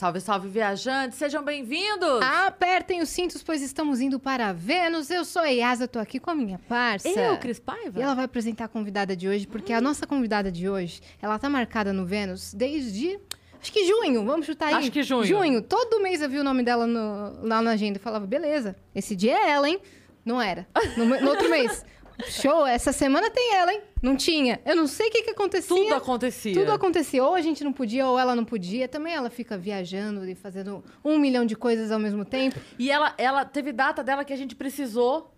Salve, salve, viajantes! Sejam bem-vindos! Apertem os cintos, pois estamos indo para Vênus. Eu sou a Yasa, tô aqui com a minha parça. Eu, Cris Paiva? E ela vai apresentar a convidada de hoje, porque a nossa convidada de hoje, ela tá marcada no Vênus desde... Acho que junho, vamos chutar aí. Acho que junho. Junho. Todo mês eu vi o nome dela no- lá na agenda e falava, beleza, esse dia é ela, hein? Não era. No, no outro mês. Show, essa semana tem ela, hein? Não tinha. Eu não sei o que, que acontecia. Tudo acontecia. Tudo acontecia. Ou a gente não podia, ou ela não podia. Também ela fica viajando e fazendo um milhão de coisas ao mesmo tempo. E ela, ela teve data dela que a gente precisou.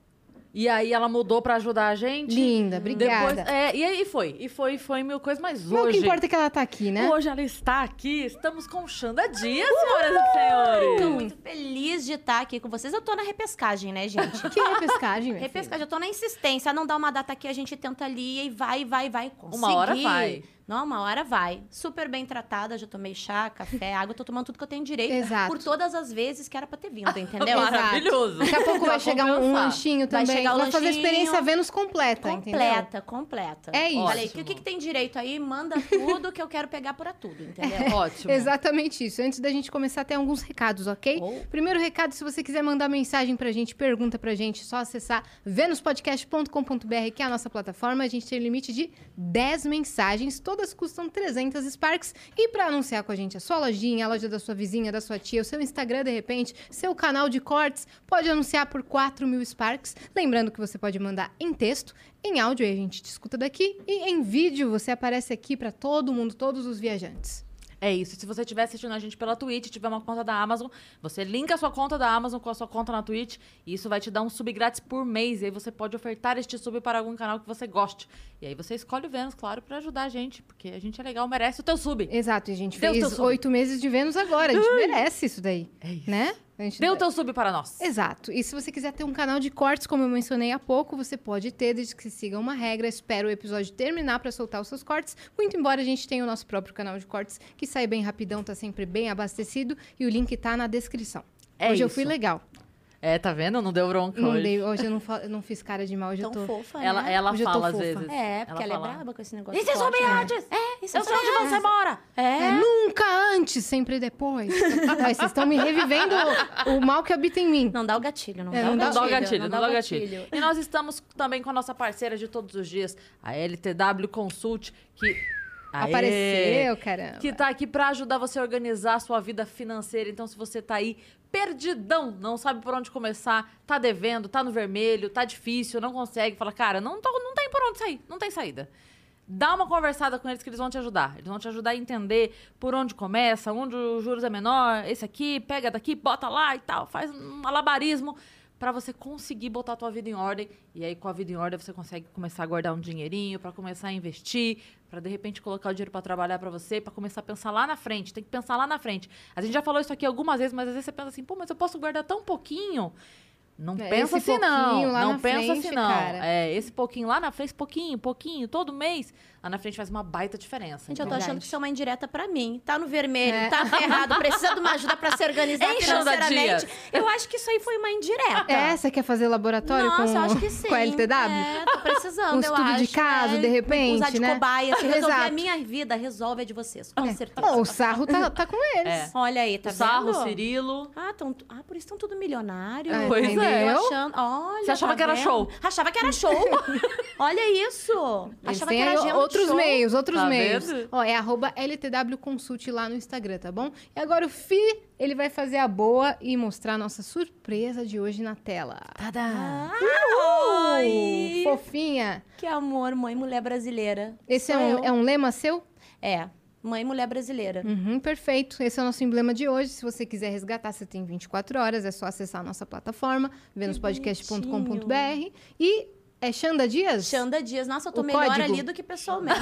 E aí ela mudou pra ajudar a gente. Linda, obrigada. Depois, é, e aí foi. E foi, foi mil coisas, mas Mas o hoje... que importa é que ela tá aqui, né? Hoje ela está aqui, estamos com Xanda Dias, senhoras e senhores. Tô muito feliz de estar aqui com vocês. Eu tô na repescagem, né, gente? Que repescagem, repescagem, eu tô na insistência. Não dá uma data aqui, a gente tenta ali e vai, vai, vai conseguir. Uma hora vai. Não, uma hora vai. Super bem tratada, já tomei chá, café, água, tô tomando tudo que eu tenho direito. Exato. Por todas as vezes que era pra ter vindo, entendeu? Maravilhoso. Daqui a pouco vai chegar um, um lanchinho Vai também. chegar o vai fazer a lanchinho. experiência Vênus completa, entendeu? Completa, completa. É isso. Falei, o que, que tem direito aí? Manda tudo que eu quero pegar por tudo, entendeu? Ótimo. Exatamente isso. Antes da gente começar, tem alguns recados, ok? Oh. Primeiro recado, se você quiser mandar mensagem pra gente, pergunta pra gente, é só acessar venuspodcast.com.br, que é a nossa plataforma. A gente tem limite de 10 mensagens, todas custam 300 Sparks. E pra anunciar com a gente a sua lojinha, a loja da sua vizinha, da sua tia, o seu Instagram, de repente, seu canal de cortes, pode anunciar por 4 mil Sparks. Lembrando que você pode mandar em texto, em áudio, aí a gente te escuta daqui, e em vídeo você aparece aqui pra todo mundo, todos os viajantes. É isso. Se você estiver assistindo a gente pela Twitch, tiver uma conta da Amazon, você linka a sua conta da Amazon com a sua conta na Twitch e isso vai te dar um sub grátis por mês. E aí você pode ofertar este sub para algum canal que você goste. E aí você escolhe o Vênus, claro, para ajudar a gente, porque a gente é legal, merece o teu sub. Exato, e a gente teu fez oito meses de Vênus agora. A gente merece isso daí. É isso. Né? Dê o teu sub para nós. Exato. E se você quiser ter um canal de cortes, como eu mencionei há pouco, você pode ter, desde que siga uma regra. Espera o episódio terminar para soltar os seus cortes. Muito embora a gente tenha o nosso próprio canal de cortes, que sai bem rapidão, tá sempre bem abastecido. E o link tá na descrição. É hoje eu isso. fui legal. É, tá vendo? Não deu bronca Não hoje. dei, hoje eu não, eu não fiz cara de mal, hoje Tão eu tô... fofa, Ela, né? ela Hoje tô fala às vezes. É, porque ela, fala. é braba com esse negócio. E você de soube né? antes? É, isso Eu sei onde você mora. É. É, nunca antes, sempre depois. Vocês estão me revivendo o, o mal que habita em mim. Não dá o gatilho, não, É, dá, não o dá Não dá o gatilho, gatilho, não dá o gatilho. E nós estamos também com a nossa parceira de todos os dias, a LTW Consult, que. Aê! Apareceu, caramba. Que tá aqui pra ajudar você a organizar a sua vida financeira. Então, se você tá aí perdidão, não sabe por onde começar, tá devendo, tá no vermelho, tá difícil, não consegue, fala, cara, não, tô, não tem por onde sair, não tem saída. Dá uma conversada com eles que eles vão te ajudar. Eles vão te ajudar a entender por onde começa, onde os juros é menor, esse aqui, pega daqui, bota lá e tal, faz um malabarismo pra você conseguir botar a tua vida em ordem. E aí, com a vida em ordem, você consegue começar a guardar um dinheirinho pra começar a investir, pra de repente colocar o dinheiro pra trabalhar pra você, pra começar a pensar lá na frente. Tem que pensar lá na frente. A gente já falou isso aqui algumas vezes, mas às vezes você pensa assim, pô, mas eu posso guardar tão pouquinho. Não É, pensa assim, não. Não na pensa frente, assim, não. cara. É, esse pouquinho lá na frente, pouquinho, pouquinho, todo mês, lá na frente faz uma baita diferença. Gente, eu tô achando que isso é uma indireta pra mim. Tá no vermelho, É. tá ferrado, precisa de uma ajuda pra se organizar financeiramente. Eu acho que isso aí foi uma indireta. É, você quer fazer laboratório Nossa, com, eu acho que sim. com a LTW? É, tô precisando, Um eu estudo de acho. caso, é, de repente, Usar de né? cobaia. Se resolver a Exato. minha vida, resolve a de vocês, com É. certeza. Bom, o sarro tá, tá com eles. É. Olha aí, tá o Sarro, vendo? o Cirilo. Ah, tão, ah, por isso estão tudo milionário. Ah, Pois entendeu? é. Achando, olha, Você achava tá que era show. Achava que era show. olha isso. Eles achava que era de outros show. meios, outros Tá meios. vendo? Ó, é arroba LTW Consult lá no Instagram, tá bom? E agora o Fi, ele vai fazer a boa e mostrar a nossa surpresa de hoje na tela. Tada! Ai, Fofinha. que amor, mãe mulher brasileira. Esse é um, é um lema seu? É, mãe mulher brasileira. Uhum, perfeito. Esse é o nosso emblema de hoje. Se você quiser resgatar, você tem 24 horas. É só acessar a nossa plataforma, venuspodcast.com.br. E é Xanda Dias? Xanda Dias. Nossa, eu tô O melhor código? ali do que pessoalmente.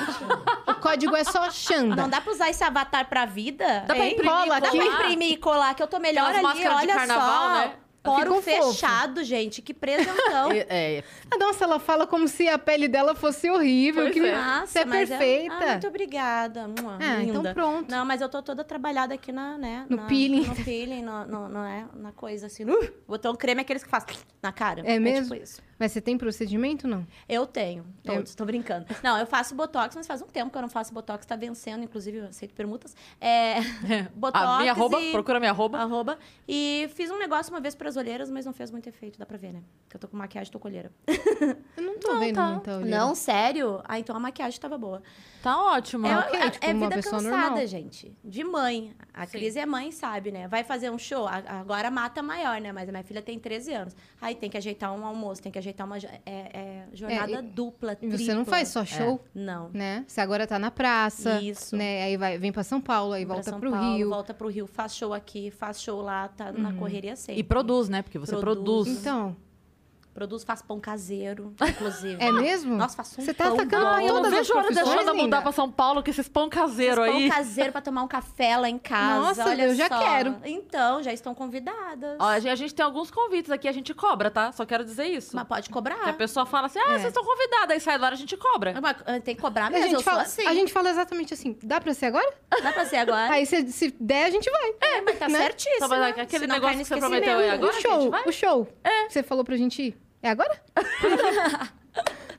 O código é só Xanda. Não dá pra usar esse avatar pra vida? Dá pra imprimir Cola e Dá pra colar? imprimir e colar, que eu tô melhor ali, olha carnaval, só. né? Poro fofo. fechado, gente. Que presentão. É, é, Ah, Nossa, ela fala como se a pele dela fosse horrível. Pois que é. Nossa, você é mas perfeita. Ah, muito obrigada. Mua, Ah, então pronto. Não, mas eu tô toda trabalhada aqui na, né? No na, peeling. No peeling, no, no, no- é, na coisa assim. Uh, botou um creme aqueles que faz na cara. É mesmo? tipo isso. Mas você tem procedimento, não? Eu tenho, É. todos, tô brincando. Não, eu faço botox, mas faz um tempo que eu não faço botox, tá vencendo, inclusive eu aceito permutas. É, botox a minha arroba, e... procura minha arroba. Arroba. E fiz um negócio uma vez pras olheiras, mas não fez muito efeito, dá pra ver, né? Porque eu tô com maquiagem, tô com olheira. Eu não tô Não, vendo tá. muita olheira. Não, sério? Ah, então a maquiagem tava boa. Tá ótimo. É É, ok, é- tipo, é vida cansada, normal. gente. De mãe. A Sim. Cris é mãe, sabe, né? Vai fazer um show, agora mata maior, né? Mas a minha filha tem 13 anos. Aí tem que ajeitar um almoço, tem que ajeitar uma... jo- É, é jornada É, dupla, tripla. você não faz só show, Não. né? Você agora tá na praça, Isso. né? Aí vai, vem pra São Paulo, aí Pra volta pro Paulo, Rio. Uhum. Volta pro Rio, faz show aqui, faz show lá, tá na correria sempre. E produz, né? Porque você Produz. produz. Então, Produz, faz pão caseiro, inclusive. é mesmo? Nossa, faço um Você tá pão atacando bom. eu não todas as vejo a hora da Xanda mudar pra São Paulo com esses pão caseiro Fiz aí. pão caseiro pra tomar um café lá em casa. Nossa, olha eu já só. quero. Então, já estão convidadas. Ó, a gente- a gente tem alguns convites aqui, a gente cobra, tá? Só quero dizer isso. Mas pode cobrar. Que a pessoa fala assim, ah, É. vocês estão convidadas, aí sai do ar, a gente cobra. Mas, ah, Tem que cobrar A mesmo, gente, eu fala, sou assim. a gente fala exatamente assim, dá pra ser agora? Dá pra ser agora? Aí se, se der, a gente vai. É, mas tá né? certíssimo. Pra dar aquele Senão negócio que você prometeu aí agora, o a show, gente o show. Que você falou pra gente ir. É agora?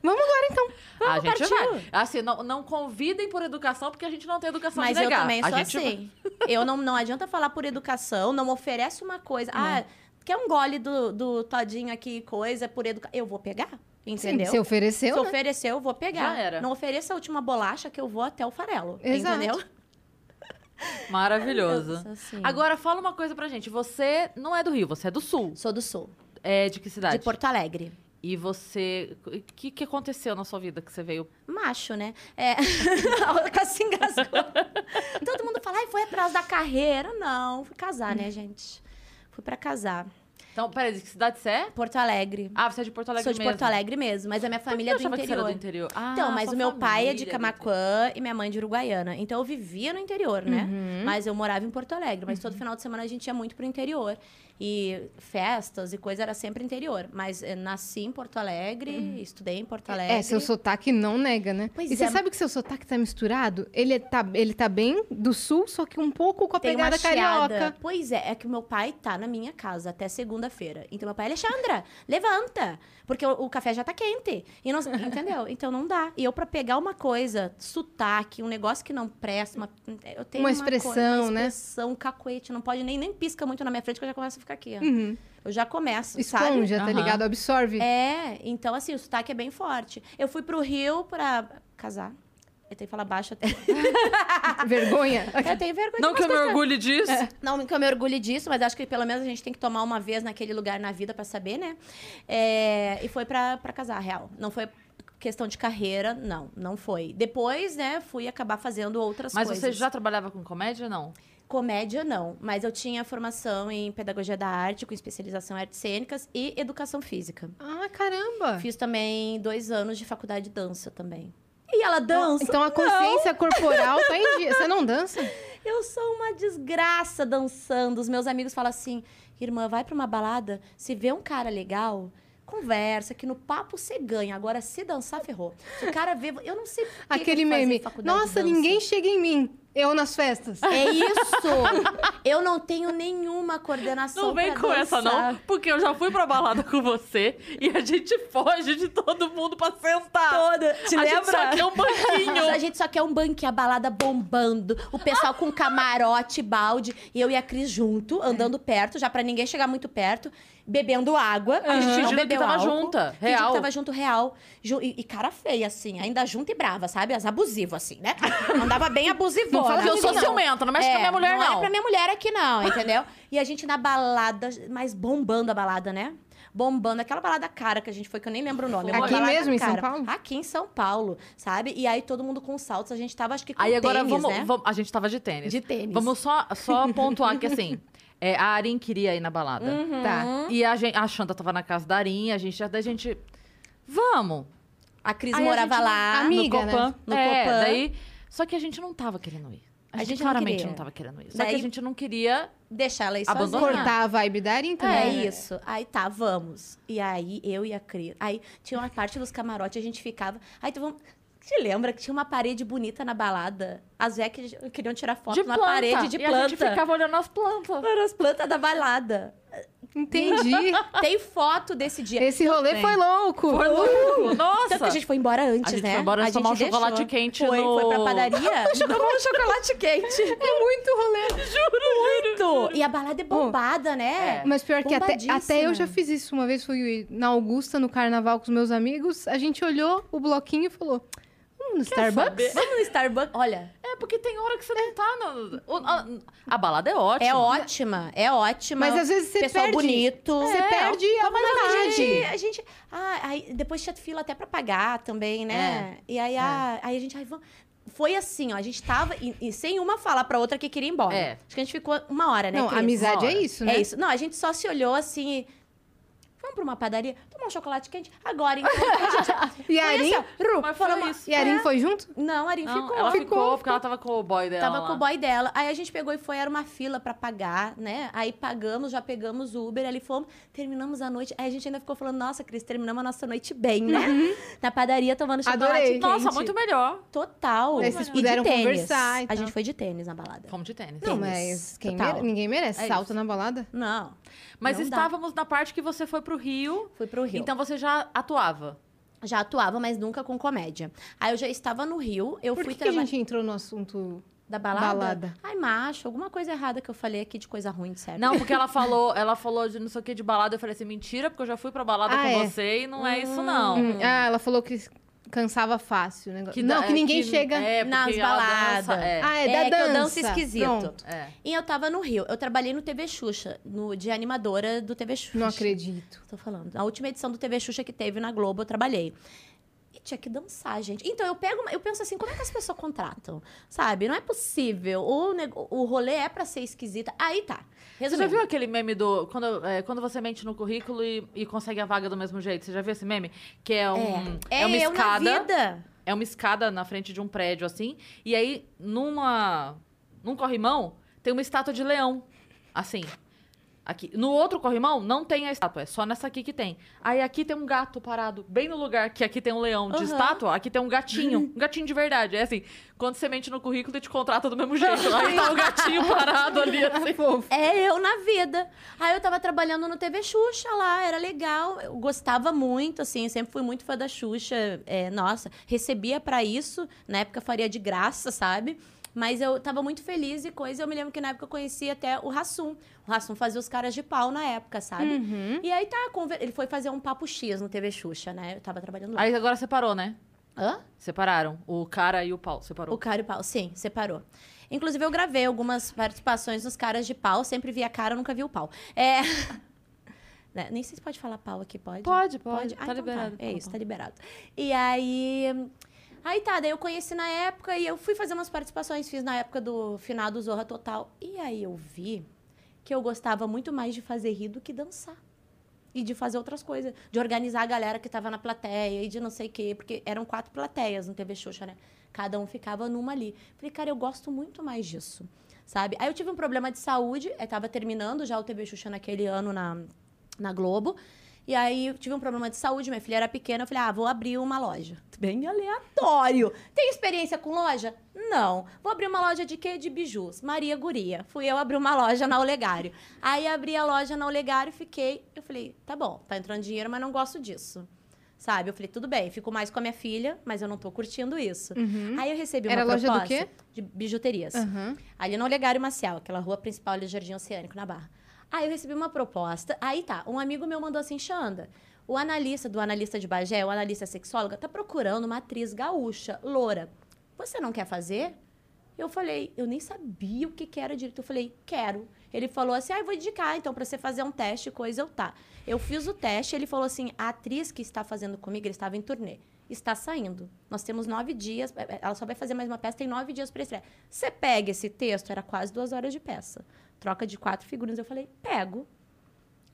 Vamos agora, então. a gente partiu. vai. Assim, não, não convidem por educação, porque a gente não tem educação Mas de eu negar. também a sou gente assim. Eu não, não adianta falar por educação, não oferece uma coisa. Ah, quer um gole do, do todinho aqui, coisa, por educação. Eu vou pegar, entendeu? Sim, você ofereceu, Se né? oferecer, eu vou pegar. Já era. Não ofereça a última bolacha que eu vou até o farelo. Exato. Entendeu? Maravilhoso. Eu assim. Agora, fala uma coisa pra gente. Você não é do Rio, você é do Sul. Sou do sul, É de que cidade? de Porto Alegre. E você... O que, que aconteceu na sua vida que você veio... Macho, né? É. Quase engasgou. Todo mundo fala, ai, foi atrás da carreira. Não, fui casar, né, gente? Fui pra casar. Então, peraí, de que cidade você é? Porto Alegre. Ah, você é de Porto Alegre Sou de mesmo. Porto Alegre mesmo, mas a minha família é do interior. do interior. Ah, Então, mas o meu pai é de do Camaquã e minha mãe de Uruguaiana. Então eu vivia no interior, né? Uhum. Mas eu morava em Porto Alegre. Mas todo final de semana a gente ia muito pro interior. E festas e coisa era sempre interior. Mas eh, nasci em Porto Alegre, estudei em Porto Alegre. É, seu sotaque não nega, né? Pois e você é. sabe que seu sotaque tá misturado? Ele tá, ele tá bem do sul, só que um pouco com a Tem pegada carioca. Pois é, é que o meu pai tá na minha casa até segunda-feira. Então meu pai, Alexandra, levanta, porque o, o café já tá quente. E não, entendeu? Então não dá. E eu pra pegar uma coisa, sotaque, um negócio que não presta, uma, eu tenho Uma uma, expressão, coisa, uma né? expressão, um cacuete, não pode nem nem pisca muito na minha frente que eu já começo a ficar aqui, ó. Uhum. Eu já começo, sabe? Esponja, tá Aham. ligado? Absorve. É, então assim, o sotaque é bem forte. Eu fui pro Rio pra casar. Eu tenho que falar baixo até. Vergonha. Eu tenho vergonha Não que eu me orgulhe disso. Não que eu me orgulhe disso, mas acho que pelo menos a gente tem que tomar uma vez naquele lugar na vida pra saber, né? É, e foi pra, pra casar, real. Não foi questão de carreira, não, não foi. Depois, né, fui acabar fazendo outras Mas coisas. você já trabalhava com comédia, não? Comédia, não. Mas eu tinha formação em pedagogia da arte, com especialização em artes cênicas e educação física. Ah, caramba. Fiz também dois anos de faculdade de dança também. E ela dança? Então a consciência corporal tá em dia. Você não dança? Eu sou uma desgraça dançando. Os meus amigos falam assim: irmã, vai pra uma balada, se vê um cara legal, conversa, que no papo você ganha. Agora, se dançar, ferrou. Se o cara vê. Eu não sei. Aquele meme. Nossa, dança." ninguém chega em mim. Eu nas festas. É isso! eu não tenho nenhuma coordenação. Não vem pra com essa, dançar. não. Porque eu já fui pra balada com você e a gente foge de todo mundo pra sentar. Toda. Te a lembra? gente só quer um banquinho. A gente só quer um banquinho, a balada bombando, o pessoal com camarote, balde, e eu e a Cris junto, andando perto, já pra ninguém chegar muito perto, bebendo água. A gente não Fingindo que bebeu tava álcool. junta, real. que tava junto, real. Ju- E, e cara feia, assim, ainda junta e brava, sabe? As abusivo, assim, né? Andava bem abusivona. Não fala que eu sou Não. ciumenta, não mexe com a minha mulher, não. não. é pra minha mulher aqui, não, entendeu? E a gente na balada, mas bombando a balada, né? Bombando, aquela balada cara que a gente foi, que eu nem lembro o nome. Aqui mesmo, em São cara. Paulo? Aqui em São Paulo, sabe? E aí todo mundo com saltos, a gente tava, acho que com Aí agora tênis, vamos, né? vamos- A gente tava de tênis. De tênis. Vamos só, só pontuar que assim. é, a Arin queria ir na balada. Uhum. Tá. E a, gente, a Xanda tava na casa da Arin, a gente, daí a gente. Vamos! A Cris Aí a morava gente- lá. Amiga, no Copan. né? No é, Copan. daí. Só que a gente não tava querendo ir. A gente, gente não claramente queria. não tava querendo isso. Só que a gente não queria. Deixar ela aí Abandonar. sozinha. Cortar a vibe da Arin É né? isso. Aí tá, vamos. E aí, eu e a Cris. Aí tinha uma parte dos camarotes, a gente ficava. Aí tu vamos. Te lembra que tinha uma parede bonita na balada? As que queriam tirar foto de na planta. parede de e planta. a gente ficava olhando as plantas. Eram as plantas da balada. Entendi. Tem foto desse dia. Esse rolê Tem. foi louco. Foi louco. Nossa! Tanto que a gente foi embora antes, A gente né? foi embora antes tomar um deixou. chocolate quente foi, no- Foi pra padaria. tomou um chocolate quente. É muito rolê. Muito. E a balada é bombada, né? É. Mas pior que até, até eu já fiz isso. Uma vez fui na Augusta, no carnaval com os meus amigos. A gente olhou o bloquinho e falou: Vamos no Starbucks? saber? Vamos no Starbucks. Olha, É, porque tem hora que você não tá no... o- A, a balada é ótima. é ótima, é ótima. Mas às vezes você Pessoal perde. bonito. Você É, perde a Mas a vontade. gente, a gente. Ah, aí depois tinha fila até pra pagar também, né? E aí, ah, aí a gente. Ai, vamos. Foi assim, ó. A gente tava. E, e sem uma falar pra outra que queria ir embora. É. Acho que a gente ficou uma hora, né? Não, Cris? amizade é isso, né? É isso. Não, a gente só se olhou assim. e, Vamos pra uma padaria, tomar um chocolate quente agora, então. Gente, E a Ru, Mas foi falamos- isso. E a Arin É. foi junto? Não, a Arin Não, ficou. ela ficou, Ficou, porque ela tava com o boy dela Tava lá. com o boy dela. Aí a gente pegou e foi, era uma fila pra pagar, né? Aí pagamos, já pegamos o Uber, ali fomos, terminamos a noite. Aí a gente ainda ficou falando, nossa, Cris, terminamos a nossa noite bem, né? Na padaria tomando chocolate Adorei. quente. Nossa, muito melhor. Total. Aí vocês E de puderam tênis. conversar e A gente foi de tênis na balada. Fomos de tênis. Não, Tênis, mas quem mere- ninguém merece É salto isso. na balada. Não. Mas não dá. estávamos na parte que você foi pro Rio. Fui pro Rio. Então você já atuava. Já atuava, mas nunca com comédia. Aí eu já estava no Rio, eu Por fui que, que a trabalhar. gente entrou no assunto Da balada? balada? Ai, macho, alguma coisa errada que eu falei aqui de coisa ruim, certo? Não, porque ela falou, ela falou de não sei o que de balada. Eu falei assim, mentira, porque eu já fui pra balada Ah, com é? você e não é isso, não. Hum, Ah, ela falou que cansava fácil o negócio. dá- não, que ninguém que- chega. É, Nas baladas. dança, é. Ah, é, É, da que eu dança. danço esquisito. É. E eu tava no Rio. Eu trabalhei no TV Xuxa, no, de animadora do TV Xuxa. Não acredito. Tô falando. A última edição do TV Xuxa que teve na Globo, eu trabalhei. Tinha que dançar, gente. Então eu pego, eu penso assim, como é que as pessoas contratam? Sabe? Não é possível. O, o rolê é pra ser esquisita. Aí tá. Você já Resumindo. viu aquele meme do. Quando, é, quando você mente no currículo e, e consegue a vaga do mesmo jeito? Você já viu esse meme? Que é um. É, uma eu escada. É uma escada na frente de um prédio, assim. E aí, numa. Num corrimão, tem uma estátua de leão. Assim. Aqui. No outro corrimão, não tem a estátua. É só nessa aqui que tem. Aí aqui tem um gato parado, bem no lugar que aqui tem um leão de Aham. estátua, aqui tem um gatinho. Um gatinho de verdade. É assim, quando você mente no currículo, te contrata do mesmo jeito. Aí tá o gatinho parado ali, assim. É eu na vida. Aí eu tava trabalhando no TV Xuxa lá, era legal. Eu gostava muito, assim, sempre fui muito fã da Xuxa. É, nossa, recebia pra isso. Na época faria de graça, sabe? Mas eu tava muito feliz e coisa. Eu me lembro que na época eu conheci até o Rassum. O Rassum fazia os caras de pau na época, sabe? Uhum. E aí tá, ele foi fazer um papo X no TV Xuxa, né? Eu tava trabalhando lá. Aí agora separou, né? Hã? Separaram. O cara e o pau. Separou. O cara e o pau, sim, separou. Inclusive, eu gravei algumas participações nos caras de pau, sempre vi a cara, nunca vi o pau. É. Né, Nem sei se pode falar pau aqui, pode? Pode, pode. Ah, Tá então liberado. É Fala isso, pau. tá liberado. E aí. Aí tá, daí eu conheci na época e eu fui fazer umas participações, fiz na época do final do Zorra Total. E aí eu vi que eu gostava muito mais de fazer rir do que dançar. E de fazer outras coisas. De organizar a galera que tava na plateia e de não sei o quê. Porque eram quatro plateias no TV Xuxa, né? Cada um ficava numa ali. Falei, cara, eu gosto muito mais disso. Sabe? Aí eu tive um problema de saúde. Eu tava terminando já o TV Xuxa naquele ano na, na Globo. E aí eu tive um problema de saúde, minha filha era pequena, eu falei, ah, vou abrir uma loja. Bem aleatório. Tem experiência com loja? Não. Vou abrir uma loja de quê? De bijus. Maria Guria. Fui eu abrir uma loja na Olegário. Aí abri a loja na Olegário e fiquei. Eu falei, tá bom, tá entrando dinheiro, mas não gosto disso. Sabe? Eu falei, tudo bem, fico mais com a minha filha, mas eu não tô curtindo isso. Aí eu recebi uma Era loja do proposta quê? de bijuterias. Aham. Ali no Olegário Maciel, aquela rua principal ali do Jardim Oceânico, na Barra. Aí eu recebi uma proposta. Aí tá, um amigo meu mandou assim, Xanda, o analista do analista de Bagé, o analista sexóloga, tá procurando uma atriz gaúcha, loura. Você não quer fazer? Eu falei, eu nem sabia o que, que era direito. Eu falei, quero. Ele falou assim, ah, eu vou indicar, então, pra você fazer um teste, coisa, eu tá. Eu fiz o teste, ele falou assim, a atriz que está fazendo comigo, ele estava em turnê, está saindo. Nós temos nove dias, eh, ela só vai fazer mais uma peça, tem nove dias para estrear. Você pega esse texto, era quase duas horas de peça. Troca de quatro figurinhas. Eu falei, pego.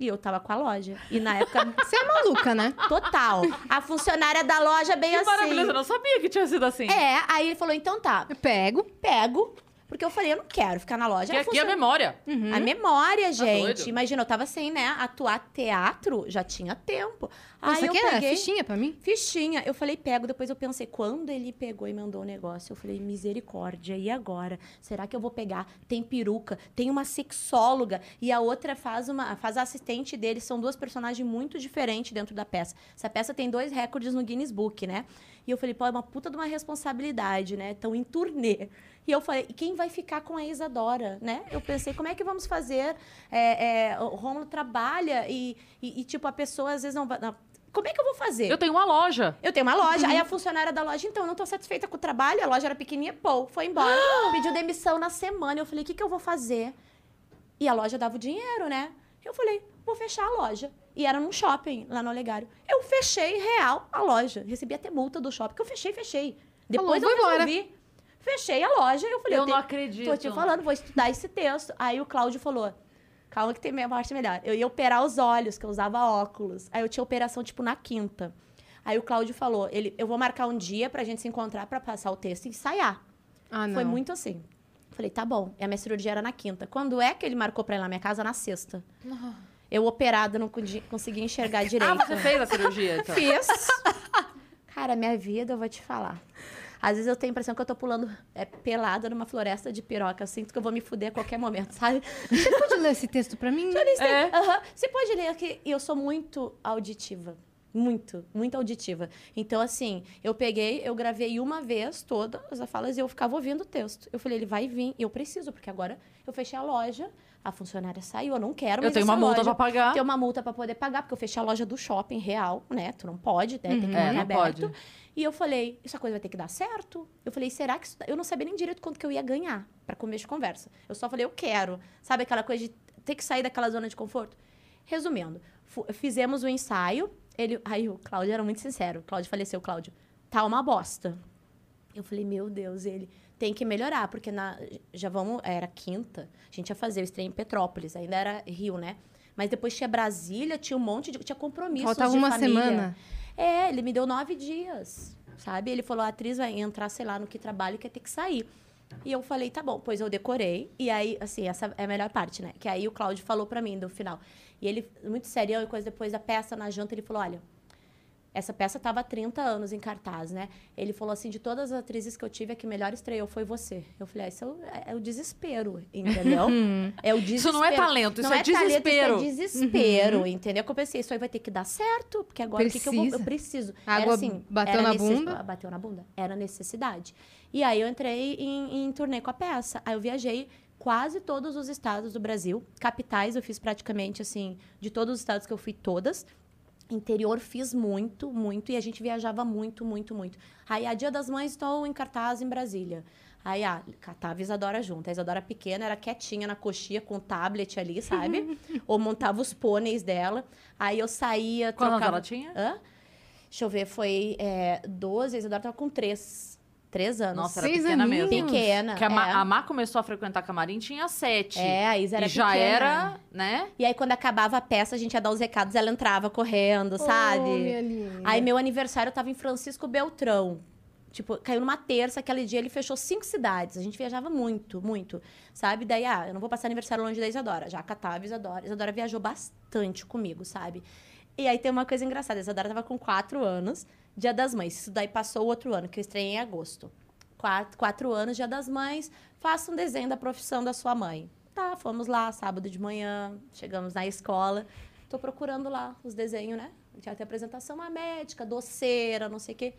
E eu tava com a loja. E na época, Você é maluca, né? total. A funcionária da loja bem Que assim. maravilhoso, eu não sabia que tinha sido assim. É, aí ele falou, então tá, Eu pego. pego, Porque eu falei, eu não quero ficar na loja. Que aqui é funciona- memória. a memória, gente. doido? Imagina, eu tava sem, né, atuar teatro, já tinha tempo. Aí eu aqui é peguei... fichinha pra mim? Fichinha. Eu falei, pego. Depois eu pensei, quando ele pegou e mandou o negócio, eu falei, misericórdia, e agora? Será que eu vou pegar? Tem peruca, tem uma sexóloga, e a outra faz uma faz a assistente dele. São duas personagens muito diferentes dentro da peça. Essa peça tem dois recordes no Guinness Book, né? E eu falei, pô, é uma puta de uma responsabilidade, né? Estão em turnê. E eu falei, e quem vai ficar com a Isadora, né? Eu pensei, como é que vamos fazer? É, é, o Romulo trabalha e, e, e, tipo, a pessoa às vezes não vai... não. Como é que eu vou fazer? Eu tenho uma loja. Eu tenho uma loja. Aí a funcionária da loja, então, eu não tô satisfeita com o trabalho. A loja era pequenininha, pô, foi embora. Pediu demissão na semana. Eu falei, o que, que eu vou fazer? E a loja dava o dinheiro, né? Eu falei, vou fechar a loja. E era num shopping, lá no Olegário. Eu fechei real a loja. Recebi até multa do shopping, que eu fechei, fechei. Depois Falou, eu vou embora. Fechei a loja. Eu falei, Eu tenho- não acredito. Tô te falando, vou estudar esse texto. Aí o Cláudio falou: calma que tem minha parte melhor. Eu ia operar os olhos, que eu usava óculos. Aí eu tinha operação, tipo, na quinta. Aí o Cláudio falou: ele, eu vou marcar um dia pra gente se encontrar pra passar o texto e ensaiar. Ah. Foi muito assim. Falei, tá bom. E a minha cirurgia era na quinta. Quando é que ele marcou pra ir lá na minha casa? Na sexta. Eu operada, não conseguia enxergar direito. Ah, você fez a cirurgia, então. Fiz. Cara, minha vida, eu vou te falar. Às vezes eu tenho a impressão que eu tô pulando é, pelada numa floresta de piroca. Eu sinto que eu vou me fuder a qualquer momento, sabe? Você pode ler esse texto pra mim? É. Aham. Você pode ler aqui. Eu sou muito auditiva. Muito, muito auditiva. Então, assim, eu peguei, eu gravei uma vez todas as falas e eu ficava ouvindo o texto. Eu falei, ele vai vir, eu preciso, porque agora eu fechei a loja, a funcionária saiu, eu não quero Eu mais tenho essa uma multa pra pagar. Tenho uma multa pra poder pagar, porque eu fechei a loja do shopping real, né? Tu não pode, né? Tem que É, manter não aberto. pode. E eu falei, essa coisa vai ter que dar certo? Eu falei, será que isso... Eu não sabia nem direito quanto que eu ia ganhar pra começo de conversa. Eu só falei, eu quero. Sabe aquela coisa de ter que sair daquela zona de conforto? Resumindo, fizemos o ensaio. Ele, aí o Cláudio era muito sincero. O Cláudio faleceu, Cláudio. Tá uma bosta. Eu falei, meu Deus, ele tem que melhorar, porque na, já vamos, era quinta, a gente ia fazer o estreia em Petrópolis, ainda era Rio, né? Mas depois tinha Brasília, tinha um monte de. Tinha compromissos. Faltava de uma família. semana. É, ele me deu nove dias, sabe? Ele falou, a atriz vai entrar, sei lá, no que trabalho, quer ter que sair. E eu falei, tá bom. Pois eu decorei. E aí, assim, essa é a melhor parte, né? Que aí o Cláudio falou pra mim no final. E ele, muito serião, e coisa depois da peça, na janta, ele falou, olha... Essa peça tava há 30 anos em cartaz, né? Ele falou assim, de todas as atrizes que eu tive, a que melhor estreou foi você. Eu falei, ah, isso é o, é o desespero, entendeu? é o desespero. Isso não é talento, isso Não é talento, desespero. isso é desespero, entendeu? Que eu pensei, isso aí vai ter que dar certo, porque agora o que, que eu vou... Eu preciso. A água assim, bateu era na necess- bunda? Bateu na bunda. Era necessidade. E aí eu entrei em, em turnê com a peça. Aí eu viajei quase todos os estados do Brasil. Capitais eu fiz praticamente, assim, de todos os estados que eu fui, todas. Interior fiz muito, muito. E a gente viajava muito, muito, muito. Aí, a Dia das Mães, estou em cartaz em Brasília. Aí, ah, catava a Isadora junto. A Isadora pequena era quietinha na coxinha com o tablet ali, sabe? Ou montava os pôneis dela. Aí eu saía, Quantos trocava... ela tinha? Hã? Deixa eu ver, foi é, 12, a Isadora tava com 3. 3 anos. Nossa, era Seis pequena aninhos. mesmo. pequena. Que a, Ma, é. a Má começou a frequentar camarim, tinha sete. É, a Isa era e já pequena. era, né? E aí, quando acabava a peça, a gente ia dar os recados, ela entrava correndo, Oh, sabe? minha linda. Aí, meu aniversário, eu tava em Francisco Beltrão. Tipo, caiu numa terça, aquele dia ele fechou cinco cidades. A gente viajava muito, muito, sabe? Daí, ah, eu não vou passar aniversário longe da Isadora. Já catava a Isadora. Isadora viajou bastante comigo, sabe? E aí tem uma coisa engraçada. A Isadora tava com quatro anos, Dia das Mães. Isso daí passou o outro ano, que eu estreiei em agosto. Quatro, quatro anos, Dia das Mães. Faça um desenho da profissão da sua mãe. Tá, fomos lá, sábado de manhã. Chegamos na escola. Tô procurando lá os desenhos, né? Já tem apresentação, uma médica, doceira, não sei o quê.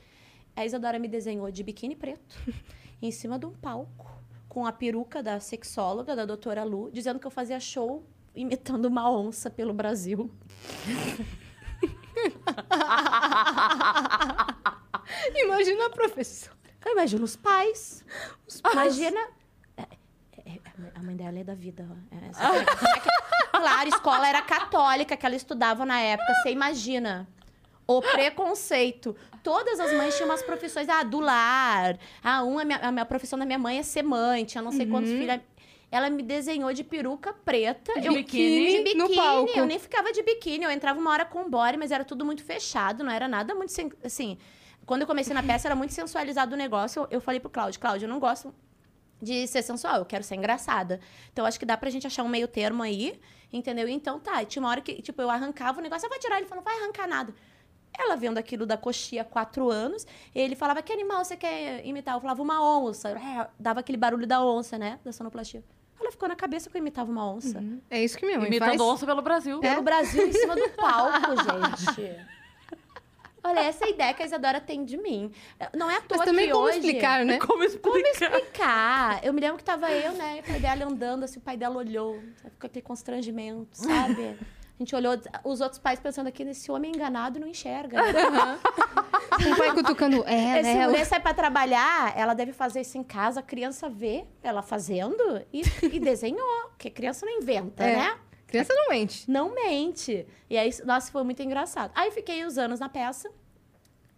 A Isadora me desenhou de biquíni preto, em cima de um palco, com a peruca da sexóloga, da doutora Lu, dizendo que eu fazia show imitando uma onça pelo Brasil. Imagina a professora. Eu imagino os pais. Imagina. É, é, é, a mãe dela é da vida. que- claro, escola era católica que ela estudava na época. Você imagina. O preconceito. Todas as mães tinham umas profissões. Ah, do lar. Ah, uma, a minha, a minha profissão da minha mãe é ser mãe. Tinha não sei quantos filhos. Ela me desenhou de peruca preta. De eu, biquíni de no biquíni. palco. Eu nem ficava de biquíni. Eu entrava uma hora com body, mas era tudo muito fechado. Não era nada muito... Assim, quando eu comecei na peça, era muito sensualizado o negócio. Eu, eu falei pro Cláudio, Cláudio, eu não gosto de ser sensual, eu quero ser engraçada. Então, acho que dá pra gente achar um meio termo aí, entendeu? Então, tá, tinha uma hora que, tipo, eu arrancava o negócio, eu vou tirar, ele falou, não vai arrancar nada. Ela vendo aquilo da coxia há quatro anos, ele falava, que animal você quer imitar? Eu falava, uma onça. É, Dava aquele barulho da onça, né? Da sonoplastia. Ficou na cabeça que eu imitava uma onça. É isso que minha mãe Imitando faz. onça pelo Brasil. Pelo Brasil em cima do palco, gente. Olha, essa é a ideia que a Isadora tem de mim. Não é à toa Mas também que como hoje... explicar, né? Como explicar? explicar. Eu me lembro que tava eu, né, e o pai dela andando, assim, o pai dela olhou, ficou aquele constrangimento, sabe? A gente olhou, os outros pais pensando aqui nesse homem enganado não enxerga. né? Um pai cutucando ela, Esse ela. mulher sai pra trabalhar, ela deve fazer isso em casa, a criança vê ela fazendo e, e desenhou. Porque criança não inventa, É. né? Criança não mente. Não mente. E aí, nossa, foi muito engraçado. Aí fiquei os anos na peça.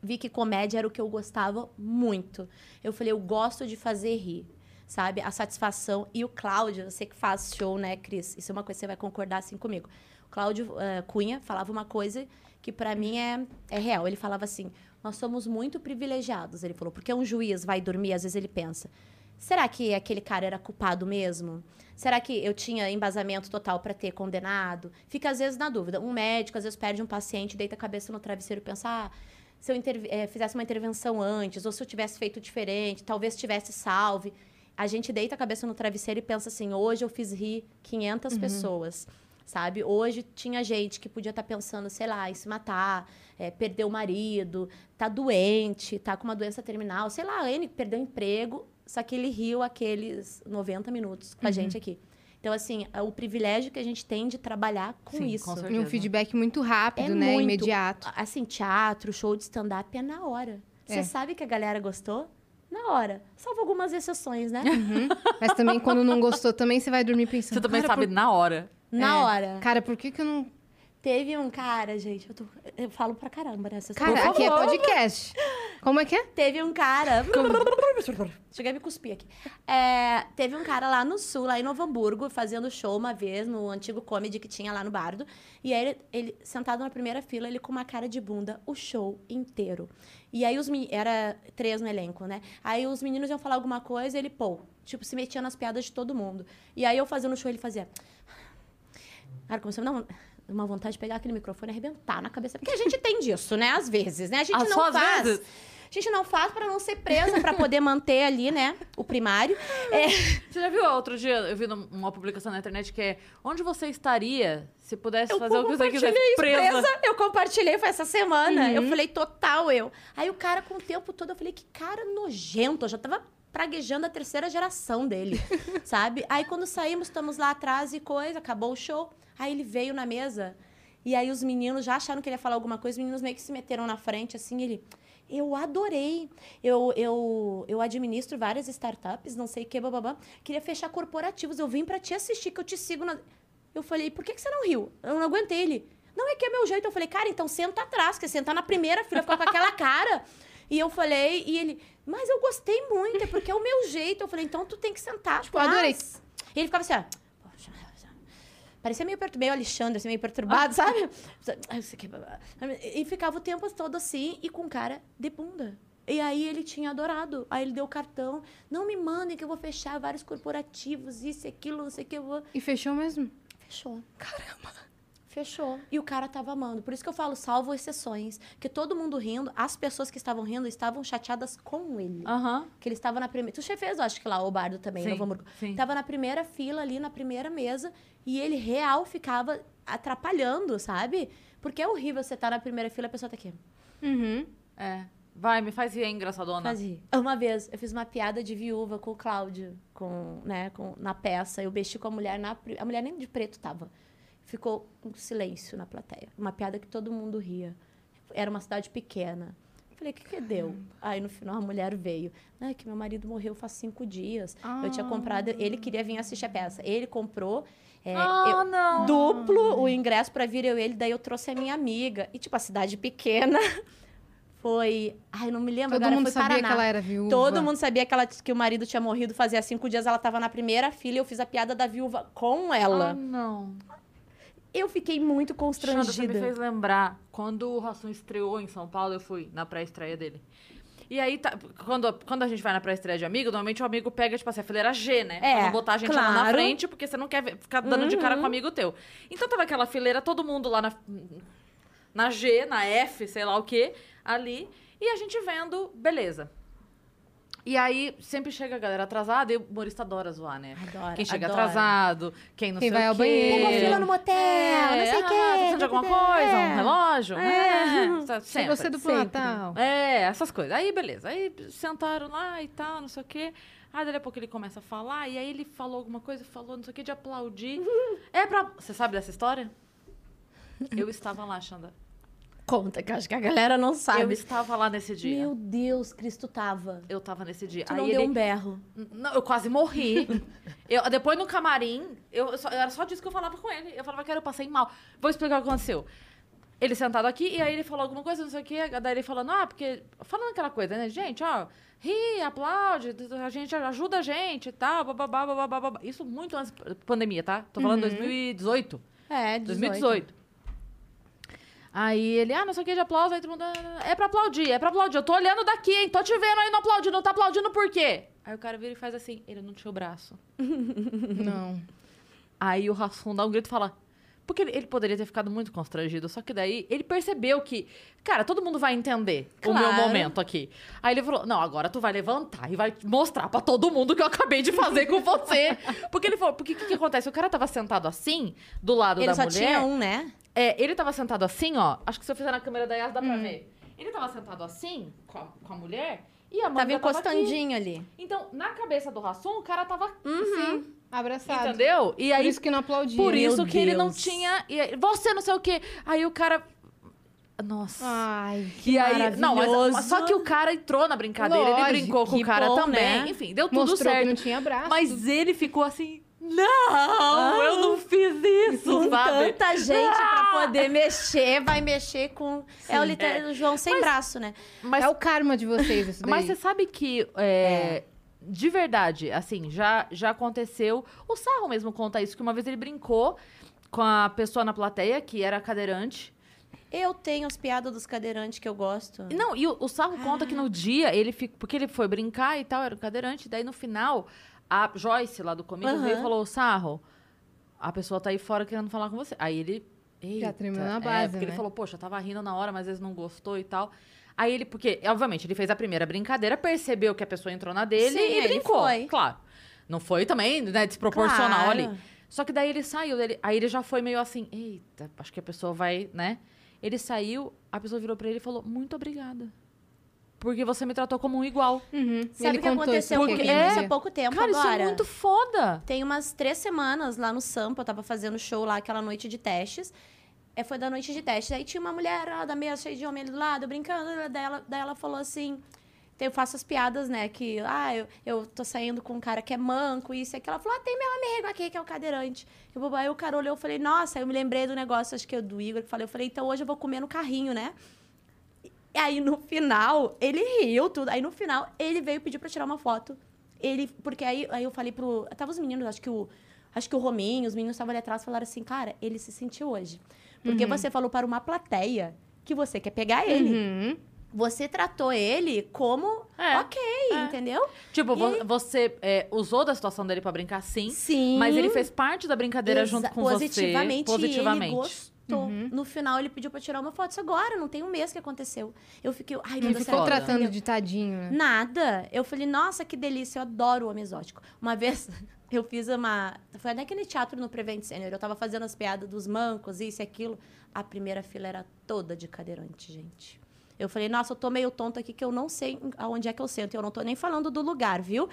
Vi que comédia era o que eu gostava muito. Eu falei, eu gosto de fazer rir. Sabe? A satisfação. E o Cláudio, você que faz show, né, Cris? Isso é uma coisa que você vai concordar assim comigo. Cláudio eh, Cunha falava uma coisa que pra mim é, é real. Ele falava assim: nós somos muito privilegiados. Ele falou, porque um juiz vai dormir, às vezes ele pensa. Será que aquele cara era culpado mesmo? Será que eu tinha embasamento total para ter condenado? Fica às vezes na dúvida. Um médico às vezes perde um paciente, deita a cabeça no travesseiro e pensa: ah, se eu eh, fizesse uma intervenção antes, ou se eu tivesse feito diferente, talvez tivesse salve. A gente deita a cabeça no travesseiro e pensa assim: hoje eu fiz rir 500 pessoas. Sabe? Hoje tinha gente que podia estar pensando, sei lá, em se matar, eh, perder o marido, tá doente, tá com uma doença terminal, sei lá, ele perdeu o emprego, só que ele riu aqueles 90 minutos com a gente aqui. Então, assim, é o privilégio que a gente tem de trabalhar com Sim, isso. com E um feedback muito rápido, É né? muito. Imediato. Assim, teatro, show de stand-up é na hora. Você É. sabe que a galera gostou? Na hora. Salvo algumas exceções, né? Mas também, quando não gostou, também você vai dormir pensando. Você também "Cara, sabe na hora. Na É. hora. Cara, por que que eu não... Teve um cara, gente, eu, tô- eu falo pra caramba, né? Vocês Cara, Por aqui é podcast. Como é que é? Teve um cara. Cheguei a me cuspir aqui. É, teve um cara lá no sul, lá em Novo Hamburgo, fazendo show uma vez no antigo comedy que tinha lá no Bardo. E aí ele, ele, sentado na primeira fila, ele com uma cara de bunda, o show inteiro. E aí os meninos. Era três no elenco, né? Aí os meninos iam falar alguma coisa e ele, pô, tipo, se metia nas piadas de todo mundo. E aí eu fazendo o show, ele fazia. Cara, começou a me dar uma- uma vontade de pegar aquele microfone e arrebentar na cabeça. Porque a gente tem disso, né? Às vezes, né? A gente não faz. vezes? A gente não faz pra não ser presa, pra poder manter ali, né? O primário. É, Você já viu outro dia? Eu vi uma publicação na internet que é onde você estaria se pudesse eu fazer o que você isso, presa. presa. Eu compartilhei, foi essa semana. Eu falei, total eu. Aí o cara, com o tempo todo, eu falei, que cara nojento. Eu já tava praguejando a terceira geração dele, sabe? Aí quando saímos, estamos lá atrás e coisa, acabou o show. Aí ele veio na mesa. E aí os meninos já acharam que ele ia falar alguma coisa, os meninos meio que se meteram na frente, assim, ele... Eu adorei. Eu, eu, eu administro várias startups, não sei o que, bababá. Queria fechar corporativos. Eu vim pra te assistir, que eu te sigo na... Eu falei, por que, que você não riu? Eu não aguentei ele. Não é que é meu jeito. Eu falei, cara, então senta atrás, porque sentar na primeira fila, ficar com aquela cara. E eu falei, e ele, mas eu gostei muito, é porque é o meu jeito. Eu falei, então tu tem que sentar. Tipo, eu adorei. atrás. E ele ficava assim, ó. "Poxa, Parecia meio, pertur- meio Alexandre, assim, meio perturbado, sabe? Ah, babá. E ficava o tempo todo assim e com cara de bunda. E aí ele tinha adorado. Aí ele deu o cartão. Não me mandem que eu vou fechar vários corporativos, isso e aquilo, não sei o que eu vou. E fechou mesmo. Fechou. Caramba. Fechou. E o cara tava amando. Por isso que eu falo, salvo exceções. Que todo mundo rindo, as pessoas que estavam rindo estavam chateadas com ele. Aham. Que ele estava na primeira. Tu já fez, eu acho que lá, o Bardo também, Sim, Novo Hamburgo. sim. Tava na primeira fila ali, na primeira mesa. E ele real ficava atrapalhando, sabe? Porque é horrível você estar na primeira fila e a pessoa tá aqui. Uhum. É. Vai, me faz rir, hein, engraçadona. Fazia. Uma vez, eu fiz uma piada de viúva com o Cláudio, com, né, com, na peça. Eu mexi com a mulher, na, a mulher nem de preto tava. Ficou um silêncio na plateia. Uma piada que todo mundo ria. Era uma cidade pequena. Falei, o que que deu? Aí, no final, a mulher veio. É que meu marido morreu faz cinco dias. Eu tinha comprado... Ele queria vir assistir a peça. Ele comprou... é, Ah, eu- não. duplo o ingresso pra vir eu e ele, daí eu trouxe a minha amiga. E, tipo, a cidade pequena foi. Ai, não me lembro Todo agora, mundo foi sabia Paraná. que ela era viúva. Todo mundo sabia que, ela, que o marido tinha morrido fazia cinco dias, ela tava na primeira fila e eu fiz a piada da viúva com Ah, ela. não. Eu fiquei muito Xanda, você me constrangida. fez lembrar, quando o Rassum estreou em São Paulo, eu fui na pré-estreia dele. E aí, tá- quando, quando a gente vai na pré-estreia de amigo, normalmente o amigo pega, tipo assim, a fileira G, né? É, pra não botar a gente lá na claro. Uhum. frente, porque você não quer ver- ficar dando de cara com o amigo teu. Então tava aquela fileira, todo mundo lá na, na G, na F, sei lá o quê, ali. E a gente vendo, beleza. E aí, sempre chega a galera atrasada e o humorista adora zoar, né? Adora, Quem chega adora. atrasado, quem não Quem sei vai o ao quê. banheiro. Pegou fila no motel, não sei o ah, quê. Tá precisando de alguma coisa? Um relógio? É. Chegou sempre. pro sempre. Natal. É, essas coisas. Aí, beleza. Aí sentaram lá e tal, não sei o quê. Aí, daqui a pouco ele começa a falar, e aí ele falou alguma coisa, falou não sei o quê, de aplaudir. é pra... Você sabe dessa história? Eu estava lá, Xanda. Conta, que eu acho que a galera não Eu sabe. estava lá nesse dia. Meu Deus, Cristo tava. Eu tava nesse dia. Tu aí não ele... deu um berro. Não, eu quase morri. eu, depois no camarim, eu, só- era só disso que eu falava com ele. Eu falava, cara, eu passei mal. Vou explicar o que aconteceu. Ele sentado aqui, e aí ele falou alguma coisa, não sei o quê. Daí ele falando, ah, porque. Falando aquela coisa, né? Gente, ó, ri, aplaude, a gente ajuda a gente e tal, bababá, bababá, babá. Isso muito antes da pandemia, tá? Tô falando 2018. É, 2018. Aí ele, ah, não sei o que de aplauso, aí todo mundo, "Ah, é pra aplaudir, é pra aplaudir. Eu tô olhando daqui, hein? Tô te vendo aí não aplaudindo, não tá aplaudindo por quê? Aí o cara vira e faz assim, ele não tinha o braço. Não. Aí o Rassum dá um grito e fala. Porque ele, ele poderia ter ficado muito constrangido, só que daí ele percebeu que, cara, todo mundo vai entender o meu Claro. momento aqui. Aí ele falou: Não, agora tu vai levantar e vai mostrar pra todo mundo o que eu acabei de fazer com você. Porque ele falou: Porque o que, que acontece? O cara tava sentado assim, do lado Ele da só mulher. tinha um, né? É, ele tava sentado assim, ó. Acho que se eu fizer na câmera da Yas dá Hum. pra ver. Ele tava sentado assim, com a, com a mulher, e a manga Tava tava encostandinho ali. Então, na cabeça do Rassum, o cara tava Sim, abraçado. Entendeu? E aí, Por isso que não aplaudia. por Meu isso que ele não Deus. tinha. e aí, você não sei o quê. Aí o cara. Nossa. Ai, que e aí, não, mas, só que o cara entrou na brincadeira, Lógico, ele brincou com que o cara bom, também. né? Enfim, deu tudo mostrou que certo. não tinha braço. Mas ele ficou assim: Não, eu não fiz isso, Com sabe? tanta gente pra Ah! poder mexer, vai mexer com. é o literal João sem braço, né? Mas, É o karma de vocês, isso daí. mas você sabe que. é, De verdade, assim, já, já aconteceu. O Sarro mesmo conta isso, que uma vez ele brincou com a pessoa na plateia, que era cadeirante. Eu tenho as piadas dos cadeirantes que eu gosto. Não, e o, o Sarro conta que no dia ele ficou. Porque ele foi brincar e tal, era um cadeirante. Daí no final, a Joyce lá do comigo veio e falou: Sarro, a pessoa tá aí fora querendo falar com você. Aí ele. Eita, tremeu na é, base, porque ele né? falou, poxa, tava rindo na hora, mas às vezes não gostou e tal. Aí ele, porque, obviamente, ele fez a primeira brincadeira, percebeu que a pessoa entrou na dele Sim, e ele brincou. foi. Claro. Não foi também, né, desproporcional Claro. ali. Só que daí ele saiu, ele- aí ele já foi meio assim, eita, acho que a pessoa vai, né? Ele saiu, a pessoa virou pra ele e falou, muito obrigada. Porque você me tratou como um igual. Uhum. Sabe o que aconteceu comigo é- isso há pouco tempo Cara, agora? isso é muito foda. Tem umas três semanas lá no Sampa, eu tava fazendo show lá, aquela noite de testes. É, foi da noite de testes. Aí tinha uma mulher lá da mesa, cheia de homem ali do lado, brincando. Daí ela, daí ela falou assim... Eu faço as piadas, né? Que, ah, eu, eu tô saindo com um cara que é manco, isso e aquilo. Ela falou, ah, tem meu amigo aqui que é o cadeirante. Eu, aí o cara olhou, eu falei, nossa, aí eu me lembrei do negócio, acho que é do Igor, que falei, eu falei, então hoje eu vou comer no carrinho, né? E aí, no final, ele riu tudo. Aí, no final, ele veio pedir pra tirar uma foto. Ele, porque aí, aí eu falei pro... Tava os meninos, acho que o... Acho que o Rominho, os meninos estavam ali atrás, falaram assim, cara, ele se sentiu hoje. Porque você falou para uma plateia que você quer pegar ele. Uhum. Você tratou ele como É, ok, é. entendeu? Tipo, E- você é, usou da situação dele pra brincar, sim. Sim. Mas ele fez parte da brincadeira Exa- junto com positivamente, você. Positivamente. Ele gostou. No final, ele pediu pra tirar uma foto. Isso agora, não tem um mês que aconteceu. Eu fiquei, ai, meu Deus, ficou tratando de tadinho, né? Nada. Eu falei, nossa, que delícia, eu adoro o homem exótico. Uma vez eu fiz uma. Foi naquele teatro no Prevent Senior. Eu tava fazendo as piadas dos mancos, isso e aquilo. A primeira fila era toda de cadeirante, gente. Eu falei, nossa, eu tô meio tonta aqui que eu não sei aonde é que eu sento. Eu não tô nem falando do lugar, viu?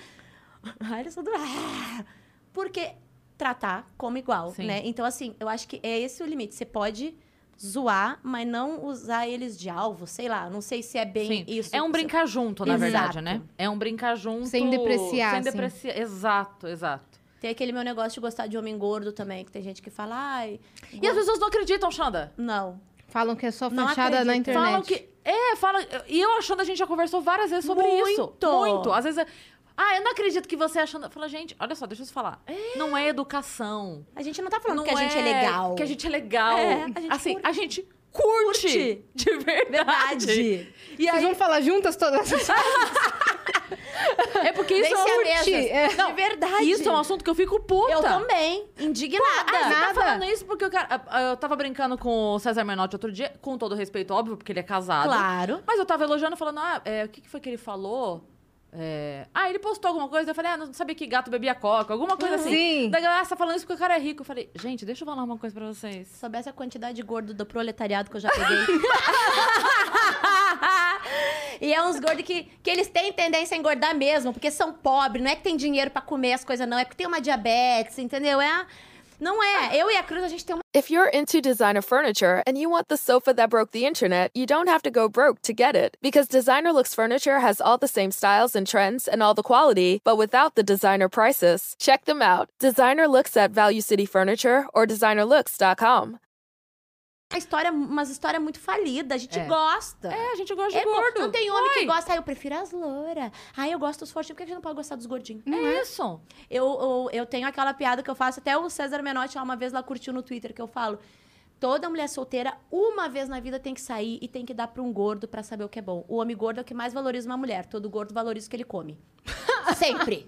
Aí eles todos. "Ah!" Porque tratar como igual, Sim. né? Então, assim, eu acho que é esse o limite. Você pode zoar, mas não usar eles de alvo, sei lá. Não sei se é bem Sim. isso. É um brincar junto, na Exato. verdade, né? É um brincar junto. Sem depreciar, Sem assim. depreciar. Exato, exato. Tem aquele meu negócio de gostar de homem gordo também, que tem gente que fala, ai. E as pessoas não acreditam, Xanda. Não. Falam que é só Não fachada na internet. Falam que. É, falam. E eu achando a gente já conversou várias vezes sobre isso. Muito. Muito. Às vezes. é, Ah, eu não acredito que você achando. Fala, gente, olha só, deixa eu te falar. Não é educação. A gente não tá falando não que a gente é legal. Que a gente é legal. É, a gente assim, curte. a gente curte, Curte. de verdade. Verdade. E Vocês aí, vão falar juntas todas as é porque isso é um... é. De verdade. Isso é um assunto que eu fico puta. Eu também. Indignada. Ah, tá Nada. falando isso porque o cara... ah, Eu tava brincando com o César Menotti outro dia, com todo respeito, óbvio, porque ele é casado. Claro. Mas eu tava elogiando, falando, ah, é, o que, que foi que ele falou? É, Ah, ele postou alguma coisa, eu falei, ah, não sabia que gato bebia coca, alguma coisa assim. Sim. Da galera, ah, você tá falando isso porque o cara é rico. Eu falei, gente, deixa eu falar uma coisa pra vocês. Se soubesse a quantidade de gordo do proletariado que eu já peguei. e é uns gordos que, que eles têm tendência a engordar mesmo, porque são pobres, não é que tem dinheiro pra comer as coisas, não, é porque tem uma diabetes, entendeu? É. Não é. Eu e a Cruz, a gente tem uma. If you're into designer furniture and you want the sofa that broke the internet, you don't have to go broke to get it. Because Designer Looks Furniture has all the same styles and trends and all the quality, but without the designer prices. Check them out. Designer Looks at Value City Furniture or designerlooks.com. história, umas histórias muito falidas, a gente É. gosta. É, a gente gosta de É, gordo. Não tem homem que Oi. gosta, ah, eu prefiro as louras. Ah, eu gosto dos fortinhos, por que a gente não pode gostar dos gordinhos? É isso. Eu, eu, eu tenho aquela piada que eu faço, até o César Menotti lá uma vez lá curtiu no Twitter, que eu falo. Toda mulher solteira, uma vez na vida, tem que sair e tem que dar pra um gordo pra saber o que é bom. O homem gordo é o que mais valoriza uma mulher. Todo gordo valoriza o que ele come. Sempre.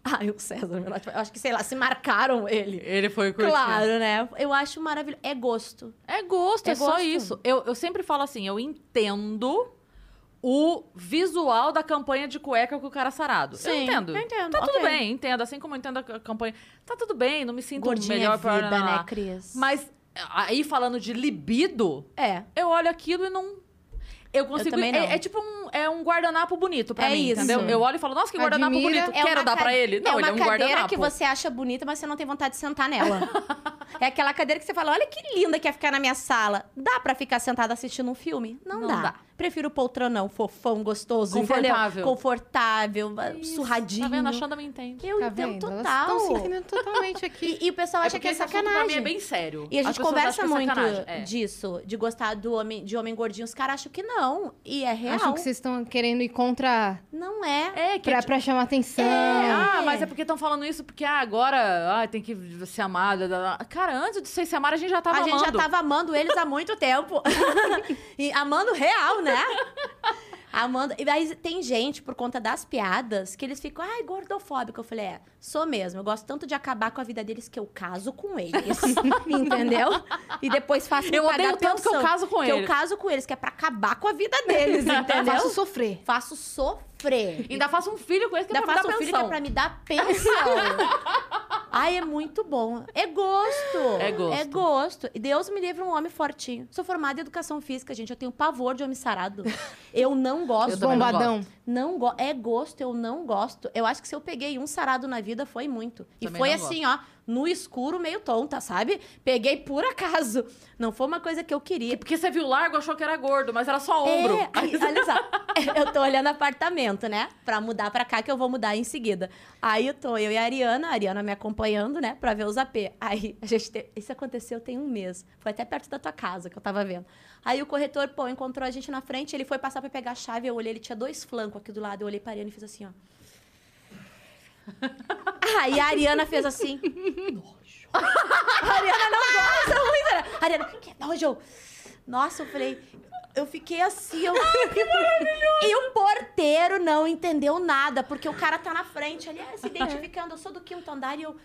ah, o César Menotti, eu acho que, sei lá, se marcaram ele. Ele foi curtir. Claro, né? Eu acho maravilhoso. É gosto. É gosto, é, É só gosto. isso. Eu, eu sempre falo assim, eu entendo o visual da campanha de cueca com o cara sarado. eu Sim, entendo. eu entendo, Tá tudo ok. bem, entendo. Assim como eu entendo a campanha. Tá tudo bem, não me sinto Gordinha melhor é pra vida, lá. né, Cris? Mas aí falando de libido, É. eu olho aquilo e não. Eu consigo. não. é, é tipo um, é um guardanapo bonito pra É mim, isso. entendeu? Eu olho e falo, nossa, que guardanapo Admira. bonito. É Quero uma dar pra ele. Não, é uma ele é um cadeira guardanapo. que você acha bonita, mas você não tem vontade de sentar nela. é aquela cadeira que você fala, olha que linda que ia ficar na minha sala. Dá pra ficar sentada assistindo um filme? Não, Não dá. dá. Prefiro poltronão, fofão, gostoso, Confortável. entendeu? Confortável, Isso. surradinho. Tá vendo? A Xanda me entende. Eu Tá entendo vendo? Elas total. estão se entendendo totalmente aqui. E, e o pessoal acha porque que é sacanagem. Pra mim é bem sério. E a gente conversa é muito. É. disso, de gostar do homem, de homem gordinho. Os caras acham que não. E é real. Acham que vocês estão querendo ir contra. Não é. É, que Pra, pra chamar atenção. É, ah, É. mas é porque estão falando isso porque ah, agora ah, tem que ser amada. da- da- Cara, antes de vocês se amar, a gente já tava a gente já amando. tava amando eles há muito tempo. e amando real, né? Amando. E aí tem gente, por conta das piadas, que eles ficam, ai, gordofóbico. Eu falei, é, sou mesmo. Eu gosto tanto de acabar com a vida deles que eu caso com eles. entendeu? E depois faço Eu odeio tanto que eu caso com que eles. eu caso com eles, que é pra acabar com a vida deles, entendeu? Faço sofrer. Faço sofrer. Ainda faço um filho com esse que é Ainda pra me faço dar um filho que é pensão. pra me dar pensão. Ai, é muito bom. É gosto. É gosto. É gosto. E Deus me livre um homem fortinho. Sou formada em educação física, gente. Eu tenho pavor de homem sarado. Eu não gosto. Eu também não Bombadão. Não go é gosto, eu não gosto. Eu acho que se eu peguei um sarado na vida, foi muito. E Também foi não assim, ó, no escuro, meio tonta, sabe? Peguei por acaso. Não foi uma coisa que eu queria. Porque você viu largo, achou que era gordo, mas era só ombro. É, aí, olha só. Eu tô olhando apartamento, né? Pra mudar pra cá, que eu vou mudar em seguida. Aí eu tô, eu e a Ariana, a Ariana me acompanhando, né? Pra ver os AP. Aí a gente. te- Isso aconteceu tem um mês. Foi até perto da tua casa que eu tava vendo. Aí o corretor, pô, encontrou a gente na frente, ele foi passar pra pegar a chave, eu olhei, ele tinha dois flancos aqui do lado. Eu olhei pra Ariana e fiz assim, ó. Aí a Ariana fez assim. Nojo. A Ariana não gosta muito, né? A Ariana, que nojo. Nossa, eu falei. Eu fiquei assim, eu. que maravilhoso! E o porteiro não entendeu nada, porque o cara tá na frente ali, ah, se identificando, eu sou do quinto andar e eu.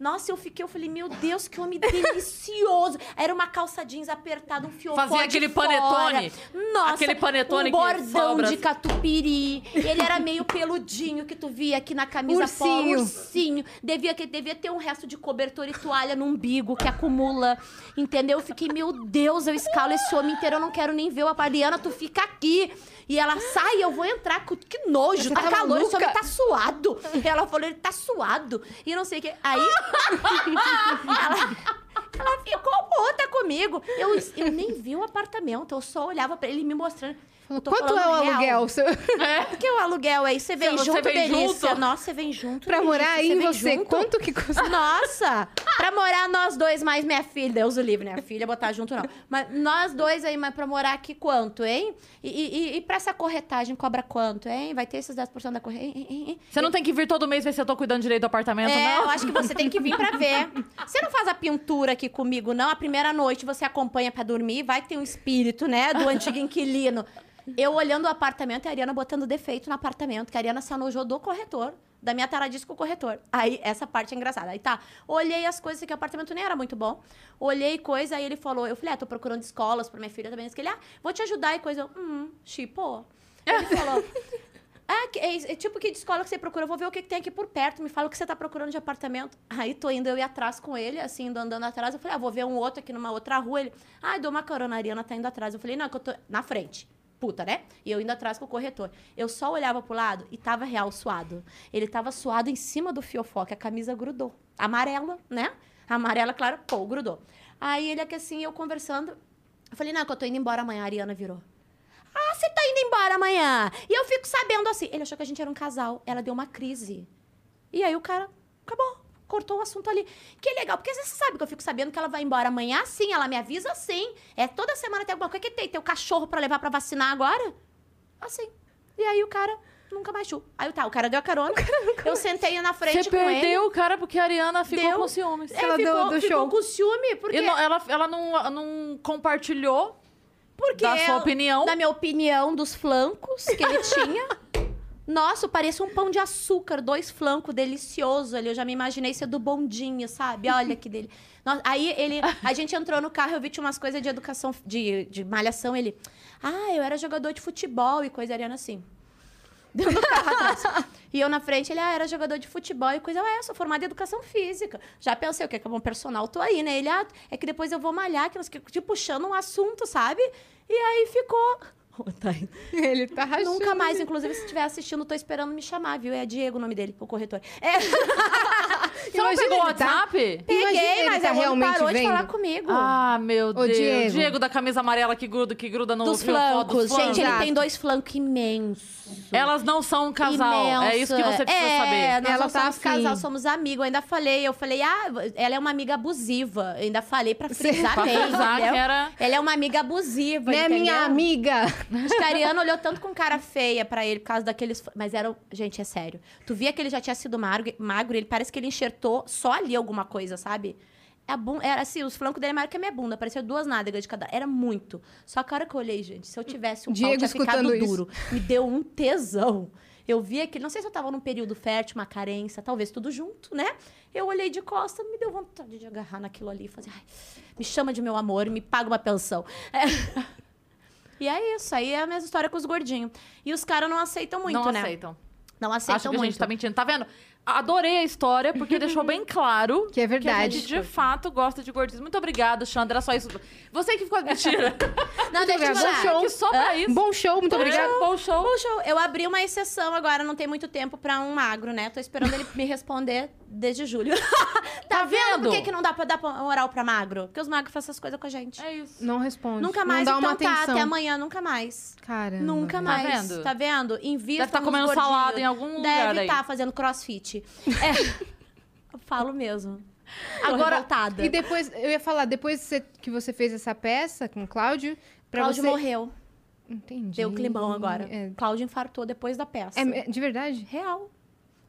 Nossa, eu fiquei, eu falei, meu Deus, que homem delicioso. Era uma calça jeans apertada, um fiofó Fazia de aquele fora. panetone. Nossa, Aquele panetone um bordão de catupiry. Ele era meio peludinho, que tu via aqui na camisa Ursinho. ursinho. Devia, que, devia ter um resto de cobertor e toalha no umbigo, que acumula. Entendeu? Eu fiquei, meu Deus, eu escalo esse homem inteiro, eu não quero nem ver. A Ariana, tu fica aqui. E ela sai, eu vou entrar. Que que nojo, Você tá tá calor, esse homem tá suado. Ela falou, ele tá suado. E não sei o que. Aí. Ela, ela ficou puta comigo. Eu, eu nem vi o apartamento, eu só olhava pra ele me mostrando. Tô Quanto é o real. aluguel? seu- Porque o aluguel aí, você vem Você junto, vem delícia. junto? Nossa, você vem junto. Pra delícia. morar aí você, junto? quanto que custa? Nossa! pra morar nós dois mais minha filha. Deus o livre, né? A filha botar junto não. Mas nós dois aí, mas pra morar aqui quanto, hein? E, e, e pra essa corretagem cobra quanto, hein? Vai ter esses 10% da corretagem? Você não tem que vir todo mês ver se eu tô cuidando direito do apartamento, É, não? eu acho que você tem que vir pra ver. Você não faz a pintura aqui comigo, não? A primeira noite você acompanha pra dormir, vai ter um espírito, né? Do antigo inquilino. Eu olhando o apartamento e a Ariana botando defeito no apartamento, que a Ariana se anojou do corretor. Da minha taradice com o corretor. Aí, essa parte é engraçada. Aí tá, olhei as coisas que o apartamento nem era muito bom. Olhei coisa, aí ele falou, eu falei, ah, tô procurando escolas pra minha filha também. Ele ah, vou te ajudar e coisa. Hum, tipo. Ele falou, que- é, é tipo que de escola que você procura, eu vou ver o que, que tem aqui por perto, me fala o que você tá procurando de apartamento. Aí tô indo eu ir atrás com ele, assim, indo andando atrás. Eu falei, ah, vou ver um outro aqui numa outra rua. Ele, ah, dou uma carona, a Ariana tá indo atrás. Eu falei, não, é que eu tô na frente. Puta, né? E eu indo atrás com o corretor. Eu só olhava pro lado e tava real suado. Ele tava suado em cima do fiofó, que a camisa grudou. Amarela, né? Amarela, claro, pô, grudou. Aí ele aqui assim, eu conversando. Eu falei, não, é que eu tô indo embora amanhã. A Ariana virou. Ah, você tá indo embora amanhã. E eu fico sabendo assim. Ele achou que a gente era um casal. Ela deu uma crise. E aí o cara acabou. Cortou o assunto ali. Que legal, porque você sabe que eu fico sabendo que ela vai embora amanhã, sim. Ela me avisa sim. É toda semana tem alguma coisa que tem. Tem o cachorro pra levar pra vacinar agora? Assim. E aí o cara nunca mais chupa. Aí tá, o cara deu a carona. eu sentei na frente Você com ele. perdeu o cara porque a Ariana ficou Deu. com ciúmes. Ela ficou, deu- do ficou show. com ciúme, porque... E não- ela, ela não, não compartilhou Porque da sua ela- opinião. Na minha opinião, dos flancos que ele tinha. Nossa, parecia um pão de açúcar, dois flancos delicioso ali. Eu já me imaginei ser do bondinho, sabe? Olha que dele. Nossa, aí ele, a gente entrou no carro, eu vi tinha umas coisas de educação, de, de malhação. Ele, ah, eu era jogador de futebol e coisa ariana assim. Dentro do carro atrás. E eu na frente, ele, ah, era jogador de futebol e coisa. Eu, é, eu sou formada em educação física. Já pensei, o que é que é bom personal? Tô aí, né? Ele, ah, é que depois eu vou malhar, que te puxando um assunto, sabe? E aí ficou. Ele tá rachando. Nunca mais, inclusive, se estiver assistindo, tô esperando me chamar, viu? É Diego o nome dele, o corretor. É, Você não pegou o tá- WhatsApp? Peguei, mas tá ele não realmente parou de vendo. falar comigo. Ah, meu Deus. Diego. da camisa amarela que gruda, que gruda no dos flancos. dos flancos. Gente, ele tem dois flancos imensos. Elas não são um casal. É isso que você precisa é, saber. nós Ela não tá somos afim. casal, somos amigos. Eu ainda falei, eu falei, ah, ela é uma amiga abusiva. Eu ainda falei pra frisar Pra bem, frisar entendeu? que era- Ela é uma amiga abusiva, Né, entendeu? minha amiga? Acho que a Ariana olhou tanto com cara feia pra ele por causa daqueles. Mas era. Gente, é sério. Tu via que ele já tinha sido magro, magro ele parece que ele enxertou só ali alguma coisa, sabe? A bun... Era assim, os flancos dele é maior que a minha bunda. Parecia duas nádegas de cada. Era muito. Só que a hora que eu olhei, gente, se eu tivesse um Diego pau, tinha ficado isso. duro. Me deu um tesão. Eu vi aquele. Não sei se eu tava num período fértil, uma carência, talvez tudo junto, né? Eu olhei de costa, me deu vontade de agarrar naquilo ali e fazer. Ai, me chama de meu amor e me paga uma pensão. É. E é isso, aí é a mesma história com os gordinhos. E os caras não aceitam muito, não né? aceitam. Não aceitam Acho que a muito. gente tá mentindo. Tá vendo? Adorei a história, porque deixou bem claro Que é que a verdade. gente de fato gosta de gordismo. Muito obrigada, Chandra. Era só isso. Você que ficou. Mentira. Não, deixa eu falar. Bom show. só pra isso. Bom show, muito obrigada. Bom show. Bom show. Eu abri uma exceção agora, não tem muito tempo pra um magro, né? Tô esperando ele me responder desde julho. tá, Tá vendo? vendo? por que, que não dá pra dar oral pra magro? Porque os magros fazem essas coisas com a gente. É isso. Não responde. Nunca mais, Não dá então uma tá, atenção. até amanhã, nunca mais. Caramba. Nunca Tá mais. vendo? Tá vendo? Invista Deve tá comendo gordinhos. salada em algum lugar Deve estar fazendo crossfit. É. Eu falo mesmo. Tô Agora, revoltada. E depois, eu ia falar, depois que você fez essa peça com o Cláudio, Cláudio você... morreu. Entendi. Deu climão agora. É, Cláudio infartou depois da peça. é- é de verdade? Real.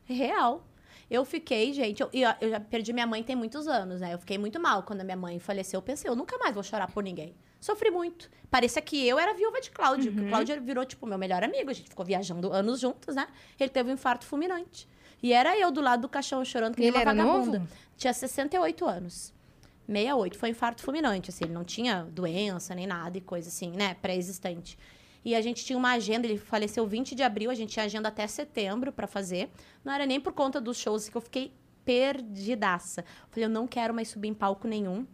Real. Eu fiquei, gente, eu, eu já perdi minha mãe tem muitos anos, né? Eu fiquei muito mal quando a minha mãe faleceu. Eu pensei, eu nunca mais vou chorar por ninguém. Sofri muito. Parecia que eu era viúva de Cláudio. O Cláudio virou, tipo, meu melhor amigo. A gente ficou viajando anos juntos, né? Ele teve um infarto fulminante. E era eu do lado do caixão chorando que nem ele uma era vagabunda. novo? Tinha 68 anos. 68. Foi um infarto fulminante, assim. Ele não tinha doença nem nada e coisa assim, né? Pré-existente. E a gente tinha uma agenda, ele faleceu 20 de abril, a gente tinha agenda até setembro pra fazer. Não era nem por conta dos shows que eu fiquei perdidaça. Falei, eu não quero mais subir em palco nenhum.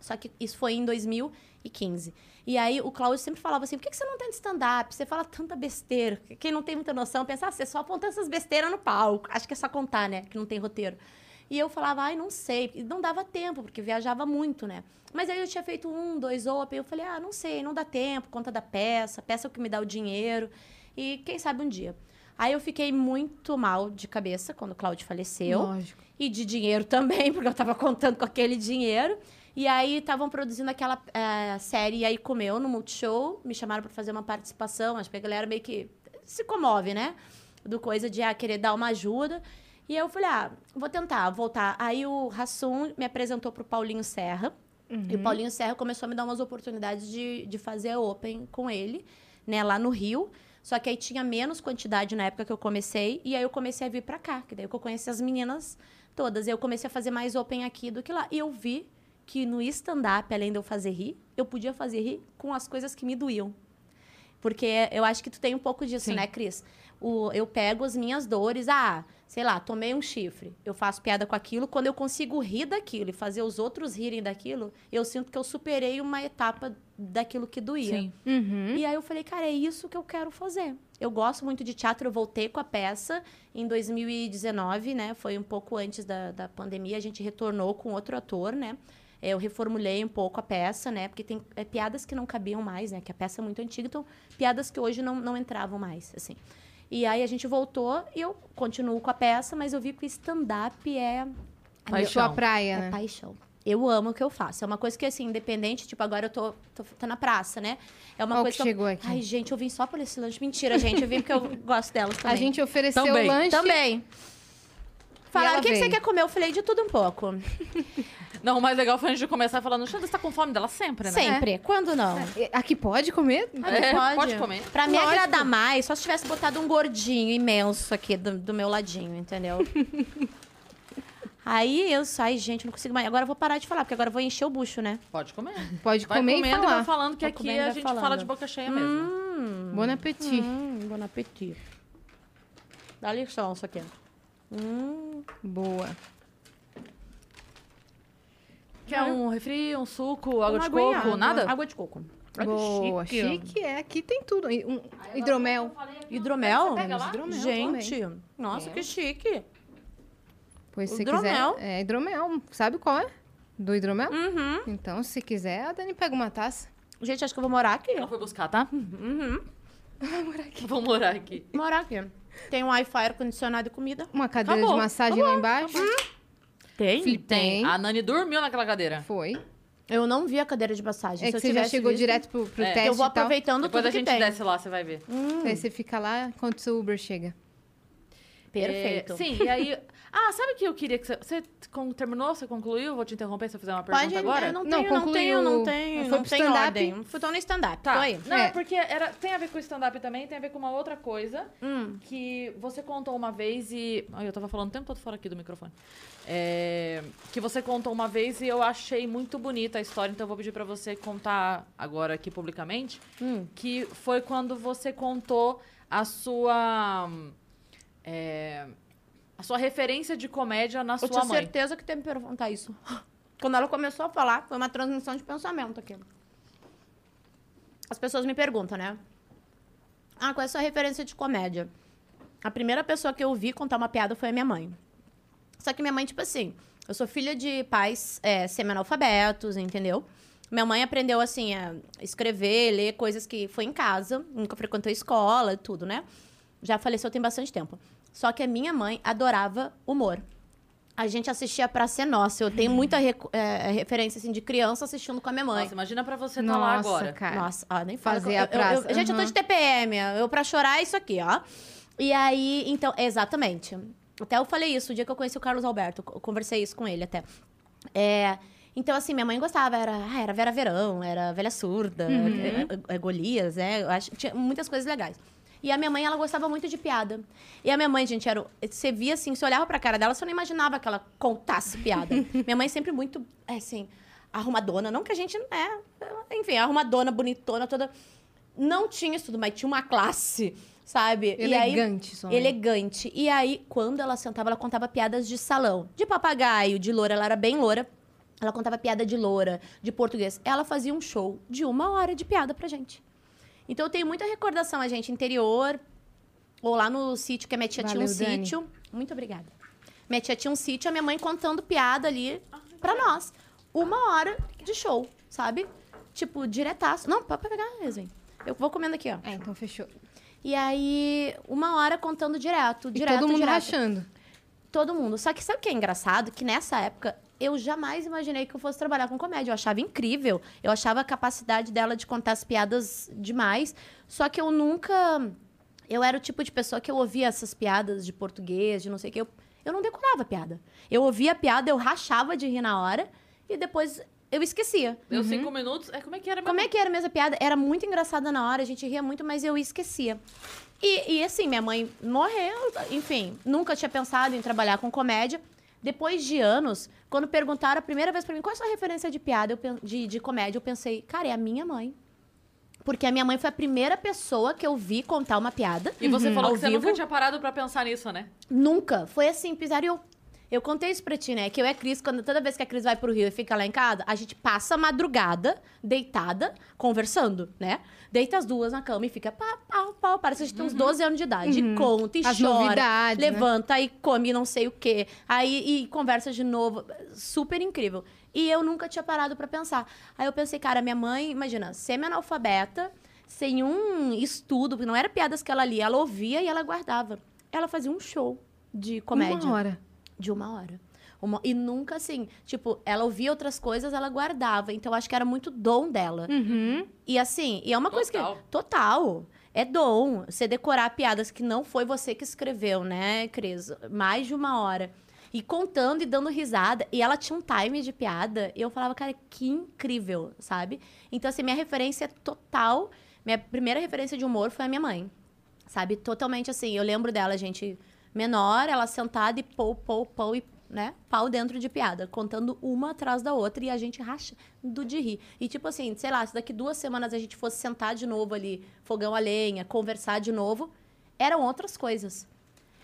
Só que isso foi em 2015. E aí o Cláudio sempre falava assim: por que que você não tem de stand-up? Você fala tanta besteira. Quem não tem muita noção pensa, ah, você só aponta essas besteiras no palco. Acho que é só contar, né? Que não tem roteiro. E eu falava, ai, não sei. E não dava tempo, porque viajava muito, né? Mas aí eu tinha feito um, dois open. Eu falei, ah, não sei, não dá tempo, conta da peça, peça é o que me dá o dinheiro. E quem sabe um dia. Aí eu fiquei muito mal de cabeça quando o Cláudio faleceu. Lógico. e de dinheiro também, porque eu tava contando com aquele dinheiro. E aí estavam produzindo aquela eh, série Aí Comeu no Multishow, me chamaram para fazer uma participação, acho que a galera meio que se comove, né? Do coisa de ah, querer dar uma ajuda. E eu falei, ah, vou tentar voltar. Aí o Rassum me apresentou pro Paulinho Serra. E o Paulinho Serra começou a me dar umas oportunidades de, de fazer open com ele, né, lá no Rio. Só que aí tinha menos quantidade na época que eu comecei. E aí eu comecei a vir pra cá, que daí eu conheci as meninas todas. E eu comecei a fazer mais open aqui do que lá. E eu vi que no stand-up, além de eu fazer rir, eu podia fazer rir com as coisas que me doíam. Porque eu acho que tu tem um pouco disso, Sim. né, Cris? O, eu pego as minhas dores, ah, sei lá, tomei um chifre. Eu faço piada com aquilo. Quando eu consigo rir daquilo e fazer os outros rirem daquilo, eu sinto que eu superei uma etapa daquilo que doía. Sim. Uhum. E aí eu falei, cara, é isso que eu quero fazer. Eu gosto muito de teatro, eu voltei com a peça em 2019, né? Foi um pouco antes da, da pandemia, a gente retornou com outro ator, né? Eu reformulei um pouco a peça, né? Porque tem é, piadas que não cabiam mais, né? Que a peça é muito antiga, então piadas que hoje não, não entravam mais, assim. E aí a gente voltou e eu continuo com a peça, mas eu vi que o stand-up é... A Paixão. sua praia, É né? paixão. Eu amo o que eu faço. É uma coisa que, assim, independente, tipo, agora eu tô, tô, tô na praça, né? É uma Ó o coisa que eu- chegou aqui. Ai, gente, eu vim só por esse lanche. Mentira, gente. Eu vim porque eu gosto delas também. A gente ofereceu Também. o lanche. Também. Falaram, o que, que você quer comer? Eu falei, de tudo um pouco. Não, o mais legal foi a gente começar falando, Xanda, você tá com fome dela sempre, né? Sempre. Quando não? Aqui pode comer? É, pode comer. Pra me Lógico. agradar mais, só se tivesse botado um gordinho imenso aqui do, do meu ladinho, entendeu? Aí eu saio, gente, não consigo mais. Agora eu vou parar de falar, porque agora eu vou encher o bucho, né? Pode comer. Pode Vai comer e comendo e falar. vai falando que Vai aqui comendo a gente falando. fala de boca cheia mesmo. Bom apetite. Hum, bom apetite. Dá lição isso aqui. Hum. Boa. Quer um refri, um suco, água Uma de aguinha, coco, nada? Água de coco. Que Boa. Chique. é. Aqui tem tudo. E Um hidromel. Hidromel? Pega lá? Hidromel Gente, nossa, É. que chique. Pois se Hidromel. quiser. É hidromel. Sabe qual é? Do hidromel? Uhum. Então, se quiser, a Dani pega uma taça. Gente, acho que eu vou morar aqui. Ela foi buscar, tá? Uhum. Vou morar aqui. Morar aqui. Tem um Wi-Fi, ar-condicionado e comida. Uma cadeira Acabou, de massagem lá embaixo. Tem? Felipe, Tem. Tem. A Nani dormiu naquela cadeira. Foi. Eu não vi a cadeira de massagem. É Se que você já chegou visto, direto pro, pro É. teste Eu vou tal. aproveitando Depois tudo a que gente tem. desce lá, você vai ver. Aí você fica lá enquanto o seu Uber chega. Perfeito. É, sim, e aí... Ah, sabe o que eu queria que você... Você terminou? Você concluiu? Vou te interromper se eu fizer uma pergunta Pode, agora? eu não Não, tenho, não, concluiu. tenho, não tenho, Foi não pro tenho stand-up? ordem. Fui tô no stand-up, Tá. aí. Não, É. é porque era, tem a ver com o stand-up também, tem a ver com uma outra coisa Hum. que você contou uma vez e. Ai, eu tava falando o tempo todo fora aqui do microfone. É, que você contou uma vez e eu achei muito bonita a história, então eu vou pedir pra você contar agora aqui publicamente. Hum. Que foi quando você contou a sua. É, a sua referência de comédia na Eu sua tinha mãe. certeza que tem que perguntar isso. Quando ela começou a falar, foi uma transmissão de pensamento aqui. As pessoas me perguntam, né? Ah, qual é a sua referência de comédia? A primeira pessoa que eu vi contar uma piada foi a minha mãe. Só que minha mãe, tipo assim, eu sou filha de pais é, semi-analfabetos, entendeu? Minha mãe aprendeu, assim, a escrever, ler coisas que foi em casa, nunca frequentou escola, tudo, né? Já faleceu tem bastante tempo. Só que a minha mãe adorava humor. A gente assistia pra ser nossa. Eu tenho muita recu- é, referência, assim, de criança assistindo com a minha mãe. Nossa, imagina pra você estar lá Nossa, agora. cara. Nossa, ó, nem fala. Fazer Eu- a eu- praça, eu- gente, eu tô de TPM. Eu pra chorar é isso aqui, ó. E aí, então, exatamente. Até eu falei isso o dia que eu conheci o Carlos Alberto. Eu conversei isso com ele até. É, então, assim, minha mãe gostava. Era, ah, era Vera Verão, era Velha Surda, é, é, é, Golias, né? Eu acho que tinha muitas coisas legais. E a minha mãe, ela gostava muito de piada. E a minha mãe, gente, era. Você via assim, você olhava pra cara dela, você não imaginava que ela contasse piada. minha mãe sempre muito, é, assim, arrumadona. Não que a gente não é. Enfim, arrumadona, bonitona, toda. Não tinha isso tudo, mas tinha uma classe, sabe? Elegante, mãe. elegante. E aí, quando ela sentava, ela contava piadas de salão. De papagaio, de loura. Ela era bem loura. Ela contava piada de loura, de português. Ela fazia um show de uma hora de piada pra gente. Então, eu tenho muita recordação, a gente, interior. Ou lá no sítio, que a minha tia tinha um Valeu, Dani. sítio. Muito obrigada. Minha tia tinha um sítio, a minha mãe contando piada ali pra nós. Uma hora de show, sabe? Tipo, diretaço. Não, pode pegar, Yasmin. Eu vou comendo aqui, ó. É, então fechou. E aí, uma hora contando direto, E direto, todo mundo direto. rachando. Todo mundo. Só que sabe o que é engraçado? Que nessa época eu jamais imaginei que eu fosse trabalhar com comédia. Eu achava incrível. Eu achava a capacidade dela de contar as piadas demais. Só que eu nunca. Eu era o tipo de pessoa que eu ouvia essas piadas de português, de não sei o que. Eu, eu não decorava a piada. Eu ouvia a piada, eu rachava de rir na hora e depois eu esquecia. Deu cinco minutos. É, como é que era Como mesmo? é que era a mesma piada? Era muito engraçada na hora, a gente ria muito, mas eu esquecia. E, e assim, minha mãe morreu, enfim, nunca tinha pensado em trabalhar com comédia. Depois de anos, quando perguntaram a primeira vez pra mim qual é a sua referência de piada, eu de, de comédia, eu pensei, cara, é a minha mãe. Porque a minha mãe foi a primeira pessoa que eu vi contar uma piada. E você falou ao que você vivo. nunca tinha parado pra pensar nisso, né? Nunca. Foi assim, pisar e eu. Eu contei isso pra ti, né? Que eu e a Cris, quando, toda vez que a Cris vai pro Rio e fica lá em casa, a gente passa a madrugada, deitada, conversando, né? Deita as duas na cama e fica pau, pau, pau. Parece que a gente tem uns 12 anos de idade. E conta, e As chora. novidades, né? levanta e come não sei o quê. Aí e conversa de novo. Super incrível. E eu nunca tinha parado pra pensar. Aí eu pensei, cara, minha mãe, imagina, semi-analfabeta, sem um estudo, não era piadas que ela lia, ela ouvia e ela guardava. Ela fazia um show de comédia Uma hora. de uma hora. Uma- e nunca assim, tipo, ela ouvia outras coisas, ela guardava. Então, acho que era muito dom dela. Uhum. E assim, e é uma coisa Total. que. Total. É dom. Você decorar piadas que não foi você que escreveu, né, Cris? Mais de uma hora. E contando e dando risada. E ela tinha um time de piada. E eu falava, cara, que incrível, sabe? Então, assim, minha referência total. Minha primeira referência de humor foi a minha mãe. Sabe? Totalmente assim. Eu lembro dela, gente, menor, ela sentada e pau, pau, pau e. Né? Pau dentro de piada, contando uma atrás da outra e a gente rachando de rir. E tipo assim, sei lá, se daqui duas semanas a gente fosse sentar de novo ali, fogão a lenha, conversar de novo, eram outras coisas.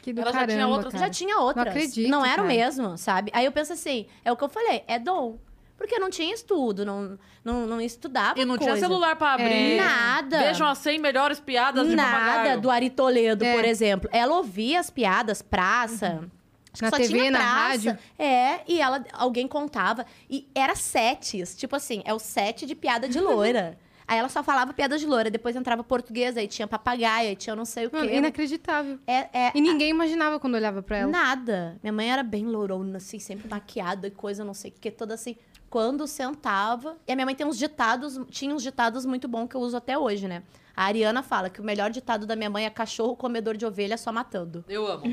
Que do Ela já caramba, tinha outras- cara. Já tinha outras. acredito, Não era o mesmo, sabe? Aí eu penso assim, é o que eu falei, é dom. Porque não tinha estudo, não, não, não estudava E não tinha coisa. celular pra abrir. É. Nada. Vejam as 100 melhores piadas de Nada do Ari Toledo, É. por exemplo. Ela ouvia as piadas, praça. Acho que Na só TV, tinha na praça. rádio. É, e ela, alguém contava. E era sets. Tipo assim, é o set de piada de loira. aí ela só falava piada de loira. Depois entrava português, aí tinha papagaio, aí tinha não sei o quê. inacreditável. É, é, E ninguém imaginava quando olhava pra ela. Nada. Minha mãe era bem lourona, assim, sempre maquiada e coisa, não sei o que, toda assim. Quando sentava. E a minha mãe tem uns ditados, tinha uns ditados muito bons que eu uso até hoje, né? A Ariana fala que o melhor ditado da minha mãe é cachorro comedor de ovelha só matando. Eu amo.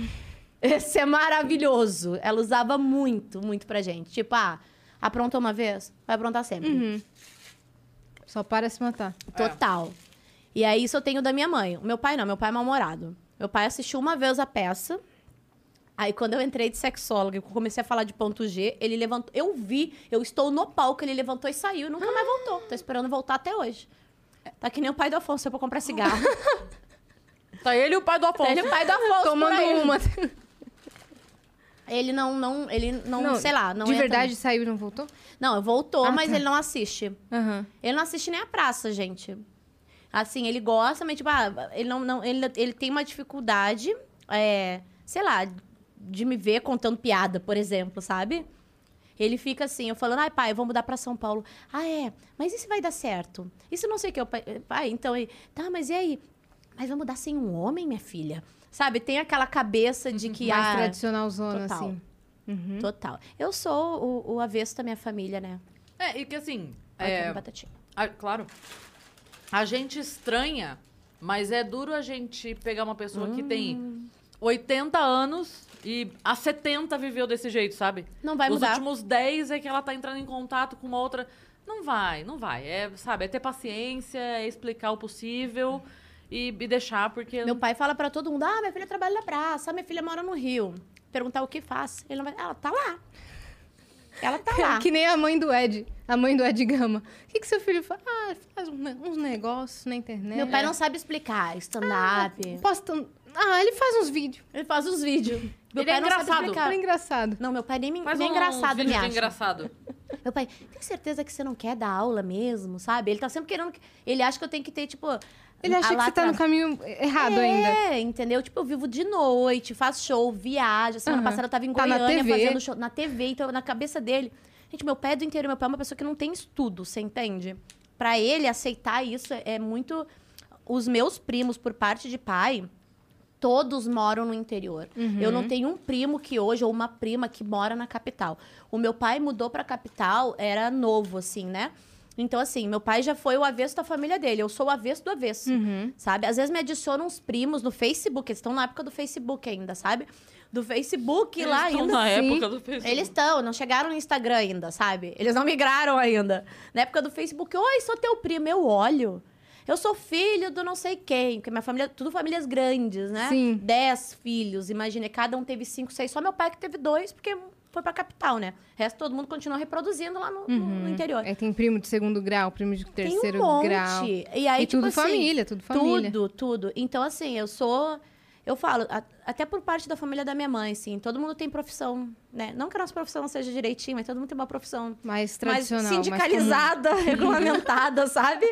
Esse é maravilhoso. Ela usava muito, muito pra gente. Tipo, ah, aprontou uma vez, vai aprontar sempre. Uhum. Só para se matar. Total. E aí, isso eu tenho da minha mãe. O meu pai não, meu pai é mal-humorado. Meu pai assistiu uma vez a peça. Aí, quando eu entrei de sexóloga, eu comecei a falar de ponto G, ele levantou. Eu vi, eu estou no palco, ele levantou e saiu e nunca mais voltou. Tô esperando voltar até hoje. Tá que nem o pai do Afonso, eu pra comprar cigarro. Tá ele e o pai do Afonso. ele e o pai do Afonso. Tomando uma. Ele não, não, ele não, sei lá, não De verdade saiu e não voltou? Não, voltou, Ah, mas tá. ele não assiste. Aham. Ele não assiste nem a praça, gente. Assim, ele gosta, mas, tipo, ah, ele, não, não, ele, ele tem uma dificuldade, é, sei lá, de me ver contando piada, por exemplo, sabe? Ele fica assim, eu falando, ai, pai, eu vou mudar pra São Paulo. Ah, é? Mas e se vai dar certo? Isso não sei o que. Eu, pai, então, ele, tá, mas e aí? Mas vai mudar sem um homem, minha filha? Sabe, tem aquela cabeça de que... Mais ah, tradicional zona, total. assim. Uhum. Total. Eu sou o, o avesso da minha família, né? É, e que assim. É, batatinha. a- claro. A gente estranha, mas é duro a gente pegar uma pessoa que Hum. tem 80 anos e há 70 viveu desse jeito, sabe? Não vai Os mudar. últimos 10 é que ela tá entrando em contato com uma outra. Não vai, não vai. É, sabe, é ter paciência, é explicar o possível e, e deixar, porque. Meu pai fala pra todo mundo: ah, minha filha trabalha na praça, ah, minha filha mora no Rio. Perguntar o que faz. Ele não vai. Ela tá lá. Ela tá lá. Que nem a mãe do Ed. A mãe do Ed Gama. O que, que seu filho faz? Ah, faz um uns negócios na internet. Meu pai não sabe explicar stand-up. Posta... um- Ah, ele faz uns vídeos. Ele faz os vídeos. Meu Ele é pai não sabe engraçado. explicar. É engraçado. Não, meu pai nem, me- Faz nem um engraçado me acha. engraçado. Meu pai, tem certeza que você não quer dar aula mesmo, sabe? Ele tá sempre querendo. que- Ele acha que eu tenho que ter, tipo. Ele acha que você tá no caminho errado ainda. É, entendeu? Tipo, eu vivo de noite, faço show, viajo. Semana Aham. passada eu tava em Tá na Goiânia TV. fazendo show na TV, então na cabeça dele. Gente, meu pai é do interior, meu pai é uma pessoa que não tem estudo, você entende? Pra ele aceitar isso é, é muito. Os meus primos, por parte de pai, Todos moram no interior. Eu não tenho um primo que hoje, ou uma prima que mora na capital. O meu pai mudou pra capital, era novo, assim, né? Então, assim, meu pai já foi o avesso da família dele. Eu sou o avesso do avesso, sabe? Às vezes me adicionam uns primos no Facebook. Eles estão na época do Facebook ainda, sabe? Do Facebook Eles lá estão ainda. na época do Facebook. Eles estão, não chegaram no Instagram ainda, sabe? Eles não migraram ainda. Na época do Facebook, oi, sou teu primo, eu olho. Eu sou filho do não sei quem, porque minha família, tudo famílias grandes, né? Sim. Dez filhos, imagina, cada um teve cinco, seis. Só meu pai que teve dois, porque foi pra capital, né? O resto todo mundo continuou reproduzindo lá no, no- no interior. É, tem primo de segundo grau, primo de Tem terceiro um monte. grau. E aí, e tipo tudo assim, família, tudo família. Tudo, tudo. Então, assim, eu sou. Eu falo, a- até por parte da família da minha mãe, assim, todo mundo tem profissão, né? Não que a nossa profissão não seja direitinho, mas todo mundo tem uma profissão Mais mais tradicional. mais sindicalizada, regulamentada, sabe?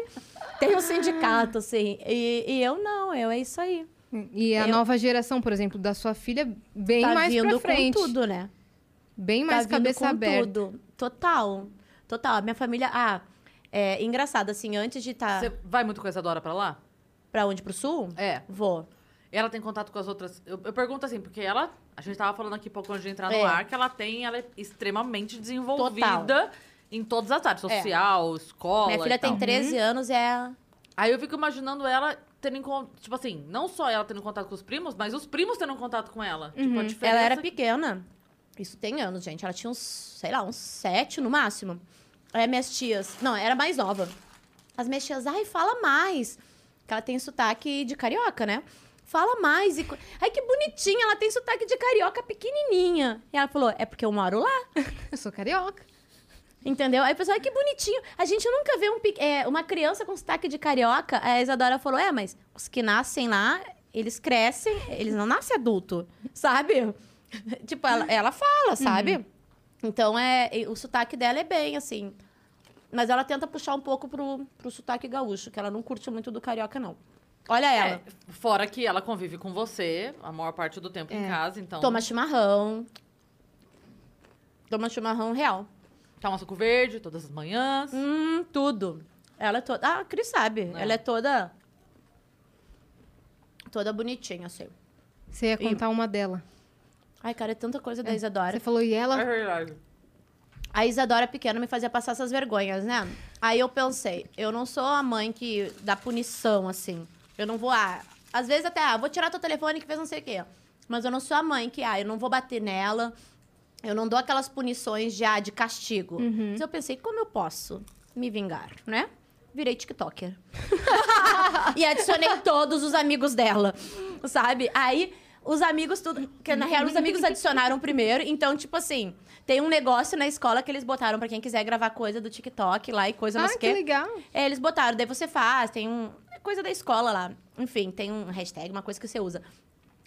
Tem um sindicato, assim. E, e eu não, eu é isso aí. E a Eu- nova geração, por exemplo, da sua filha, bem tá mais vindo pra frente. com tudo, né? Bem mais tá cabeça aberta. tudo. Total. Total. A minha família. Ah, é engraçado, assim, antes de estar. Você vai muito com a Isadora pra lá? Pra onde? Pro sul? É. Vou. Ela tem contato com as outras. Eu, eu pergunto assim, porque ela. A gente tava falando aqui pouco antes de entrar no É. ar que ela tem. Ela é extremamente desenvolvida em todas as áreas. É. Social, escola. Minha filha e tal. tem 13 anos, é. Aí eu fico imaginando ela tendo contato. Tipo assim, não só ela tendo contato com os primos, mas os primos tendo contato com ela. Tipo, a diferença. Ela era pequena. Isso tem anos, gente. Ela tinha uns, sei lá, uns sete no máximo. Aí minhas tias. Não, era mais nova. As minhas tias, ai, fala mais. Que ela tem sotaque de carioca, né? Fala mais. E... Ai, que bonitinha, ela tem sotaque de carioca pequenininha. E ela falou, é porque eu moro lá. Eu sou carioca. Entendeu? Aí o pessoal, ai, que bonitinho. A gente nunca vê um, é, uma criança com sotaque de carioca. A Isadora falou, é, mas os que nascem lá, eles crescem, eles não nascem adulto, sabe? tipo, ela, ela fala, sabe? Então, é, e o sotaque dela é bem, assim. Mas ela tenta puxar um pouco pro, pro sotaque gaúcho, que ela não curte muito do carioca, não. Olha ela. É, fora que ela convive com você a maior parte do tempo em É. casa, então. Toma chimarrão. Toma chimarrão real. Toma suco verde todas as manhãs. Hum, tudo. Ela é toda. Ah, a Cris sabe. É. Ela é toda. Toda bonitinha, assim. Você ia contar uma dela. Ai, cara, é tanta coisa da Isadora. Você falou, e ela? É verdade. A Isadora pequena me fazia passar essas vergonhas, né? Aí eu pensei, eu não sou a mãe que dá punição, assim. Eu não vou, ah, às vezes até, ah, vou tirar teu telefone que fez não sei o quê. Mas eu não sou a mãe que, ah, eu não vou bater nela. Eu não dou aquelas punições já de castigo. Mas eu pensei, como eu posso me vingar, né? Virei TikToker. e adicionei todos os amigos dela, sabe? Aí, os amigos tudo... Que, na real, os amigos adicionaram primeiro. Então, tipo assim, tem um negócio na escola que eles botaram pra quem quiser gravar coisa do TikTok lá e coisa, não Ah, sei o que legal. É, eles botaram, daí você faz, tem um... é Coisa da escola lá. Enfim, tem um hashtag, uma coisa que você usa.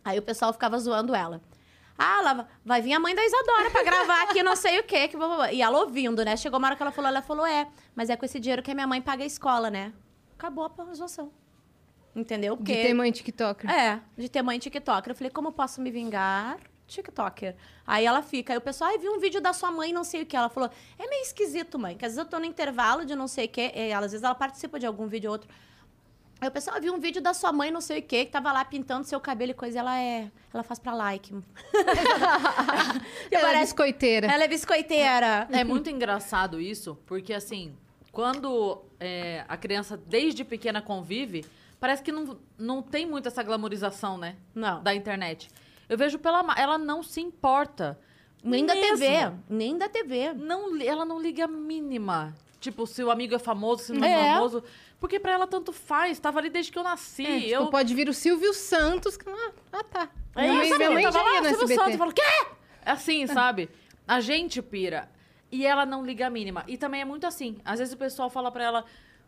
Aí o pessoal ficava zoando ela. Ah, lá vai vir a mãe da Isadora pra gravar aqui não sei o quê. Que. E ela ouvindo, né? Chegou uma hora que ela falou, ela falou, é, mas é com esse dinheiro que a minha mãe paga a escola, né? Acabou a zoação. Entendeu? De Porque... ter mãe TikToker. É, de ter mãe TikToker. Eu falei, como eu posso me vingar? TikToker. Aí ela fica, aí o pessoal, ai, vi um vídeo da sua mãe, não sei o que. Ela falou, é meio esquisito, mãe, que às vezes eu tô no intervalo de não sei o que, e ela, às vezes ela participa de algum vídeo ou outro. Aí o pessoal viu um vídeo da sua mãe, não sei o que, que tava lá pintando seu cabelo e coisa, e ela é. Ela faz pra like. Ela é Parece- biscoiteira. ela é biscoiteira. É muito engraçado isso, porque assim, quando é, a criança desde pequena convive, parece que não, não tem muito essa glamorização, né? Não. Da internet. Eu vejo pela. Ela não se importa. Nem da Mesmo. TV. Nem da TV. Não, ela não liga a mínima. Tipo, se o amigo é famoso, se não é, É. famoso. Porque pra ela tanto faz. Tava ali desde que eu nasci. É, tipo, eu. pode vir o Silvio Santos. Que... Ah, tá. É, minha mãe, minha mãe tava lá, Silvio SBT. Santos, eu falo, quê? É Assim, sabe? A gente pira. E ela não liga a mínima. E também é muito assim. Às vezes o pessoal fala pra ela,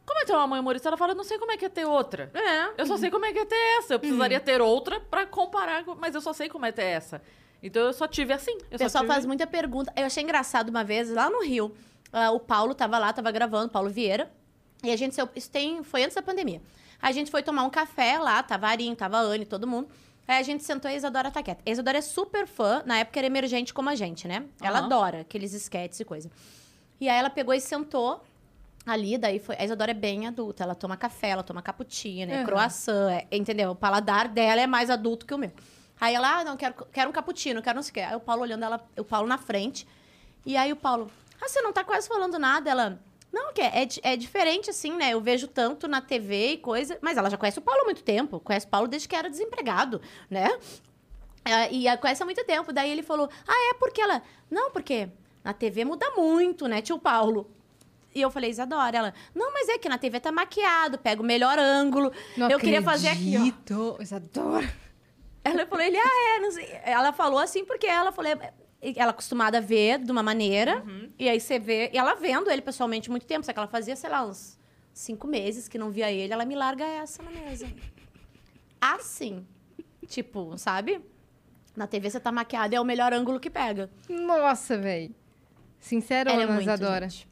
como é ter uma mãe humorista? Ela fala, eu não sei como é que é ter outra. É. Eu só sei como é que é ter essa. Eu precisaria ter outra pra comparar, com- mas eu só sei como é ter essa. Então eu só tive assim. O só pessoal tive... faz muita pergunta. Eu achei engraçado uma vez, lá no Rio, ah, o Paulo tava lá, tava gravando, Paulo Vieira. E a gente, isso tem, foi antes da pandemia. A gente foi tomar um café lá, tava Arinho, tava Anne, todo mundo. Aí a gente sentou e a Isadora tá quieta. A Isadora é super fã, na época era emergente como a gente, né? Ela Aham. adora aqueles esquetes e coisa. E aí ela pegou e sentou. Ali, daí foi. A Isadora é bem adulta. Ela toma café, ela toma cappuccino, é Uhum. croissant, é- entendeu? O paladar dela é mais adulto que o meu. Aí ela, ah, não, quero, quero um cappuccino, quero não sei o quê. Aí o Paulo olhando ela, o Paulo na frente. E aí o Paulo, ah, você não tá quase falando nada. Ela, não, que é, é, é diferente assim, né? Eu vejo tanto na TV e coisa. Mas ela já conhece o Paulo há muito tempo. Conhece o Paulo desde que era desempregado, né? É, e a conhece há muito tempo. Daí ele falou: Ah, é porque ela. Não, porque na TV muda muito, né, tio Paulo? E eu falei, Isadora, ela, não, mas é que na TV tá maquiado, pega o melhor ângulo. Não eu queria fazer aqui, ó. acredito. Isadora. Ela falou, ele, ah, é, não sei. Ela falou assim, porque ela falou, ela é acostumada a ver de uma maneira, e aí você vê, e ela vendo ele pessoalmente muito tempo, só que ela fazia, sei lá, uns cinco meses que não via ele, ela me larga essa na mesa. Assim. Tipo, sabe? Na TV você tá maquiada, é o melhor ângulo que pega. Nossa, velho. Sincerona, Ela é muito, Isadora. gente.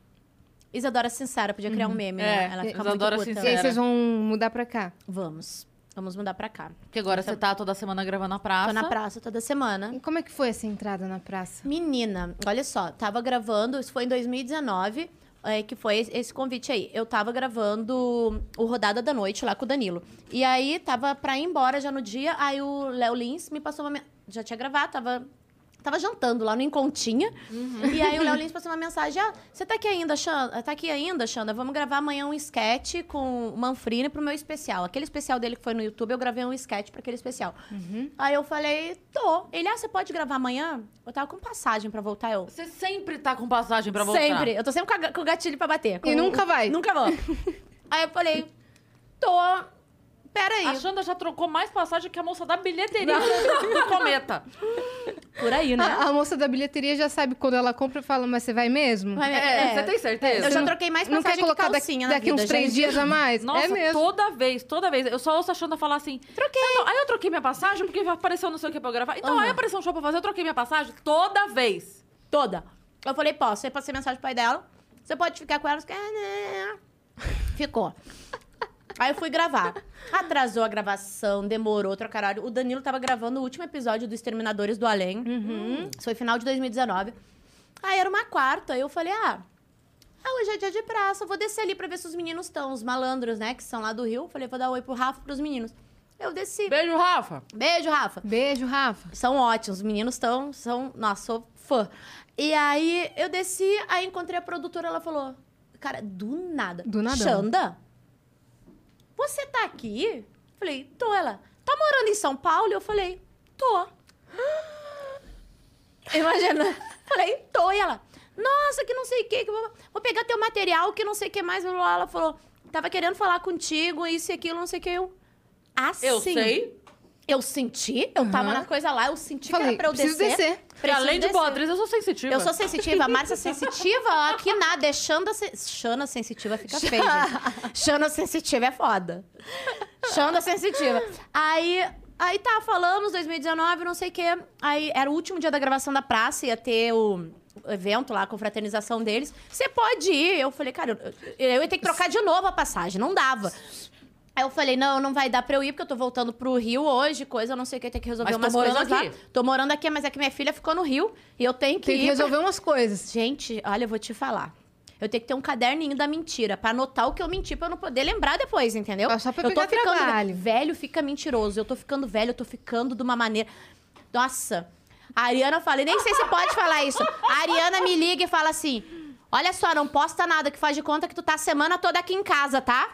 Isadora Sincera, podia criar um meme, É, né? Ela fica Isadora muito puta. E aí Sincera. vocês vão mudar pra cá? Vamos. Vamos mudar pra cá. Porque agora você tá toda semana gravando na praça. Tô na praça toda semana. E como é que foi essa entrada na praça? Menina, olha só, tava gravando, isso foi em 2019, é, que foi esse- esse convite aí. Eu tava gravando o Rodada da Noite lá com o Danilo. E aí tava pra ir embora já no dia, aí o Léo Lins me passou uma. Já tinha gravado, tava. Tava jantando lá no Encontinha. E aí o Léo Lins passou uma mensagem: Ah, você tá aqui ainda, Xanda? Tá aqui ainda, Xanda? Vamos gravar amanhã um sketch com o Manfrini pro meu especial. Aquele especial dele que foi no YouTube, eu gravei um sketch pra aquele especial. Aí eu falei, tô. Ele, ah, você pode gravar amanhã? Eu tava com passagem pra voltar, eu. Você sempre tá com passagem pra voltar. Sempre. Eu tô sempre com o gatilho pra bater. Com E nunca vai. Nunca vou. Aí eu falei, tô. Peraí. A Xanda já trocou mais passagem que a moça da bilheteria do, Cometa. Por aí, né? A, a moça da bilheteria já sabe quando ela compra e fala, mas você vai mesmo? É, é, você tem certeza? Eu já não- troquei mais Não passagem quer colocar que daqui, calcinha na daqui uns três dias a mais? Nossa, é mesmo. toda vez, toda vez. Eu só ouço a Xanda falar assim... Troquei. aí eu troquei minha passagem porque apareceu não sei o que pra eu gravar. Então, Aham. aí apareceu um show pra fazer, eu troquei minha passagem toda vez. Toda. Eu falei, posso. Aí passei mensagem pro pai dela. Você pode ficar com ela? Né? Ficou. Aí eu fui gravar. Atrasou a gravação, demorou outro caralho. O Danilo tava gravando o último episódio do Exterminadores do Além. Isso foi final de 2019. Aí era uma quarta. Aí eu falei, ah... Ah, hoje é dia de praça. Vou descer ali pra ver se os meninos estão. Os malandros, né? Que são lá do Rio. Falei, vou dar oi pro Rafa pros meninos. Eu desci. Beijo, Rafa. Beijo, Rafa. Beijo, Rafa. São ótimos, os meninos estão. São, nossa, sou fã. E aí eu desci, aí encontrei a produtora, ela falou: Cara, do nada. Do nada. Xanda, você tá aqui? Falei, tô. Ela, tá morando em São Paulo? Eu falei, tô. Imagina. Falei, tô. E ela, nossa, que não sei o que, que vou, vou pegar teu material, que não sei o que mais. Ela falou, tava querendo falar contigo, isso e aquilo, não sei o que. Eu, assim. Eu sei. Eu senti, eu tava Aham. na coisa lá, eu senti que Falei, era pra eu preciso descer. descer. Porque Preciso além de descer. boa atriz, eu sou sensitiva. Eu sou sensitiva, a Márcia sensitiva, aqui nada, é Xanda... Sen... Xana sensitiva fica feio, gente. Xana sensitiva é foda. Xanda sensitiva. Aí, aí tá, falamos, 2019, não sei o quê. Aí era o último dia da gravação da praça, ia ter o o evento lá, a confraternização deles. Você pode ir. Eu falei, cara, eu, eu ia ter que trocar de novo a passagem, não dava. Aí eu falei, não, não vai dar pra eu ir, porque eu tô voltando pro Rio hoje, coisa, eu não sei o que, tem que resolver Mas tô umas morando coisas lá. aqui. Tô morando aqui, mas é que minha filha ficou no Rio e eu tenho que Tem que ir. pra- resolver umas coisas. Gente, olha, eu vou te falar. Eu tenho que ter um caderninho da mentira pra anotar o que eu menti pra eu não poder lembrar depois, entendeu? Só pra eu tô pegar ficando trabalho. velho, fica mentiroso. Eu tô ficando velho, eu tô ficando de uma maneira. Nossa. A Ariana fala, e nem sei se pode falar isso. A Ariana me liga e fala assim: Olha só, não posta nada que faz de conta que tu tá a semana toda aqui em casa, tá?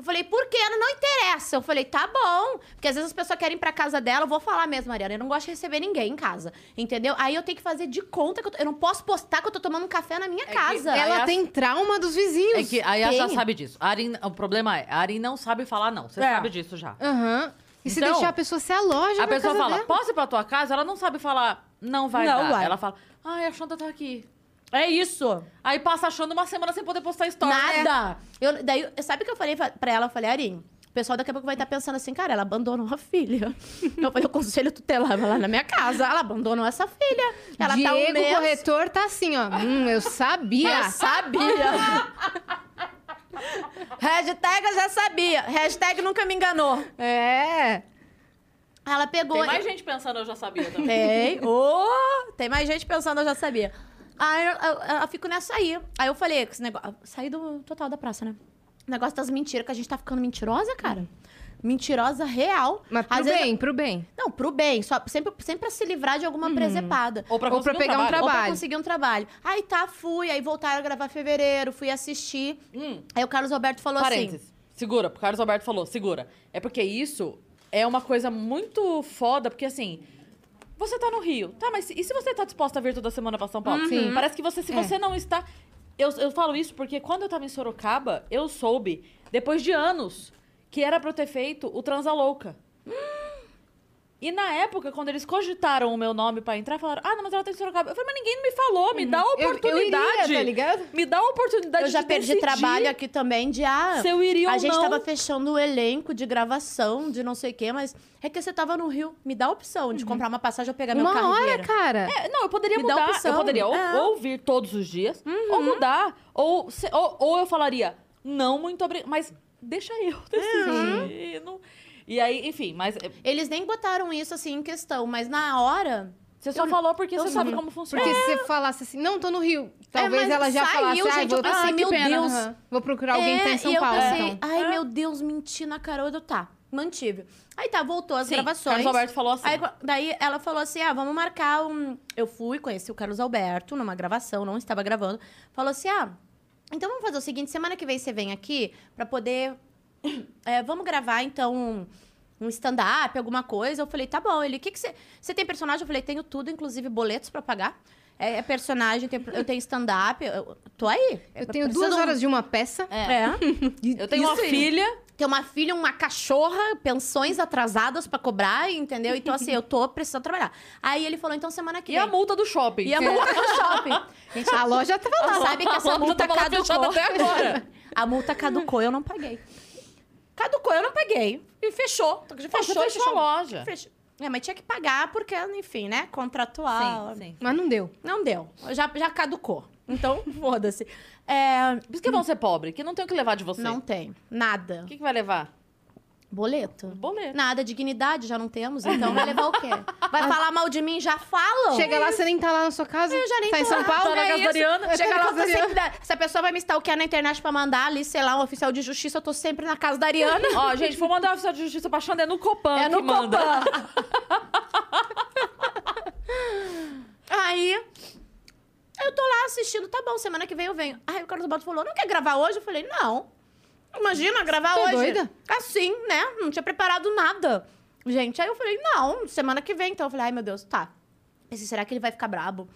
Eu falei, por quê? Não, não interessa. Eu falei, tá bom. Porque às vezes as pessoas querem ir pra casa dela. Eu vou falar mesmo, Mariana. Eu não gosto de receber ninguém em casa. Entendeu? Aí eu tenho que fazer de conta que eu, tô- eu não posso postar que eu tô tomando um café na minha que casa. Ela a- tem trauma dos vizinhos. É que a Yas já sabe disso. A Arin, o problema é, a Arin não sabe falar não. Você É. sabe disso já. Aham. E se Então, deixar a pessoa ser a loja A pessoa casa fala, dela? posso ir pra tua casa? Ela não sabe falar, não vai Não dar. vai. Ela fala, ai, a Xanda tá aqui. É isso. Aí passa achando uma semana sem poder postar story. Nada. Eu, daí, sabe o que eu falei fa- pra ela? Eu falei, Arim, o pessoal daqui a pouco vai estar pensando assim, cara, ela abandonou a filha. Eu falei, o conselho tutelar lá na minha casa. Ela abandonou essa filha. Ela Diego, tá um mês... corretor, tá assim, ó. Hum, eu sabia. Eu sabia. Hashtag eu já sabia. Hashtag nunca me enganou. É. Ela pegou. Tem mais gente pensando, eu já sabia também. Tem. Ô, tem mais gente pensando, eu já sabia. Aí eu, eu- eu fico nessa aí. Aí eu falei, esse negócio. Saí do total da praça, né? O negócio das mentiras, que a gente tá ficando mentirosa, cara. Mentirosa real. Mas pro Às vezes- bem, pro bem. Não, pro bem. Só, sempre, sempre pra se livrar de alguma presepada. Ou pra, Ou pra conseguir pegar um Ou pra trabalho. conseguir um trabalho. Aí tá, fui. Aí voltaram a gravar fevereiro, fui assistir. Hum. Aí o Carlos Alberto falou assim. Parênteses. Segura, o Carlos Alberto falou, segura. É porque isso é uma coisa muito foda, porque assim. Você tá no Rio. Tá, mas e se você tá disposta a vir toda semana pra São Paulo? Sim. Parece que você, se É. você não está. Eu, eu falo isso porque quando eu tava em Sorocaba, eu soube, depois de anos, que era pra eu ter feito o Transa Louca. E na época, quando eles cogitaram o meu nome pra entrar, falaram: Ah, não, mas ela tá em Sorocaba. Eu falei, mas ninguém me falou, me dá a Eu- eu oportunidade. iria, tá ligado? Me dá a oportunidade Eu já de perdi decidir trabalho aqui também de ah, Se eu iria a ou gente não. tava fechando o elenco de gravação, de não sei o quê, mas é que você tava no Rio. Me dá a opção de comprar uma passagem ou pegar meu Uma carro hora, cara. É, não, eu poderia Me dá mudar. opção. Eu poderia ou, É. ou vir todos os dias, ou mudar. Ou, se- ou, ou eu falaria, não, muito obrigada. Mas deixa eu decidir. Não- E aí, enfim, mas é, Eles nem botaram isso assim em questão, mas na hora. você só falou porque eu você sabe como funciona. Porque se você falasse assim, não, tô no Rio. Talvez É. ela já saiu, falasse, ai, gente, vou... eu pensei, ah, que meu pena, Deus. aham. Vou procurar alguém que tá em São É, e eu Paulo, pensei, então. ai meu Deus, menti na cara. Eu, tá, mantive. Aí tá, voltou as Sim, gravações. Carlos Alberto falou assim. Aí, daí ela falou assim: ah, vamos marcar um. Eu fui, conheci o Carlos Alberto numa gravação, não estava gravando. Falou assim: ah, então vamos fazer o seguinte: semana que vem você vem aqui pra poder. É, vamos gravar então um, stand-up, alguma coisa. Eu falei: tá bom. Ele, o que, que você. Você tem personagem? Eu falei: tenho tudo, inclusive boletos pra pagar. É, é personagem, tem- eu tenho stand-up. Eu, eu tô aí. Eu tenho duas de um- horas de uma peça. É. Eu tenho uma Isso aí. filha. Tem uma filha, uma cachorra, pensões atrasadas pra cobrar, entendeu? Então, assim, eu tô precisando trabalhar. Aí ele falou, então, semana que E vem. a multa do shopping. E a multa no shopping. Gente, A loja tava lá. sabe que essa multa caducou. até agora. A multa caducou, eu não paguei. Caducou, eu não paguei. E fechou. Fechou, você fechou a loja. Fechou. É, mas tinha que pagar porque, enfim, né? Contratual. Sim, sim. Mas não deu. Não deu. Já, já caducou. Então, foda-se. É, Por isso que vão ser pobre, que não tem o que levar de você. não tem. Nada. O que, que vai levar? Boleto. Boleto. Nada, dignidade já não temos, então vai levar o quê? Vai falar mal de mim? Já falam. Chega lá, você nem tá lá na sua casa. Eu já nem Tá em tô São lá. Paulo? Tá na É casa da isso. Ariana. Chega Tá lá, tô sempre da- se a pessoa vai me stalkear na internet pra mandar ali, sei lá, um oficial de justiça, eu tô sempre na casa da Ariana. Ó, gente, vou mandar o oficial de justiça pra Xanda, é no Copan É que no manda. Aí, eu tô lá assistindo, tá bom, semana que vem eu venho. Aí o Carlos Alberto falou, não quer gravar hoje? Eu falei, não. Imagina gravar Tá hoje. doida? Assim, né? Não tinha preparado nada. Gente, aí eu falei, não, semana que vem. Então eu falei, ai meu Deus, tá. Esse, será que ele vai ficar brabo?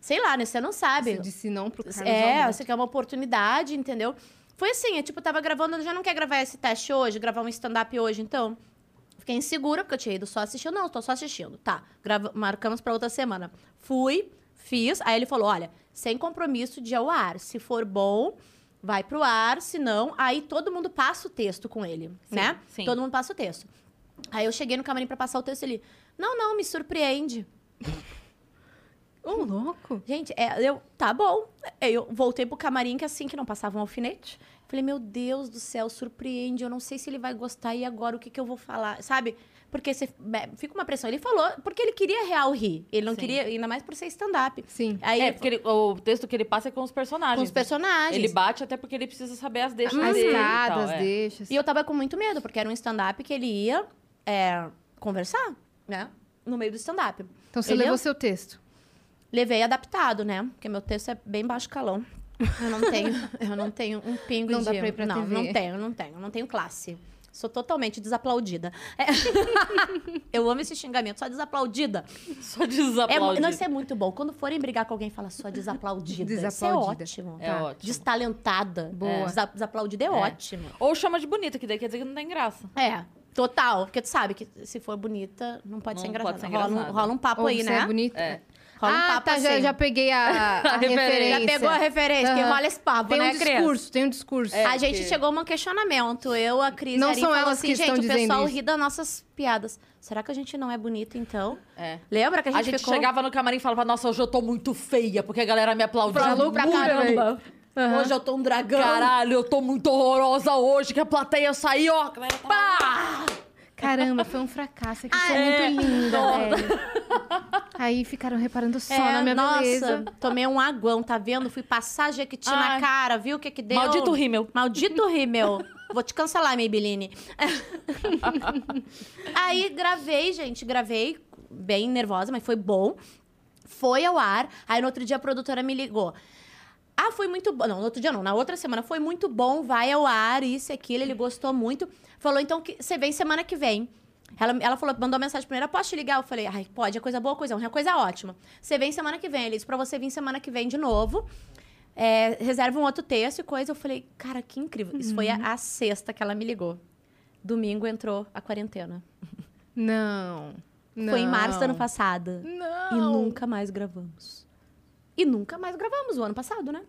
Sei lá, né? Você não sabe. Você disse não pro Carlos É, Alberto. você quer uma oportunidade, entendeu? Foi assim, eu, tipo, tava gravando, já não quer gravar esse teste hoje, gravar um stand-up hoje, então. Fiquei insegura, porque eu tinha ido só assistir. Não, tô só assistindo. Tá, grava- marcamos pra outra semana. Fui, fiz, aí ele falou, olha, sem compromisso de ao ar. Se for bom, vai pro ar, se não, aí todo mundo passa o texto com ele, Sim, né? sim. Todo mundo passa o texto. Aí eu cheguei no camarim pra passar o texto e ele, não, não, me surpreende. Ô, louco. Gente, é, eu, tá bom. Eu voltei pro camarim, que assim que não passava um alfinete. Falei, meu Deus do céu, surpreende. Eu não sei se ele vai gostar e agora o que, que eu vou falar, sabe? Porque você, fica uma pressão. Ele falou, porque ele queria real rir. Ele não Sim. queria, ainda mais por ser stand-up. Sim. Aí, É, porque ele- o texto que ele passa é com os personagens. com os personagens. Ele bate até porque ele precisa saber as deixas As dele. e tal, é. deixas. E eu tava com muito medo, porque era um stand-up que ele ia é, conversar, né? No meio do stand-up. Então você Ele levou ia- seu texto. Levei adaptado, né? Porque meu texto é bem baixo calão. Eu não tenho, eu não tenho um pingo Não de... dá pra ir pra não, TV. não tenho, não tenho. Não tenho classe. Sou totalmente desaplaudida. É. eu amo esse xingamento, só desaplaudida. Só É, desaplaudir. não, isso é muito bom. Quando forem brigar com alguém, fala só desaplaudida. Desaplaudida. Isso é ótimo. É ótimo. Destalentada. Boa. Desa- desaplaudida é, ótimo. Ou chama de bonita, que daí quer dizer que não tem graça. É, total. Porque tu sabe que se for bonita, não pode Não ser engraçada. pode ser rola, um, rola um papo Ou aí, né? é bonita. É. Rola um ah, papo tá, já, assim. já peguei a, a referência. Já pegou a referência, que Aham. rola esse papo, Tem um né, discurso, Cris? tem um discurso. É, a gente chegou a um questionamento. Eu, a Cris Não e a são falou elas assim, que gente, estão o pessoal isso. ri das nossas piadas. Será que a gente não é bonita, então? É. Lembra que a A gente, gente ficou... chegava no camarim e falava, nossa, hoje eu tô muito feia, porque a galera me aplaudiu. Falou pra caramba. Hoje eu tô um dragão. Caralho, eu tô muito horrorosa hoje, que a plateia saiu, ó. a Pá! Caramba, foi um fracasso. Aqui foi é? muito linda, velho. Aí ficaram reparando só na minha É, nossa, beleza. tomei um aguão, tá vendo? Fui passar Jequiti na Ai. cara, viu o que que deu? Maldito rímel. Maldito rímel. Vou te cancelar, Maybelline. Aí gravei, gente, gravei bem nervosa, mas foi bom. Foi ao ar. Aí no outro dia a produtora me ligou. Ah, foi muito bom. Não, no outro dia não, na outra semana foi muito bom, vai ao ar, isso e aquilo, ele gostou muito. Falou, então, que você vem semana que vem. Ela, ela falou, mandou mensagem primeiro, posso te ligar? Eu falei, ai, pode, é coisa boa, coisa ruim, é coisa ótima. Você vem semana que vem, ele disse pra você vir semana que vem de novo. É, reserva um outro texto e coisa. Eu falei, cara, que incrível. Isso foi a, a sexta que ela me ligou. Domingo entrou a quarentena. Não. não. Foi em março do ano passado. Não. E nunca mais gravamos. E nunca mais gravamos o ano passado, né?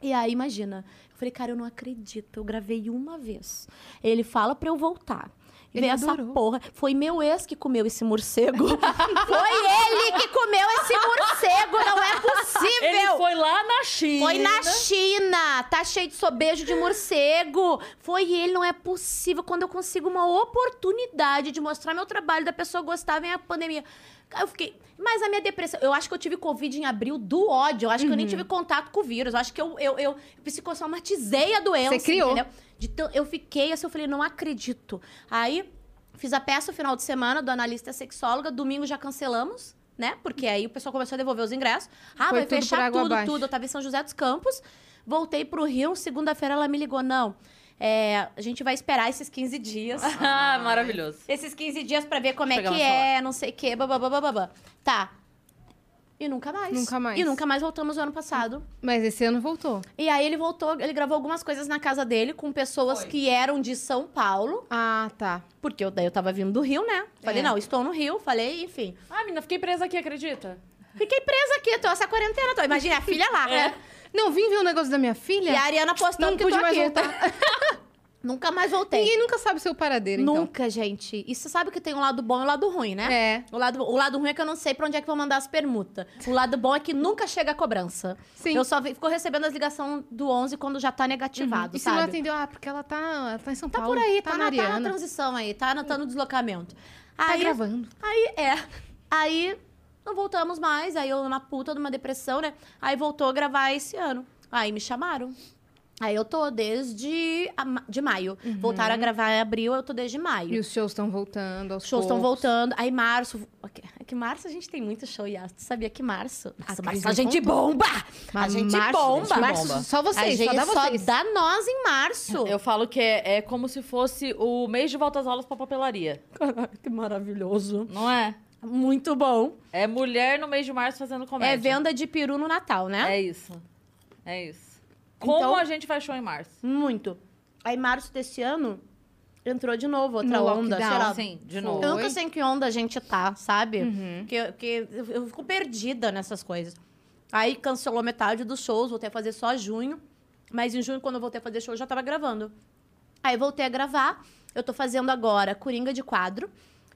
E aí, imagina. Eu falei, cara, eu não acredito. Eu gravei uma vez. Ele fala pra eu voltar. E Ele veio essa porra. Foi meu ex que comeu esse morcego. foi ele que comeu esse morcego. Não é possível. Ele foi lá na China. Foi na China! Tá cheio de sobejo de morcego! Foi ele, não é possível. Quando eu consigo uma oportunidade de mostrar meu trabalho, da pessoa gostar, vem a pandemia. Eu fiquei. Mas a minha depressão. Eu acho que eu tive Covid em abril do ódio. Eu acho que eu nem Uhum. tive contato com o vírus. Eu acho que eu, eu, eu psicossomatizei a doença. Você criou. entendeu? De tão- eu fiquei assim, eu falei, não acredito. Aí fiz a peça no final de semana do analista sexóloga. Domingo já cancelamos, né? Porque aí o pessoal começou a devolver os ingressos. Ah, Foi vai tudo fechar tudo, abaixo. tudo. Eu tava em São José dos Campos. Voltei pro Rio. Segunda-feira ela me ligou. Não, é, a gente vai esperar esses 15 dias. Ah, maravilhoso. esses 15 dias pra ver como é que é, não sei o quê, babá. Tá. E nunca mais. Nunca mais. E nunca mais voltamos no ano passado. Mas esse ano voltou. E aí ele voltou, ele gravou algumas coisas na casa dele com pessoas Foi. que eram de São Paulo. Ah, tá. Porque eu, daí eu tava vindo do Rio, né? Falei, É. não, estou no Rio. Falei, enfim. Ah, menina, fiquei presa aqui, acredita? Fiquei presa aqui, tô essa quarentena. Tô. Imagina, a filha lá, né? Não, vim ver o negócio da minha E filha. a Ariana postando Não que pude mais aqui. voltar. Nunca mais voltei. Ninguém nunca sabe o seu paradeiro, então. Nunca, gente. E você sabe que tem um lado bom e um lado ruim, né? É. O lado, o lado ruim é que eu não sei pra onde é que vou mandar as permutas. O lado bom é que nunca chega a cobrança. Sim. Eu só fico recebendo as ligações do 11 quando já tá negativado, E se sabe? não atendeu, ah, porque ela tá, ela tá em São Tá Paulo. por aí, tá, tá, na tá na transição aí, tá, tá no deslocamento. Tá Aí, gravando. Aí, é. Aí, não voltamos mais. Aí eu na puta de uma depressão, né? Aí voltou a gravar esse ano. Aí me chamaram. Aí eu tô desde a de maio. Voltaram a gravar em abril, eu tô desde maio. E os shows estão voltando aos Os shows estão voltando. Aí março. É que março a gente tem muito show, Yas. Tu sabia que março? Nossa, março a gente bomba! a gente março, bomba! março, bomba. só a vocês, gente só dá só vocês. dá nós em março. Eu falo que é, é como se fosse o mês de volta às aulas pra papelaria. Caralho, que maravilhoso. Não é? Muito bom. É mulher no mês de março fazendo comédia. É venda de peru no Natal, né? É isso. É isso. Como Então- a gente faz show em março? Muito. Aí, março desse ano, entrou de novo outra No onda. sei lockdown. lá. Sim, de novo. Eu nunca sei em que onda a gente tá, sabe? Uhum. Que, que eu, eu fico perdida nessas coisas. Aí cancelou metade dos shows, voltei a fazer só junho. Mas em junho, quando eu voltei a fazer show, eu já tava gravando. Aí voltei a gravar. Eu tô fazendo agora Coringa de quadro.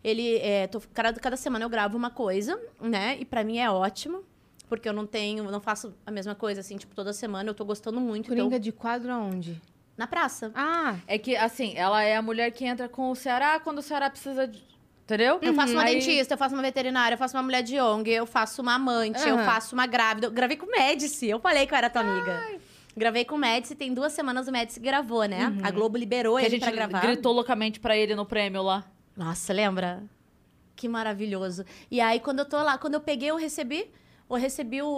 Ele é, tô- cada, cada semana eu gravo uma coisa, né? E pra mim é ótimo. Porque eu não tenho, não faço a mesma coisa, assim, tipo, toda semana. Eu tô gostando muito. Coringa Então, de quadro aonde? na praça. Ah, É que, assim, ela é a mulher que entra com o Ceará quando o Ceará precisa de... Entendeu? Eu faço uma Aí- dentista, eu faço uma veterinária, eu faço uma mulher de ONG, eu faço uma amante, eu Aham. faço uma grávida. Eu gravei com o Médici, eu falei que eu era tua amiga. Gravei com o Médici, tem duas semanas o Médici gravou, né? A Globo liberou Que a ele gente pra gravar. gritou loucamente pra ele no prêmio lá. Nossa, lembra? Que maravilhoso. E aí, quando eu tô lá, quando eu peguei, eu recebi. Eu recebi o,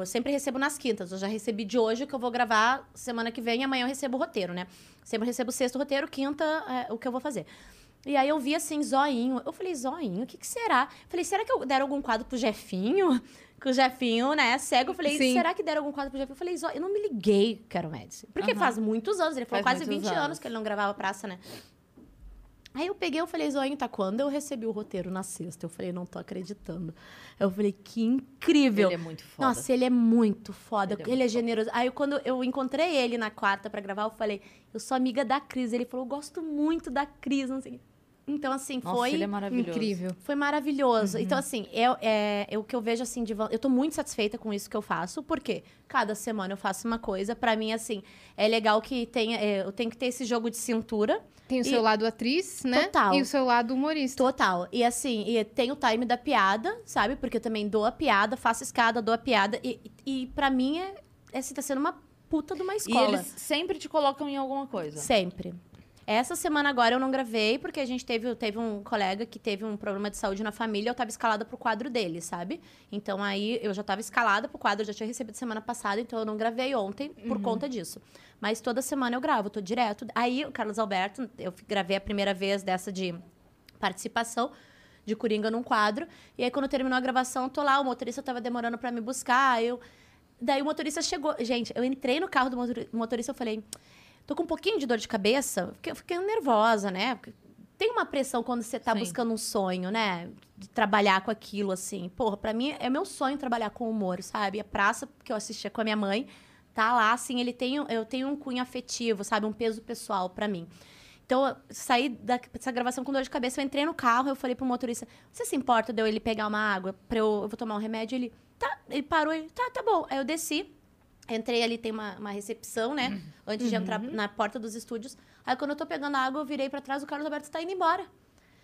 o- Sempre recebo nas quintas. Eu já recebi de hoje, que eu vou gravar semana que vem. Amanhã eu recebo o roteiro, né? Sempre recebo sexto roteiro, quinta é, o que eu vou fazer. E aí eu vi assim, zoinho. Eu falei, zoinho, o que, que será? Eu falei, será que eu deram algum quadro pro Jefinho? Que o Jefinho, né, cego. Eu falei, Sim. será que deram algum quadro pro Jefinho? Eu falei, zoinho. Eu não me liguei que era o Médici. Porque Aham. faz muitos anos. Ele falou Faz quase muitos 20 anos anos. que ele não gravava praça, né? Aí eu peguei, eu falei, Zoinho, tá quando eu recebi o roteiro na sexta? Eu falei, não tô acreditando. Eu falei, que incrível. Ele é muito foda. Nossa, ele é muito foda. Ele Ele é é, muito generoso. Aí quando eu encontrei ele na quarta pra gravar, eu falei, eu sou amiga da Cris. Ele falou, eu gosto muito da Cris, não sei o quê. Então, assim, Nossa, foi. ele é maravilhoso. Incrível. Foi maravilhoso. Então, assim, é, é, é o que eu vejo assim de. Eu tô muito satisfeita com isso que eu faço, porque cada semana eu faço uma coisa. Pra mim, assim, é legal que tenha. é, eu tenho que ter esse jogo de cintura. Tem o E- seu lado atriz, né? Total. E o seu lado humorista. Total. E assim, e tem o time da piada, sabe? Porque eu também dou a piada, faço escada, dou a piada. E, e pra mim, é, esse tá sendo uma puta de uma E escola. eles sempre te colocam em alguma coisa. Sempre. Essa semana agora eu não gravei, porque a gente teve, teve um colega que teve um problema de saúde na família, eu tava escalada pro quadro dele, sabe? Então aí eu já tava escalada pro quadro, eu já tinha recebido semana passada, então eu não gravei ontem por conta disso. Mas toda semana eu gravo, tô direto. Aí o Carlos Alberto, eu gravei a primeira vez dessa de participação de Coringa num quadro. E aí, quando terminou a gravação, eu tô lá, o motorista tava demorando pra me buscar. Eu... Daí o motorista chegou. Gente, eu entrei no carro do motor- motorista eu falei: tô com um pouquinho de dor de cabeça, porque eu fiquei nervosa, né? Tem uma pressão quando você tá Sim. buscando um sonho, né? De trabalhar com aquilo, assim. Porra, pra mim é meu sonho trabalhar com humor, sabe? A praça que eu assistia com a minha mãe tá lá, assim, ele tem, eu tenho um cunho afetivo, sabe? Um peso pessoal pra mim. Então, eu saí da- dessa gravação com dor de cabeça, eu entrei no carro, eu falei pro motorista, você se importa de eu ele pegar uma água pra eu, eu vou tomar um remédio? Ele, tá, ele parou, ele, tá, tá bom. Aí eu desci, entrei ali, tem uma, uma recepção, né? Antes de entrar na porta dos estúdios. Aí quando eu tô pegando a água, eu virei pra trás, o Carlos Alberto tá indo embora.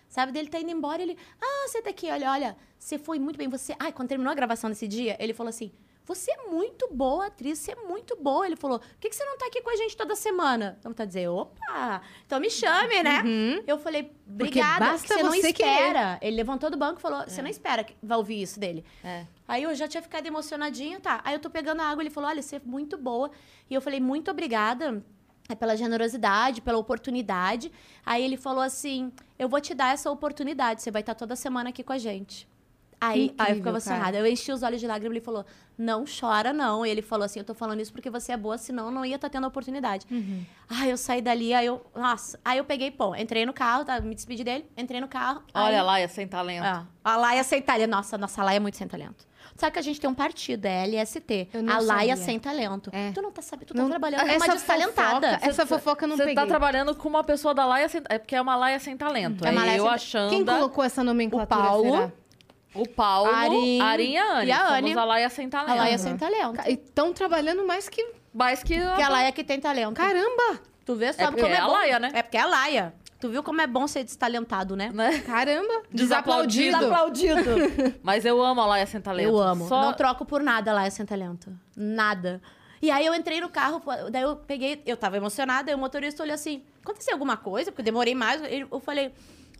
Sabe, dele tá indo embora, ele, ah, você tá aqui, olha, olha, você foi muito bem, você... Ai, quando terminou a gravação desse dia, ele falou assim, você é muito boa atriz, você é muito boa. Ele falou, por que, que você não tá aqui com a gente toda semana? Então tá dizer, opa, então me chame, né? Eu falei, obrigada, Uhum. basta você não você querer. espera. Ele levantou do banco e falou, você não espera que vai ouvir isso dele. É. Aí eu já tinha ficado emocionadinha, tá. Aí eu tô pegando a água, ele falou, olha, você é muito boa. E eu falei, muito obrigada é, pela generosidade, pela oportunidade. Aí ele falou assim, eu vou te dar essa oportunidade, você vai estar toda semana aqui com a gente. Aí, aí eu Incrível, ficava cara. emocionada. Eu enchi os olhos de lágrimas e ele falou: Não chora, não. E ele falou assim: Eu tô falando isso porque você é boa, senão eu não ia estar tendo a oportunidade. Uhum. Aí eu saí dali, aí eu. Nossa. Aí eu peguei, pô, entrei no carro, tá? Me despedi dele, entrei no carro. Olha aí, lá, é sem talento. Ah, a Laia sem talento. Nossa, nossa, a Laia é muito sem talento. Sabe que a gente tem um partido, é LST. A Laia sem talento. É. Tu não tá sabendo, tu tá Não- trabalhando com uma essa destalentada. fofoca- Essa fofoca eu não Você peguei. tá trabalhando com uma pessoa da Laia sem... É porque é uma Laia sem talento. É É uma Laia eu sem- achando... Quem colocou essa nomenclatura, O Paulo. será? O Paulo, A Arin- Arin e a Anne. e a Somos Anne. a Laia sem talento. A Laia sem talento. E estão trabalhando mais que... Mas que... Porque a Laia que tem talento. Caramba! Tu vê, É sabe porque como é, é a bom. Laia, né? É porque é a Laia. Tu viu como é bom ser destalentado, né? Né? Caramba! Desaplaudido. Desaplaudido. Mas eu amo a Laia sem talento. Eu amo. Só... Não troco por nada lá sem talento. Nada. E aí eu entrei no carro, daí eu peguei, eu tava emocionada, aí o motorista olhou assim: aconteceu alguma coisa? Porque eu demorei mais. Ele- Eu falei,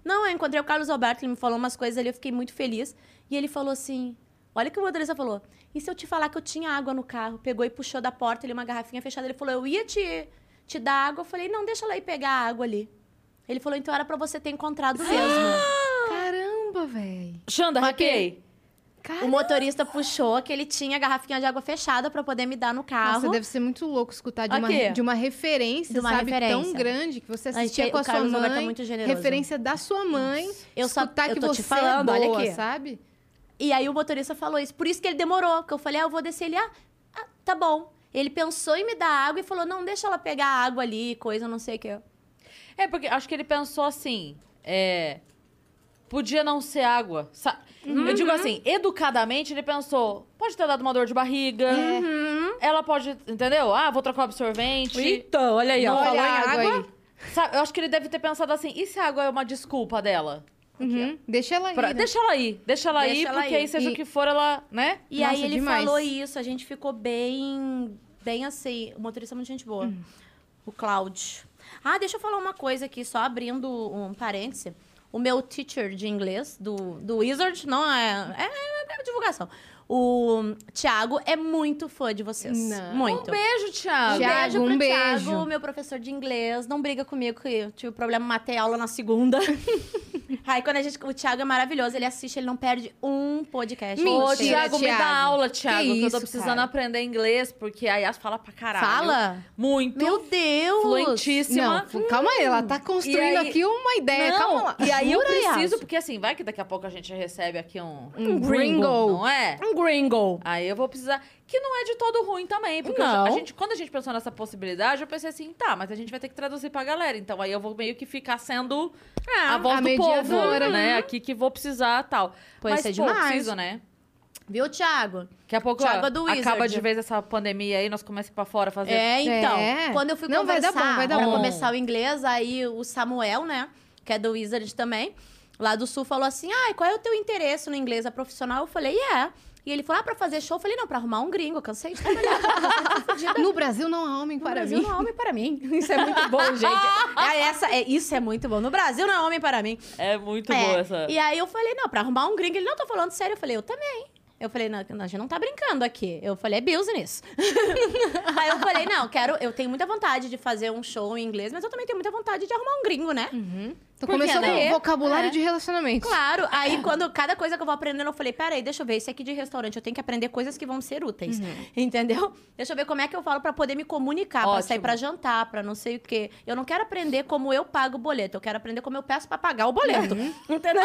não, eu encontrei o Carlos Alberto, ele me falou umas coisas ali, eu fiquei muito feliz. E ele falou assim: olha o que o motorista falou. E se eu te falar que eu tinha água no carro? Pegou e puxou da porta ali uma garrafinha fechada. Ele falou: eu ia te, te dar água. Eu falei: não, deixa ela ir pegar a água ali. Ele falou: então era pra você ter encontrado mesmo. Caramba, velho. Xanda, arrepiei. O motorista puxou que ele tinha a garrafinha de água fechada pra poder me dar no carro. Nossa, deve ser muito louco escutar de uma, Aqui. de uma referência, De uma sabe? Tão referência. grande que você gente, assistia com o a sua Carlos Alberto é mãe. muito generoso. referência da sua mãe. Eu só- escutar eu que tô você te falando, é olha boa, aqui. sabe? E aí o motorista falou isso. Por isso que ele demorou. Que eu falei, ah, eu vou descer. Ele, ah, ah, tá bom. Ele pensou em me dar água e falou, não, deixa ela pegar a água ali, coisa, não sei o que. É, porque acho que ele pensou assim, é... Podia não ser água. sa- Eu digo assim, educadamente, ele pensou, pode ter dado uma dor de barriga, ela pode, entendeu? Ah, vou trocar o absorvente. Então, olha aí, ó. Olha Falou a em água água? aí. Sabe, eu acho que ele deve ter pensado assim, e se a água é uma desculpa dela? Uhum. Deixa ela aí. Pra- né? Deixa ela ir, deixa ela Deixa ir, ela porque ir. aí seja E- o que for, ela, né? E Nossa, aí ele demais. falou isso, a gente ficou bem, bem assim, o motorista é muito gente boa. O Cláudio. Ah, deixa eu falar uma coisa aqui, só abrindo um parêntese. O meu teacher de inglês, do, do Wizard, não é, é, é divulgação. O Thiago é muito fã de vocês. Não. Muito. Um beijo, Thiago. Thiago, beijo um Thiago, beijo. meu professor de inglês. Não briga comigo que eu tive problema, matei aula na segunda. Aí quando a gente. O Thiago é maravilhoso, ele assiste, ele não perde um podcast. Mentira, Ô, inteiro. Thiago, me dá Thiago. aula, Thiago, que, eu isso, tô precisando cara? aprender inglês, porque a Yas fala pra caralho. Fala? Muito. Meu Deus! Fluentíssima. Não, calma aí, ela tá construindo aí- aqui uma ideia. Não, calma lá. E aí eu Jura, preciso, Yas? porque assim, vai que daqui a pouco a gente recebe aqui um... Um gringo. Não é? Um gringo. Aí eu vou precisar... Que não é de todo ruim também. Porque Não. a gente, quando a gente pensou nessa possibilidade, eu pensei assim, tá, mas a gente vai ter que traduzir pra galera. Então aí eu vou meio que ficar sendo a voz a do povo, mediadora. né? Aqui que vou precisar tal. Pois mas, é pô, demais. preciso, né? Viu, Thiago? Daqui a pouco Thiago ó, é do Wizard. acaba de vez essa pandemia aí, nós começamos pra fora fazer. É, então. É. Quando eu fui Não, vai conversar dar bom, vai dar pra bom. começar o inglês, aí o Samuel, né, que é do Wizard também, lá do Sul, falou assim, ai, qual é o teu interesse no inglês? É profissional? Eu falei, é. E ele falou, ah, pra fazer show? Eu falei, não, pra arrumar um gringo, eu cansei de trabalhar. No Brasil não há homem No para Brasil mim. não é homem para mim. Isso é muito bom, gente. É, essa, é, isso é muito bom. No Brasil não é homem para mim. É muito É, boa essa. E aí eu falei, não, pra arrumar um gringo, ele não tá falando sério. Eu falei, eu também. Eu falei, não, a gente não tá brincando aqui. Eu falei, é business. aí eu falei, não, quero, eu tenho muita vontade de fazer um show em inglês, mas eu também tenho muita vontade de arrumar um gringo, né? Então Por que começou com não? vocabulário É. de relacionamento. Claro, aí quando cada coisa que eu vou aprendendo, eu falei, peraí, deixa eu ver, esse aqui de restaurante, eu tenho que aprender coisas que vão ser úteis, entendeu? Deixa eu ver como é que eu falo pra poder me comunicar, pra sair pra jantar, pra não sei o quê. Eu não quero aprender como eu pago o boleto, eu quero aprender como eu peço pra pagar o boleto, entendeu?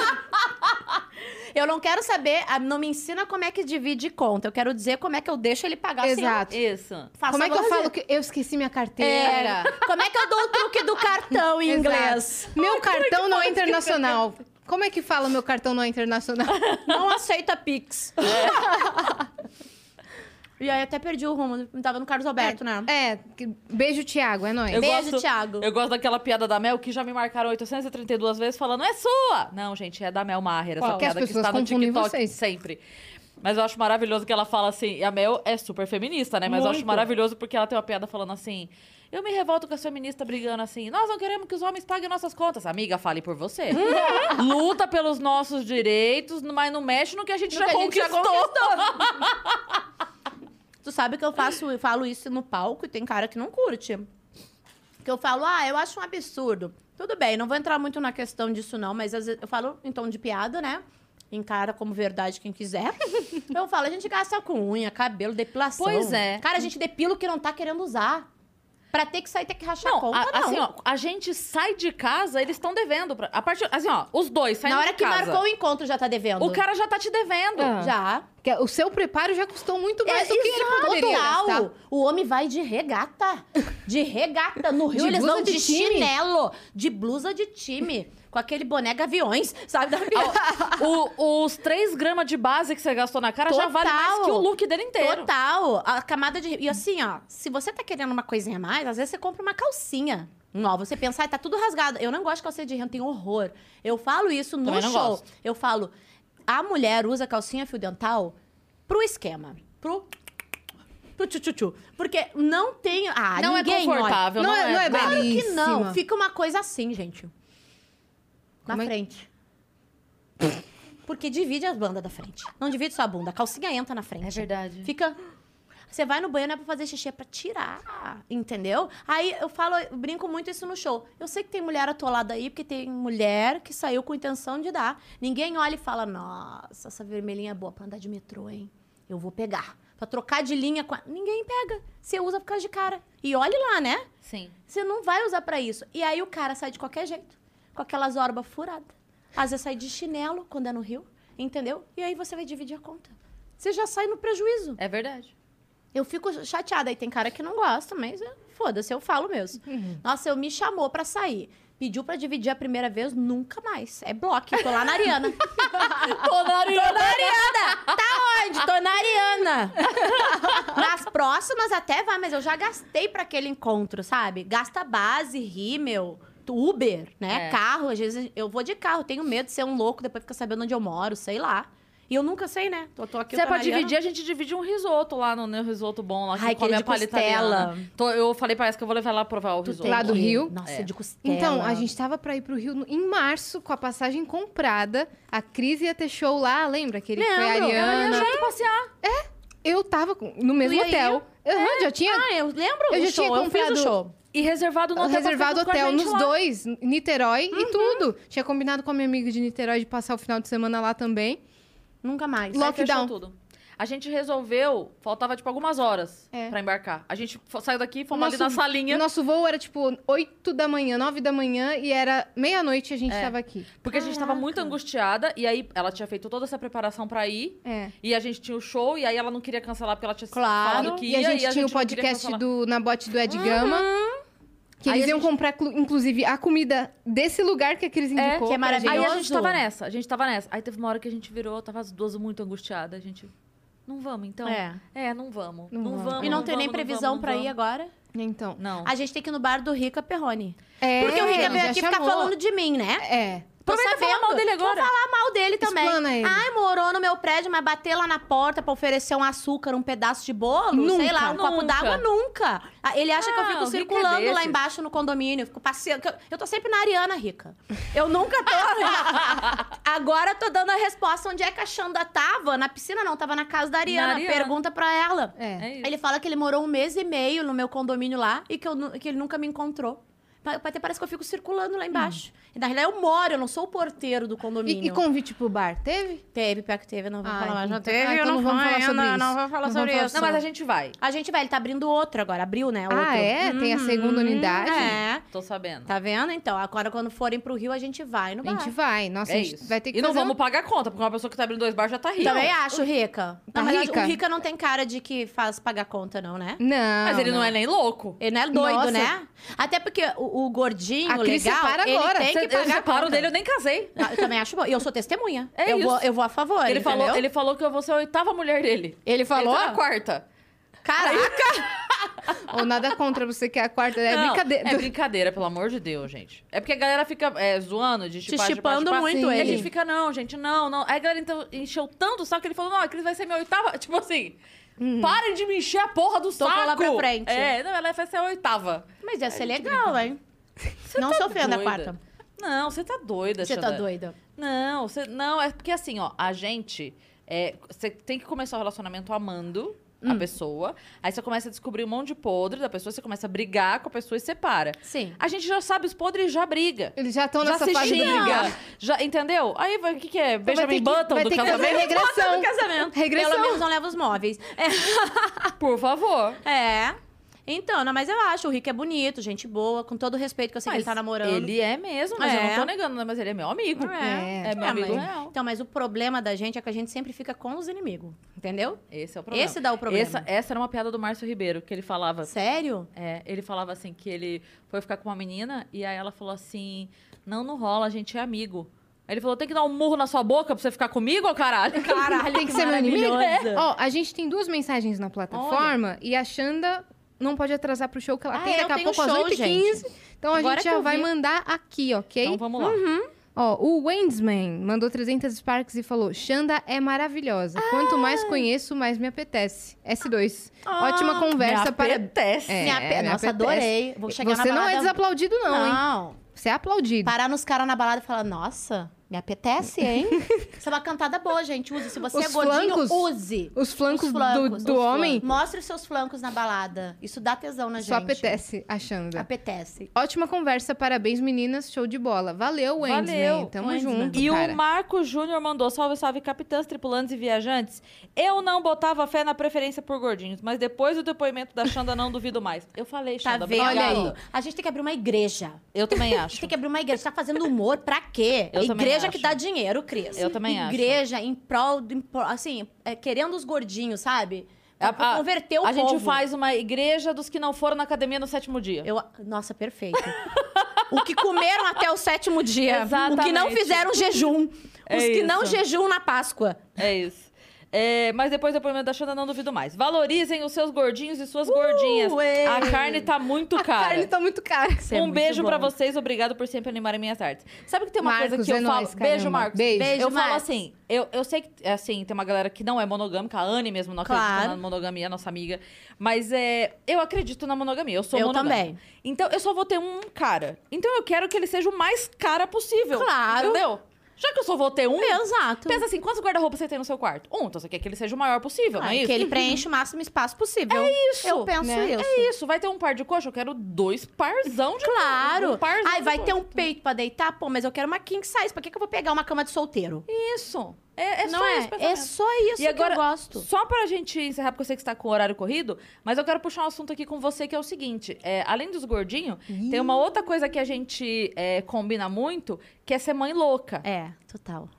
eu não quero saber, não me ensina como é que divide conta, eu quero dizer como é que eu deixo ele pagar eu Exato. Isso. faço Como é que eu falo que eu esqueci minha É, carteira? como é que eu dou o truque do cartão em Exato. inglês? Meu cartão não é internacional. Como é que fala meu cartão não é internacional? Não aceita Pix. E aí até perdi o rumo. Tava no Carlos Alberto, né? É, que- beijo, Thiago, é nóis. Eu Beijo, gosto- Thiago. Eu gosto daquela piada da Mel, que já me marcaram 832 vezes falando, é sua! Não, gente, é da Mel Maher, essa Qual? Que piada que, pessoas está no TikTok vocês. sempre. Mas eu acho maravilhoso que ela fala assim, e a Mel é super feminista, né? Mas eu acho Muito. maravilhoso porque ela tem uma piada falando assim, eu me revolto com as feministas brigando assim, nós não queremos que os homens paguem nossas contas. Amiga, fale por você. Luta pelos nossos direitos, mas não mexe no que a gente, já, que gente já conquistou. Tu sabe que eu faço, eu falo isso no palco e tem cara que não curte. Que eu falo, ah, eu acho um absurdo. Tudo bem, não vou entrar muito na questão disso, não, mas às vezes eu falo em tom de piada, né? Encara como verdade quem quiser. eu falo, a gente gasta com unha, cabelo, depilação. Pois é. Cara, a gente depila o que não tá querendo usar. Pra ter que sair, ter que rachar a Não, conta, a- não. assim, ó, a gente sai de casa, eles estão devendo. Pra, a partir, assim, ó, os dois saem Na hora de que casa. marcou o encontro, já tá devendo. O cara já tá te devendo. Ah. Já. Que O seu preparo já custou muito mais É, do que ele poderia total. gastar. O homem vai de regata. De regata. No Rio De eles vão de, de chinelo. De blusa de time. Com aquele boné gaviões, sabe? Da O- os 3 gramas de base que você gastou na cara já vale mais Total. que o look dele inteiro. Total. A camada de... E assim, ó. Se você tá querendo uma coisinha a mais, às vezes você compra uma calcinha nova. Você pensa, ai, tá tudo rasgado. Eu não gosto de calcinha de renda, tenho horror. Eu falo isso no não show. gosto. Eu falo, a mulher usa calcinha fio dental pro esquema. Pro... Pro tchu-tchu-tchu. Porque não tem... Ah, não é ninguém olha. confortável, Não não, é- não é Claro que não. Fica uma coisa assim, gente. Na Como é- frente. Porque divide as bandas da frente. Não divide só a bunda. A calcinha entra na frente. É verdade. Fica. Você vai no banheiro não é pra fazer xixi, é pra tirar. Entendeu? Aí eu falo, eu brinco muito isso no show. Eu sei que tem mulher atolada aí, porque tem mulher que saiu com intenção de dar. Ninguém olha e fala, nossa, essa vermelhinha é boa pra andar de metrô, hein? Eu vou pegar. Pra trocar de linha com a... Ninguém pega. Você usa por causa de cara. E olhe lá, né? Sim. Você não vai usar pra isso. E aí o cara sai de qualquer jeito, com aquelas orbas furadas. Às vezes sai de chinelo quando é no Rio, entendeu? E aí você vai dividir a conta. Você já sai no prejuízo. É verdade. Eu fico chateada. Aí tem cara que não gosta, mas é, foda-se, eu falo mesmo. Nossa, eu me chamou pra sair. Pediu pra dividir a primeira vez, nunca mais. É bloco, tô lá na Ariana. Tô na Tô na Ariana! Tá onde? Tô na Ariana! Nas próximas até vai, mas eu já gastei pra aquele encontro, sabe? Gasta base, rímel, Uber, né? É. Carro, às vezes eu vou de carro, tenho medo de ser um louco, depois ficar sabendo onde eu moro, sei lá. E eu nunca sei, né? Tô, tô aqui, Se é pra Ariana. dividir, a gente divide um risoto lá no, no risoto bom lá que Ai, come aquele a palha italiana. Tô- eu falei pra essa que eu vou levar lá provar o Tu risoto. Lá do Rio? Nossa, É. de costela. Então, a gente tava pra ir pro Rio no- em março, com a passagem comprada. A Cris ia ter show lá, lembra? Que ele foi a Lembro. Eu ia Ariana. junto passear. Eu tava com- no mesmo hotel. Aham, já tinha Ah, eu lembro Eu o já show, tinha eu fiz comprado- o show. E reservado no hotel. pra reservado ficar junto com a hotel gente nos lá. dois, Niterói e tudo. Tinha combinado com a minha amiga de Niterói de passar o final de semana lá também. Nunca mais. Lockdown. tudo. A gente resolveu, faltava tipo algumas horas É. pra embarcar. A gente saiu daqui, fomos Nosso- ali na salinha, Nosso voo era tipo 8 da manhã, 9 da manhã e era meia-noite a gente tava aqui. porque a gente tava muito Caraca. angustiada. E aí ela tinha feito toda essa preparação pra ir. É. E a gente tinha o show, e aí ela não queria cancelar porque ela tinha Claro. falado que E ia. a gente tinha o não queria podcast cancelar. do Na Bote do Ed Gama. Que Aí eles iam gente- comprar, clu- inclusive, a comida desse lugar que a Cris indicou. que é gente. Aí a maravilhoso. gente tava nessa, a gente tava nessa. Aí teve uma hora que a gente virou, tava as duas muito angustiadas. A gente, não vamos então? É. É, não vamos. Não Não, vamos. vamos. E não, tem nem vamos, previsão vamos, pra não ir agora. Então. Não. A gente tem que ir no bar do Rica Perrone. É, Porque o Rica veio aqui chamou. ficar falando de mim, né? É. Tô Aproveita e fala sabendo. mal dele agora. Vou falar mal dele também. Explana ele. Ai, morou no meu prédio, mas bater lá na porta pra oferecer um açúcar, um pedaço de bolo, Nunca. sei lá, um copo Nunca. d'água, nunca. Ah, Ele acha que eu Ah, fico o Rica é circulando lá embaixo no condomínio, eu fico passeando. Eu, eu tô sempre na Ariana, Rica. Eu nunca tô. Agora eu tô dando a resposta onde é que a Xanda tava. Na piscina não, tava na casa da Ariana. Ariana. Pergunta pra ela. É. É isso. Ele fala que ele morou um mês e meio no meu condomínio lá e que, eu que ele nunca me encontrou. Até parece que eu fico circulando lá embaixo. E na realidade eu moro, eu não sou o porteiro do condomínio. E, e convite pro bar, teve? Teve, pior que teve, eu não vou Ah, falar mais. Já teve, ah, eu então não, não vamos vou falar sobre isso. Não vou falar Não vamos sobre falar isso. Não, mas a gente vai. A gente vai, ele tá abrindo outro agora, abriu, né? Outro. Ah, é? Tem a segunda Uhum, unidade? É. Tô sabendo. Tá vendo? Então, agora quando forem pro Rio, a gente vai no A bar. gente vai. Nossa, É a gente isso. vai ter que e não vamos um- pagar conta, porque uma pessoa que tá abrindo dois bar já tá rica. Também acho, Rica. Tá Não, mas rica? O Rica não tem cara de que faz pagar conta, não, né? Não. Mas ele não, é nem louco. Ele não é doido, né? Até porque o, o gordinho, A Cris legal, separa ele agora. tem que Cê- eu pagar separo conta. dele, eu nem casei. Ah, Eu também acho bom. E eu sou testemunha. É eu, Vou, isso. eu vou a favor, Ele falou, entendeu? ele falou que eu vou ser a oitava mulher dele. Ele falou? Ele tá na quarta. Caraca! Ou nada contra você que é a quarta. É Não, brincadeira. É brincadeira, pelo amor de Deus, gente. É porque a galera fica é, zoando, de Te chipar, chipar, chipando chipar. muito E a ele. gente fica, não, gente, não, não. Aí a galera então, encheu tanto o saco que ele falou, não, a Cris vai ser minha oitava. Tipo assim, parem de me encher a porra do Tocou saco. lá pra frente. É, não, ela vai ser a oitava. Mas ia ser legal, hein? não se ofenda, doida. quarta. Não, você tá doida, Você tá doida. Não, você, não, é porque assim, ó, a gente. é, Você tem que começar o relacionamento amando Hum. a pessoa. Aí você começa a descobrir um monte de podre da pessoa, você começa a brigar com a pessoa e separa. Sim. A gente já sabe os podres e já briga. Eles já estão nessa se fase brigar. Já, entendeu? Aí vai- o que, que é? Então Benjamin que- Button do casamento? regressão. casamento. Regressão. Pelo menos não leva os móveis. Por favor. É. é. Então, não, mas eu acho, o Rick é bonito, gente boa, com todo o respeito que eu sei que ele tá namorando. Ele é mesmo, mas eu É. não tô negando, né? mas ele é meu amigo. É. É meu É, amigo mas- real. Então, mas o problema da gente é que a gente sempre fica com os inimigos, entendeu? Esse é o problema. Esse dá o problema. Essa, essa era uma piada do Márcio Ribeiro, que ele falava. Sério? É, ele falava assim que ele foi ficar com uma menina e aí ela falou assim: Não, não rola, a gente é amigo. Aí ele falou: tem que dar um murro na sua boca pra você ficar comigo, ô caralho? Caralho, Tem que ser meu inimigo? Ó, a gente tem duas mensagens na plataforma e a Xanda não pode atrasar pro show que ela Ah, tem é, daqui a pouco às show, 8h15. Então a Agora gente que já vai vi. mandar aqui, ok? Então vamos lá. Ó, o Wensman mandou 300 Sparks e falou: Xanda é maravilhosa. Quanto mais conheço, mais me apetece. S2. Ótima conversa me para. apetece. É, Me ape- me Nossa, apetece. adorei. Vou chegar Você na não é balada- desaplaudido, não, hein? Não. Você é aplaudido. Parar nos caras na balada e falar, nossa, me apetece, hein? Isso é uma cantada boa, gente. Use. Se você Os é gordinho, flancos? use. Os flancos, Os flancos, do, do os homem Mostre os seus flancos na balada. Isso dá tesão na só gente. apetece a Xanda. Apetece. Ótima conversa, parabéns, meninas. Show de bola. Valeu, Wensman. Valeu, Tamo Wensman. junto. E cara. o Marco Júnior mandou: salve, salve, capitãs, tripulantes e viajantes. Eu não botava fé na preferência por gordinhos, mas depois do depoimento da Xanda, não duvido mais. Eu falei, Tá Xanda, vendo? obrigado. A gente tem que abrir uma igreja. Eu também A gente acho. tem que abrir uma igreja. Você tá fazendo humor pra quê? Eu também igreja que dá dinheiro, Cris. Eu também acho. Igreja em prol, em prol- assim, é, querendo os gordinhos, sabe? A- a- converter o a povo. gente faz uma igreja dos que não foram na academia no sétimo dia. Eu, nossa, perfeito. o que comeram até o sétimo dia. O que não Exatamente. fizeram jejum. É Os que não isso. jejum na Páscoa. É isso. É, mas depois do depoimento da Xanda, não duvido mais. Valorizem os seus gordinhos e suas gordinhas. ei. A carne tá muito A cara. carne tá muito cara. Isso é um muito beijo pra vocês, obrigado por sempre animarem minhas artes. Sabe que tem uma Marcos, coisa que eu é falo. nóis, beijo. Marcos. Beijo. Beijo, eu falo Marcos. assim, eu, eu sei que assim, tem uma galera que não é monogâmica, a Anne mesmo não acredita Claro. na monogamia, nossa amiga. Mas é, eu acredito na monogamia, eu sou Eu monogâmica. também. Então eu só vou ter um cara. Então eu quero que ele seja o mais cara possível. Claro. Entendeu? Já que eu só vou ter um. Exato. Pensa assim, quantos guarda-roupa você tem no seu quarto? Um, então você quer que ele seja o maior possível, não é Ah, isso? que ele preenche o máximo espaço possível. É isso, Eu penso né? isso. É isso, vai ter um par de coxa, eu quero dois parzão de Claro. Um parzão Ai, vai ter coxa. um peito pra deitar? Pô, mas eu quero uma king size. Pra que, que eu vou pegar uma cama de solteiro? Isso. É, é não só é? esse É só isso E agora, que eu gosto. Só pra gente encerrar, porque eu sei que você tá com o horário corrido, mas eu quero puxar um assunto aqui com você que é o seguinte: é, além dos gordinhos, tem uma outra coisa que a gente é, combina muito, que é ser mãe louca. É, total.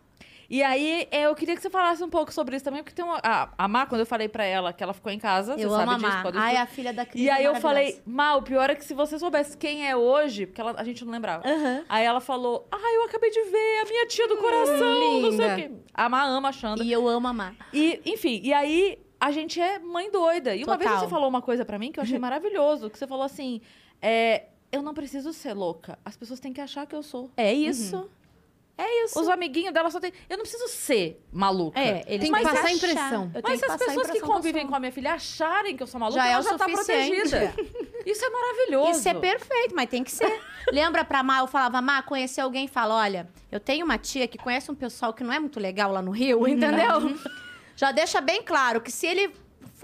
E aí, é, eu queria que você falasse um pouco sobre isso também, porque tem uma. A, a Má, quando eu falei pra ela que ela ficou em casa, Eu você amo sabe a disso, pode Ai, a filha da Cris E é aí eu falei. Má, o pior é que se você soubesse quem é hoje, porque ela- a gente não lembrava. Aham. Aí ela falou, ah, eu acabei de ver a minha tia do coração, não sei o quê. A Má ama a. E eu amo a Má. E, enfim, e aí a gente é mãe doida. E uma vez Total. você falou uma coisa pra mim que eu achei maravilhoso, que você falou assim, é, eu não preciso ser louca. As pessoas têm que achar que eu sou. É isso. É isso. Os amiguinhos dela só tem. Eu não preciso ser maluca. É, eles que passar achar. impressão. Mas se as pessoas que convivem com a minha filha acharem que eu sou maluca, Já é ela o já tá suficiente. protegida. Isso é maravilhoso. Isso é perfeito, mas tem que ser. Lembra pra Má, eu falava, Má, conhecer alguém e fala, olha, eu tenho uma tia que conhece um pessoal que não é muito legal lá no Rio, entendeu? Já deixa bem claro que se ele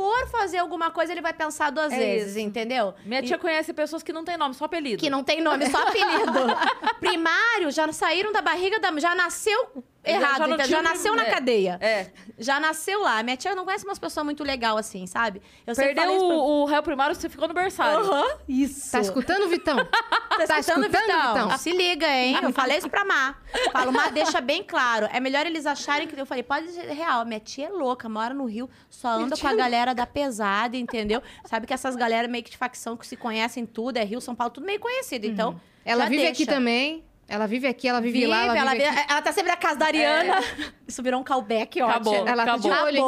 for fazer alguma coisa, ele vai pensar duas É vezes, isso. entendeu? Minha tia conhece pessoas que não têm nome, só apelido. Que não tem nome, só apelido. Primário, já saíram da barriga da... Já nasceu errado, já já o nasceu na é. cadeia. É. Já nasceu lá. Minha tia não conhece umas pessoas muito legal assim, sabe? Eu sempre Perdeu falei isso pra- o, o réu primário, você ficou no berçário. Aham, isso. Tá escutando, Vitão? Tá, escutando, Vitão? Se liga, hein? Eu falei isso pra Má. Falo, Má, deixa bem claro. É melhor eles acharem que... Eu falei, pode ser real. Minha tia é louca, mora no Rio, só anda com a galera da pesada, entendeu? Sabe que essas galera meio que de facção que se conhecem tudo, é Rio, São Paulo, tudo meio conhecido. Então, Ela já vive aqui deixa. também. Ela vive aqui, ela vive, Vive, lá, ela, ela, vive vive- aqui. ela tá sempre na casa da Ariana. Isso virou um callback, ótimo. Acabou. Ela tá de acabou. olho, hein?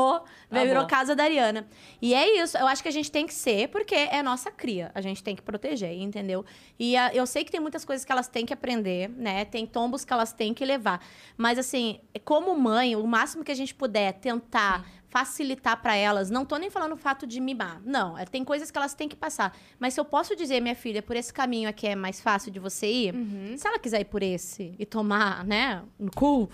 Acabou. Virou casa da Ariana. E é isso. Eu acho que a gente tem que ser, porque é nossa cria. A gente tem que proteger, entendeu? E ah, eu sei que tem muitas coisas que elas têm que aprender, né? Tem tombos que elas têm que levar. Mas, assim, como mãe, o máximo que a gente puder tentar facilitar pra elas, não tô nem falando o fato de mimar. Não, é, tem coisas que elas têm que passar. Mas se eu posso dizer, minha filha, por esse caminho aqui é mais fácil de você ir, se ela quiser ir por esse e tomar, né, no cu,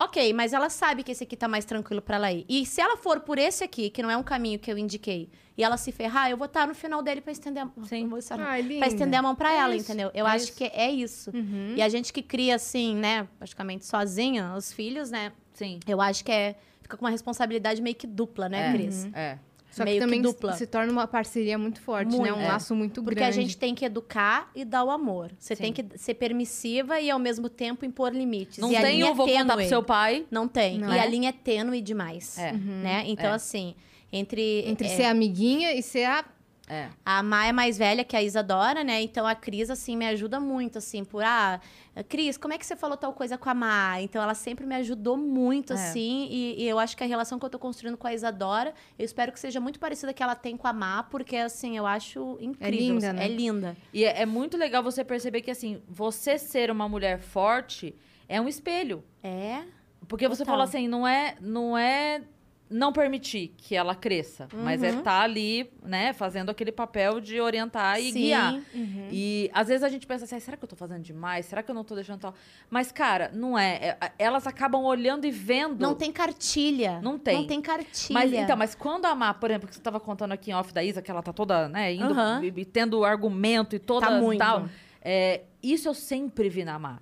Ok, mas ela sabe que esse aqui tá mais tranquilo pra ela ir. E se ela for por esse aqui, que não é um caminho que eu indiquei, e ela se ferrar, eu vou estar no final dele pra estender a mão. Sim. Ai, pra estender a mão pra É ela, isso, entendeu? Eu é acho isso. que é isso. E a gente que cria, assim, né, praticamente sozinha, os filhos, né? Sim. Eu acho que é. Fica com uma responsabilidade meio que dupla, né, É. Cris? É. Só que meio que também dupla. se torna uma parceria muito forte, né? Muito. Um É. laço muito Porque grande. a gente tem que educar e dar o amor. Você Sim. tem que ser permissiva e, ao mesmo tempo, impor limites. Não e tem linha o vou é contar pro tênue. seu pai. Não tem. Não e é? a linha é tênue demais. É. Né? Então, É. assim, entre. Entre é, ser amiguinha e ser a... É. A Má é mais velha que a Isadora, né? Então a Cris, assim, me ajuda muito, assim, por ah, Cris, como é que você falou tal coisa com a Má? Então ela sempre me ajudou muito, É. assim, e, e eu acho que a relação que eu tô construindo com a Isadora, eu espero que seja muito parecida que ela tem com a Má, porque assim, eu acho incrível. linda, né? É linda. E é, é muito legal você perceber que, assim, você ser uma mulher forte é um espelho. É. Porque você Total. falou assim, não é, não é não permitir que ela cresça, mas é Uhum. estar ali, né, fazendo aquele papel de orientar e Sim. guiar. Uhum. E às vezes a gente pensa assim, "Ai, será que eu tô fazendo demais? Será que eu não tô deixando tal? Mas, cara, não é. É, Elas acabam olhando e vendo. Não tem cartilha. Não tem. Não tem cartilha. Mas, então, mas quando a Má, por exemplo, que você tava contando aqui em off da Isa, que ela tá toda, né, indo Aham. e, e tendo argumento e toda Tá muito. tal. é, isso eu sempre vi na Má.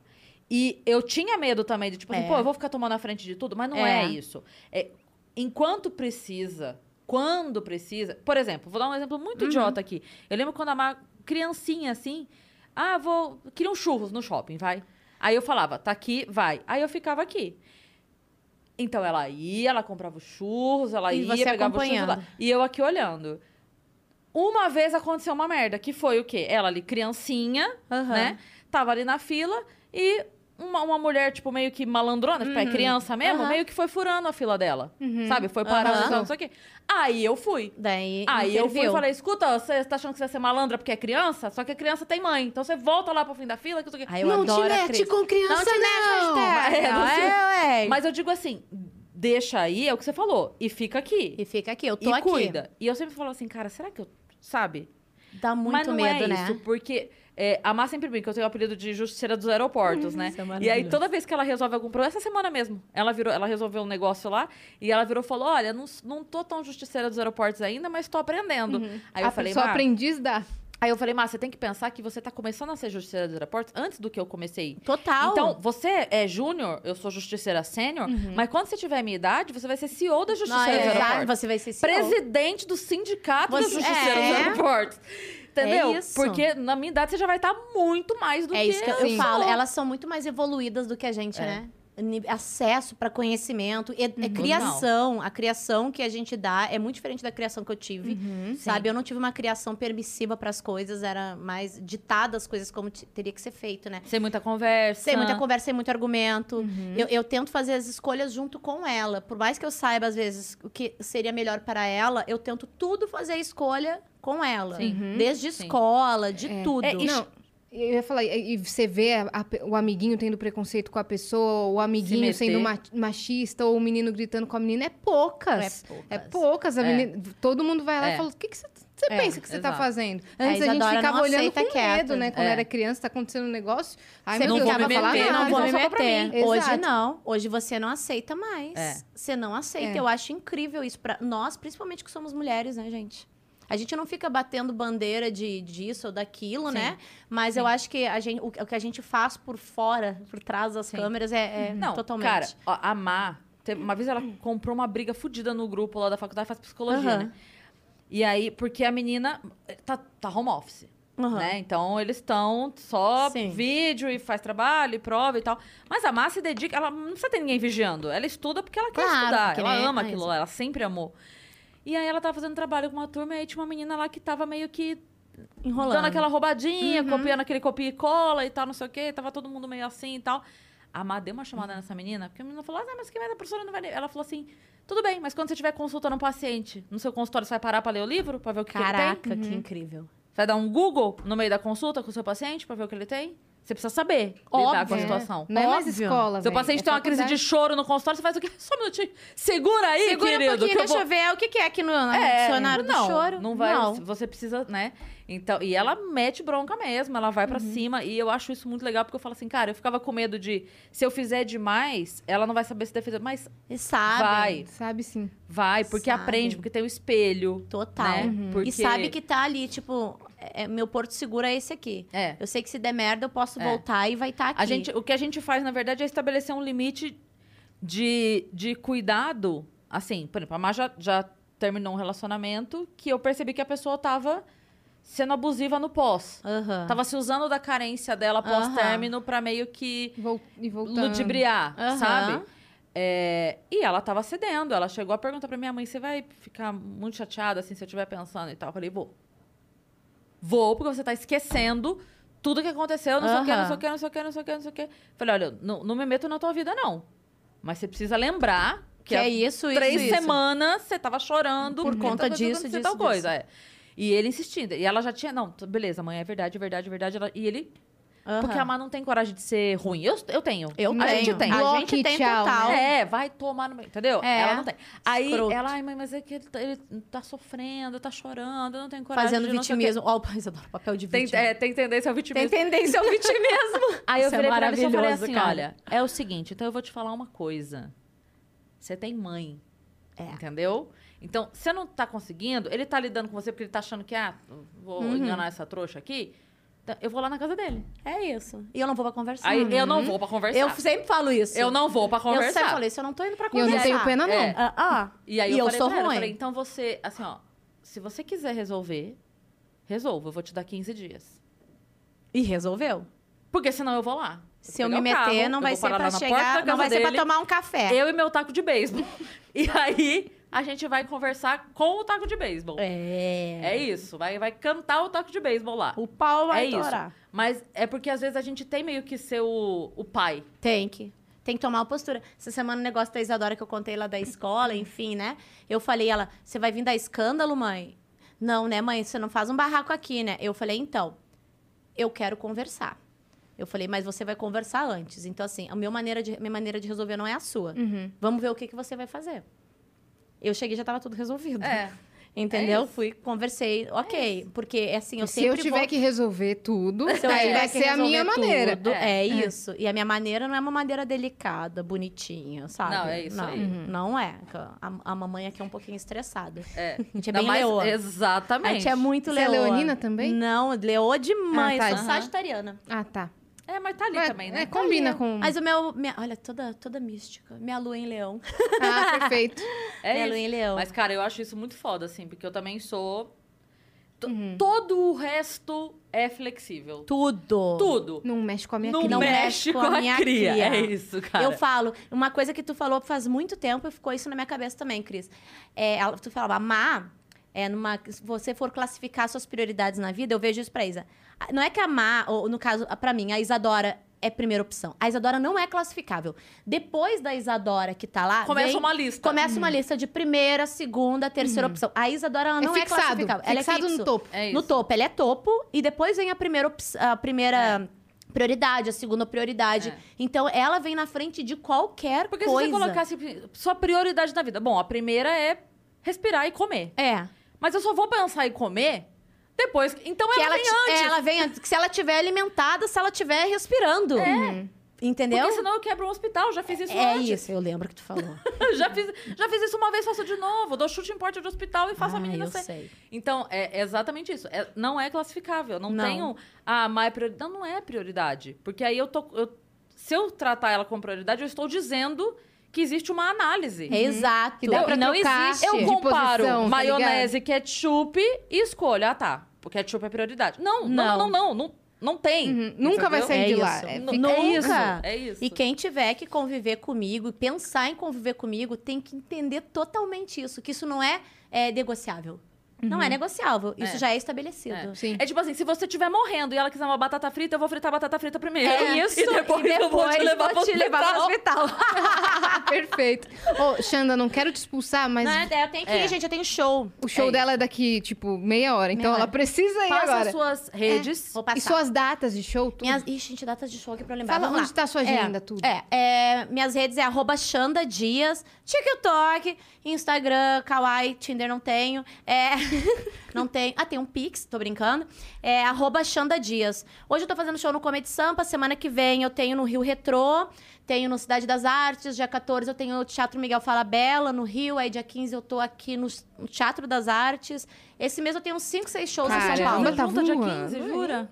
E eu tinha medo também de, tipo assim, É. pô, eu vou ficar tomando a frente de tudo, mas não é, É. isso. É, enquanto precisa, quando precisa. Por exemplo, vou dar um exemplo muito Uhum. idiota aqui. Eu lembro quando a Má, criancinha assim, ah, vou. Queria um churros no shopping, vai. Aí eu falava, tá aqui, vai. Aí eu ficava aqui. Então ela ia, ela comprava os churros, ela E ia, pegava os churros lá. E eu aqui olhando. Uma vez aconteceu uma merda, que foi o quê? Ela ali, criancinha, Aham. né? Tava ali na fila e uma, uma mulher, tipo, meio que malandrona, tipo, é criança mesmo, Uhum. Meio que foi furando a fila dela. Uhum. Sabe? Foi parando, Aham. não sei o quê. Aí eu fui. Daí. Aí eu fui e falei, escuta, você tá achando que você vai ser malandra porque é criança? Só que a criança tem mãe. Então você volta lá pro fim da fila, que não sei o quê. Ai, eu não adoro te a mete Cris. com criança, Não te não! hashtag. É, não sei. É, ué. Mas eu digo assim, deixa aí, é o que você falou, e fica aqui. E fica aqui, eu tô e aqui. cuida. E eu sempre falo assim, cara, será que eu. Sabe? Dá muito Mas não medo, é né? isso, porque é, a Má sempre brinca, eu tenho o apelido de justiceira dos aeroportos, né? Isso é E aí, toda vez que ela resolve algum problema, essa semana mesmo, ela virou, ela resolveu um negócio lá, e ela virou e falou: Olha, não, não tô tão justiceira dos aeroportos ainda, mas tô aprendendo. Aí eu a falei, pessoa Má, aprendiz da... Aí eu falei, mas você tem que pensar que você tá começando a ser justiceira dos aeroportos antes do que eu comecei. Total. Então, você é júnior, eu sou justiceira sênior, mas quando você tiver a minha idade, você vai ser CEO da Não, justiceira é dos aeroportos. você vai ser CEO. Presidente do sindicato Você- justiceiras é. dos aeroportos. Entendeu? É isso. Porque na minha idade você já vai estar muito mais do É que isso que eu, Sim. falo. Elas são muito mais evoluídas do que a gente, É. né? Acesso para conhecimento, e, Uhum. é criação. A criação que a gente dá é muito diferente da criação que eu tive. Uhum, sabe? Eu não tive uma criação permissiva para as coisas, era mais ditada as coisas como teria que ser feito, né? Sem muita conversa. Sem muita conversa, sem muito argumento. Uhum. Eu, eu tento fazer as escolhas junto com ela. Por mais que eu saiba, às vezes, o que seria melhor para ela, eu tento tudo fazer a escolha com ela. Sim. Desde Sim. escola, de tudo. É, e- Não, eu ia falar, e você vê a- a o amiguinho tendo preconceito com a pessoa, o amiguinho meter. sendo ma- machista, ou o menino gritando com a menina, é poucas. É poucas. É poucas. A É. menina- todo mundo vai lá É. e fala: o que, que você, você É, pensa que você tá exato. fazendo? A Antes a, gente Isadora ficava olhando com quieta. medo, né? Quando É. era criança, tá acontecendo um negócio. Ai, Você não vou me meter, nada. não vou me só pra meter. Hoje Exato. não. Hoje você não aceita mais. É. Você não aceita. É. Eu acho incrível isso para nós, principalmente que somos mulheres, né, gente? A gente não fica batendo bandeira de disso ou daquilo, Sim. né? Mas eu acho que a gente, o, o que a gente faz por fora, por trás das Sim. câmeras, é, é Não, totalmente. cara, ó, a Má, uma vez ela comprou uma briga fodida no grupo lá da faculdade, faz psicologia, Aham. né? E aí, porque a menina tá, tá home office, Aham. né? Então, eles estão só Sim. vídeo e faz trabalho e prova e tal. Mas a Má se dedica, ela não precisa ter ninguém vigiando. Ela estuda porque ela quer Claro, estudar, porque, ela né, ama ah, aquilo lá, ela sempre amou. E aí, ela tava fazendo trabalho com uma turma e aí tinha uma menina lá que tava meio que Enrolando. dando aquela roubadinha, Uhum. copiando aquele copia e cola e tal, não sei o quê. Tava todo mundo meio assim e tal. A Má deu uma chamada Uhum. nessa menina, porque a menina falou, ah, mas que vai a professora não vai ler. Ela falou assim, tudo bem, mas quando você estiver consultando um paciente no seu consultório, você vai parar pra ler o livro? Pra ver o que, que ele tem? Caraca, que incrível. Vai dar um Google no meio da consulta com o seu paciente pra ver o que ele tem? Você precisa saber lidar com a Óbvio. situação. Não é mais Óbvio. escola, Seu paciente é tem uma crise de choro no consultório, você faz o quê? Só um minutinho. Segura aí, Segura querido. um pouquinho, que eu deixa vou... eu ver o que, é aqui no, no É, dicionário do choro. Não vai, Não. você precisa, né? Então, e ela mete bronca mesmo, ela vai pra Uhum. cima e eu acho isso muito legal porque eu falo assim, cara, eu ficava com medo de se eu fizer demais, ela não vai saber se defender, mas E sabe. vai, Sabe sim. vai, porque Sabe. aprende, porque tem o espelho, Total. né? Uhum. Porque E sabe que tá ali, tipo, é- meu porto seguro é esse aqui. é. Eu sei que se der merda, eu posso É. voltar e vai estar aqui. A gente, o que a gente faz, na verdade, é estabelecer um limite de, de cuidado. Assim, por exemplo, a Má já, já terminou um relacionamento que eu percebi que a pessoa tava sendo abusiva no pós. Aham. Tava se usando da carência dela pós-término pra meio que Vol- ludibriar, Aham. sabe? É, e ela tava cedendo. Ela chegou a perguntar pra minha mãe: você vai ficar muito chateada assim se eu estiver pensando e tal? Eu falei: vou. Vou, porque você tá esquecendo tudo que aconteceu, não sei o que, não sei o que, não sei o que, não sei o que, não sei o que. Falei: olha, não, não me meto na tua vida, não. Mas você precisa lembrar que, Que há é isso, isso, três isso. semanas você tava chorando Por conta tava disso, acontecendo disso, tal coisa. é. E ele insistindo. E ela já tinha, não, beleza, mãe, é verdade, é verdade, é verdade. Ela- e ele Aham. porque a Má não tem coragem de ser ruim. Eu, eu tenho. Eu a gente tenho. tem. A gente tem tchau, total. É, vai tomar no meio, entendeu? É. Ela não tem. Aí Escroto. ela, ai, mãe, mas é que ele tá, ele tá sofrendo, tá chorando, eu não tenho coragem Fazendo de vitimismo. Ó, o pai adora papel de Tem, vítima. é, tem tendência ao Tem vitimismo. tendência ao vitimismo. Aí eu Isso é virei pra ele e só falei maravilhoso, assim, cara. olha, é o seguinte, então eu vou te falar uma coisa. Você tem mãe, É. entendeu? Então, você não tá conseguindo, ele tá lidando com você porque ele tá achando que, ah, vou Uhum. enganar essa trouxa aqui, então eu vou lá na casa dele. É isso. E eu não vou pra conversar. Aí eu não vou pra conversar. Eu sempre falo isso. Eu não vou pra Eu conversar. sempre falei isso, eu não tô indo pra E eu conversar. não tenho pena, não. É. Ah, ah. E aí E eu, eu sou pra ela, eu ruim. falei, então você, assim, ó, se você quiser resolver, resolva, eu vou te dar 15 dias. E resolveu. Porque senão eu vou lá. Se eu me o carro, meter, não eu vai ser pra chegar, não vai ser pra dele, tomar um café. Eu e meu taco de beisebol. e aí, a gente vai conversar com o taco de beisebol. É. É isso, vai, vai cantar o taco de beisebol lá. O pau vai é isso. Mas é porque às vezes a gente tem meio que ser o, o pai. Tem que. Tem que tomar uma postura. Essa semana o negócio da Isadora que eu contei lá da escola, enfim, né? Eu falei, ela, você vai vir dar escândalo, mãe? Não, né, mãe? Você não faz um barraco aqui, né? Eu falei, então, eu quero conversar. Eu falei, mas você vai conversar antes. Então, assim, a minha maneira de, minha maneira de resolver não é a sua. Uhum. Vamos ver o que, que você vai fazer. Eu cheguei e já tava tudo resolvido. É. Entendeu? isso. Fui, conversei, ok. Porque, assim, eu se eu sempre tiver vou... que resolver tudo, Se eu aí tiver vai que ser a minha resolver maneira. tudo, É. é, isso. E a minha maneira não é uma maneira delicada, bonitinha, sabe? Não, é isso não, aí. Não é. A, a mamãe aqui é um pouquinho estressada. É. A gente é Ainda bem leoa. Exatamente. A gente é muito Você é leonina também? Não, leoa demais. Ah, tá. Sou Aham. sagitariana. Ah, tá. É, mas tá ali É, também, né? é, combina Ali. com... Mas o meu... Minha, olha, toda, toda mística. Minha lua em leão. Ah, perfeito. É minha isso. lua em leão. Mas, cara, eu acho isso muito foda, assim, porque eu também sou. T- Uhum. Todo o resto é flexível. Tudo. Tudo. Não mexe com a minha Não, cria. Não mexe com a, minha cria. cria. É isso, cara. Eu falo, uma coisa que tu falou faz muito tempo e ficou isso na minha cabeça também, Cris. É, tu falava, amar, é numa, se você for classificar suas prioridades na vida, eu vejo isso pra Isa. Não é que amar, ou no caso, pra mim, a Isadora é primeira opção. A Isadora não é classificável. Depois da Isadora que tá lá. Começa vem- uma lista. Começa uma lista de primeira, segunda, terceira opção. A Isadora ela É não é, fixado, classificável. Ela é fixado no fixo. topo. É No topo, ela é topo. E depois vem a primeira, a primeira prioridade, a segunda prioridade. É. Então, ela vem na frente de qualquer Porque coisa. se você colocasse sua prioridade na vida. Bom, a primeira é respirar e comer. É. Mas eu só vou pensar em comer depois. Então Que ela, ela, vem ti- antes. ela vem antes. Se ela tiver alimentada, se ela tiver respirando. Uhum. Entendeu? Porque senão eu quebro um hospital. Já fiz isso é antes. isso, eu lembro que tu falou. já, fiz, já fiz isso uma vez, faço de novo. Dou chute em porta de hospital e faço a Ah, menina eu sair. sei. Então, é exatamente isso. É- não é classificável. Não, Não. tenho. Ah, mas é prioridade. Não, não é prioridade. Porque aí eu tô. eu- se eu tratar ela como prioridade, eu estou dizendo que existe uma análise. Exato. Que dá pra não trocar. existe. Eu de comparo posição, tá maionese e ketchup e escolho. Ah, tá. O ketchup é prioridade. Não, não, Não. não, não. Não, não tem. Uhum, Nunca vai sair É de isso. lá. É, É Nunca. isso. É isso. E quem tiver que conviver comigo e pensar em conviver comigo tem que entender totalmente isso, que isso não é, é, negociável. Não é negociável. Isso É. já é estabelecido. É. Sim. É tipo assim, se você estiver morrendo e ela quiser uma batata frita, eu vou fritar a batata frita primeiro. É isso. E depois, eu vou te levar vou pro te levar pro hospital. Perfeito. Ô, Xanda, não quero te expulsar, mas Não, é, eu tenho que ir, É. gente. Eu tenho show. o show é dela é daqui, tipo, meia hora. Então Meia ela hora. precisa ir Passa agora. as suas redes. Vou passar. E suas datas de show, tudo. Minhas... Ixi, gente, datas de show aqui pra eu lembrar. Fala Vamos onde lá. tá a sua agenda, tudo. É, é, minhas redes é arroba Xanda Dias, TikTok, Instagram, Kawaii, Tinder não tenho. É, não tenho. Ah, tem um Pix, tô brincando. É arroba Xanda Dias. Hoje eu tô fazendo show no Comedy Sampa, semana que vem eu tenho no Rio Retrô, tenho no Cidade das Artes, dia 14 eu tenho o Teatro Miguel Falabella no Rio, aí dia 15 eu tô aqui no Teatro das Artes. Esse mês eu tenho uns 5, 6 shows em São Paulo. tá junta dia voando. 15, jura?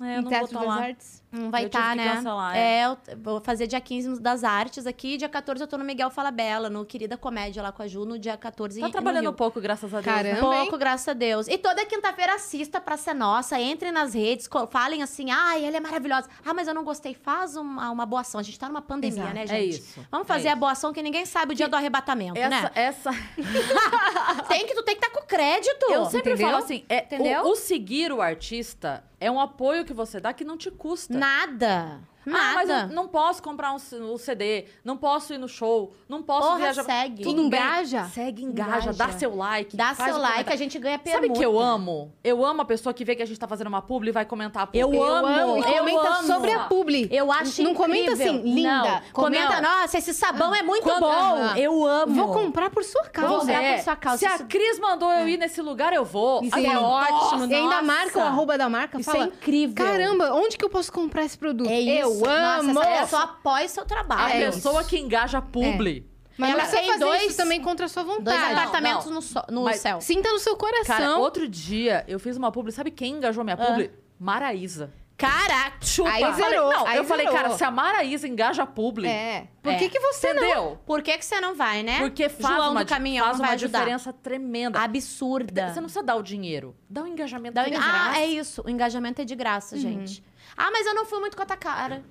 É, eu Em não Teatro vou das lá. Artes. Não vai estar, que né? cancelar, é, eu t- vou fazer dia 15 das artes aqui, dia 14 eu tô no Miguel Falabella, no Querida Comédia lá com a Ju, no dia 14 Tá trabalhando pouco, graças a Deus. né? Caramba. Pouco, Também. graças a Deus. E toda quinta-feira assista pra ser nossa, entre nas redes, falem assim, ai, ela é maravilhosa. Ah, mas eu não gostei, faz uma, uma boa ação. A gente tá numa pandemia, Exato. né, É gente? isso, Vamos é fazer a isso. boa ação que ninguém sabe o dia do arrebatamento, Essa, né? essa... Tem que, tu tem que estar com crédito. Eu sempre Entendeu? falo assim, é, Entendeu? O, o seguir o artista é um apoio que você dá que não te custa. Nada nada. Ah, mas Nada. eu não posso comprar um, um CD, não posso ir no show, não posso Porra, viajar. segue. Tudo bem. Engaja. Segue, engaja, Engaja. dá seu like. Dá seu like, comentário. a gente ganha permuta. Sabe o que eu amo? Eu amo a pessoa que vê que a gente tá fazendo uma publi e vai comentar a publi. Eu amo, E eu comenta amo. sobre a publi. Eu acho Não comenta assim, linda. Não. Comenta, nossa, esse sabão é muito Quando- bom. Eu amo. Vou comprar por sua Vou causa. comprar é, por sua causa. Se a Isso- Cris mandou eu ir nesse lugar, eu vou. Ah, é ótimo, E ainda nossa. marca o arroba da marca. Isso fala, é incrível. Caramba, onde que eu posso comprar esse produto? É isso. Eu amo! Nossa, essa pessoa apoia seu A trabalho. É pessoa que engaja a publi. Mas Ela não tem fazer dois- isso também contra a sua Dois vontade. Não, apartamentos não. no, so- no Mas- céu. Sinta no seu coração. Cara, outro dia eu fiz uma publi. Sabe quem engajou minha publi? Ah. Maraísa. Caraca. Chupa. Aí Eu falei, zerou, não, aí eu falei, zerou. cara, se a Maraísa engaja a publi, É. Por É. que, que você não? entendeu? Por que, que você não vai, né? Porque faz João uma, do caminhão faz vai uma ajudar. diferença tremenda. Absurda. Você não precisa dar o dinheiro. Dá o engajamento. Dá o que enga- é Ah, é isso. O engajamento é de graça, gente. Ah, mas eu não fui muito com a tua cara.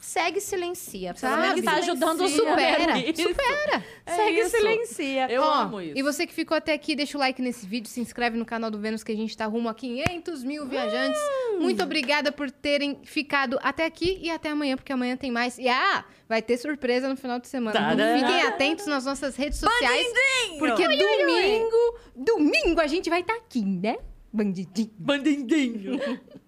Segue e silencia. Pelo Sabe? menos tá ajudando o supera. Supera. É Segue e silencia. Eu Ó, amo isso. E você que ficou até aqui, deixa o like nesse vídeo, se inscreve no canal do Vênus que a gente tá rumo a 500 mil viajantes. Hum. Muito obrigada por terem ficado até aqui e até amanhã, porque amanhã tem mais. E ah, vai ter surpresa no final de semana. Então Tadã! fiquem atentos nas nossas redes sociais. Porque domingo, domingo a gente vai estar aqui, né? Bandidinho. Bandidinho.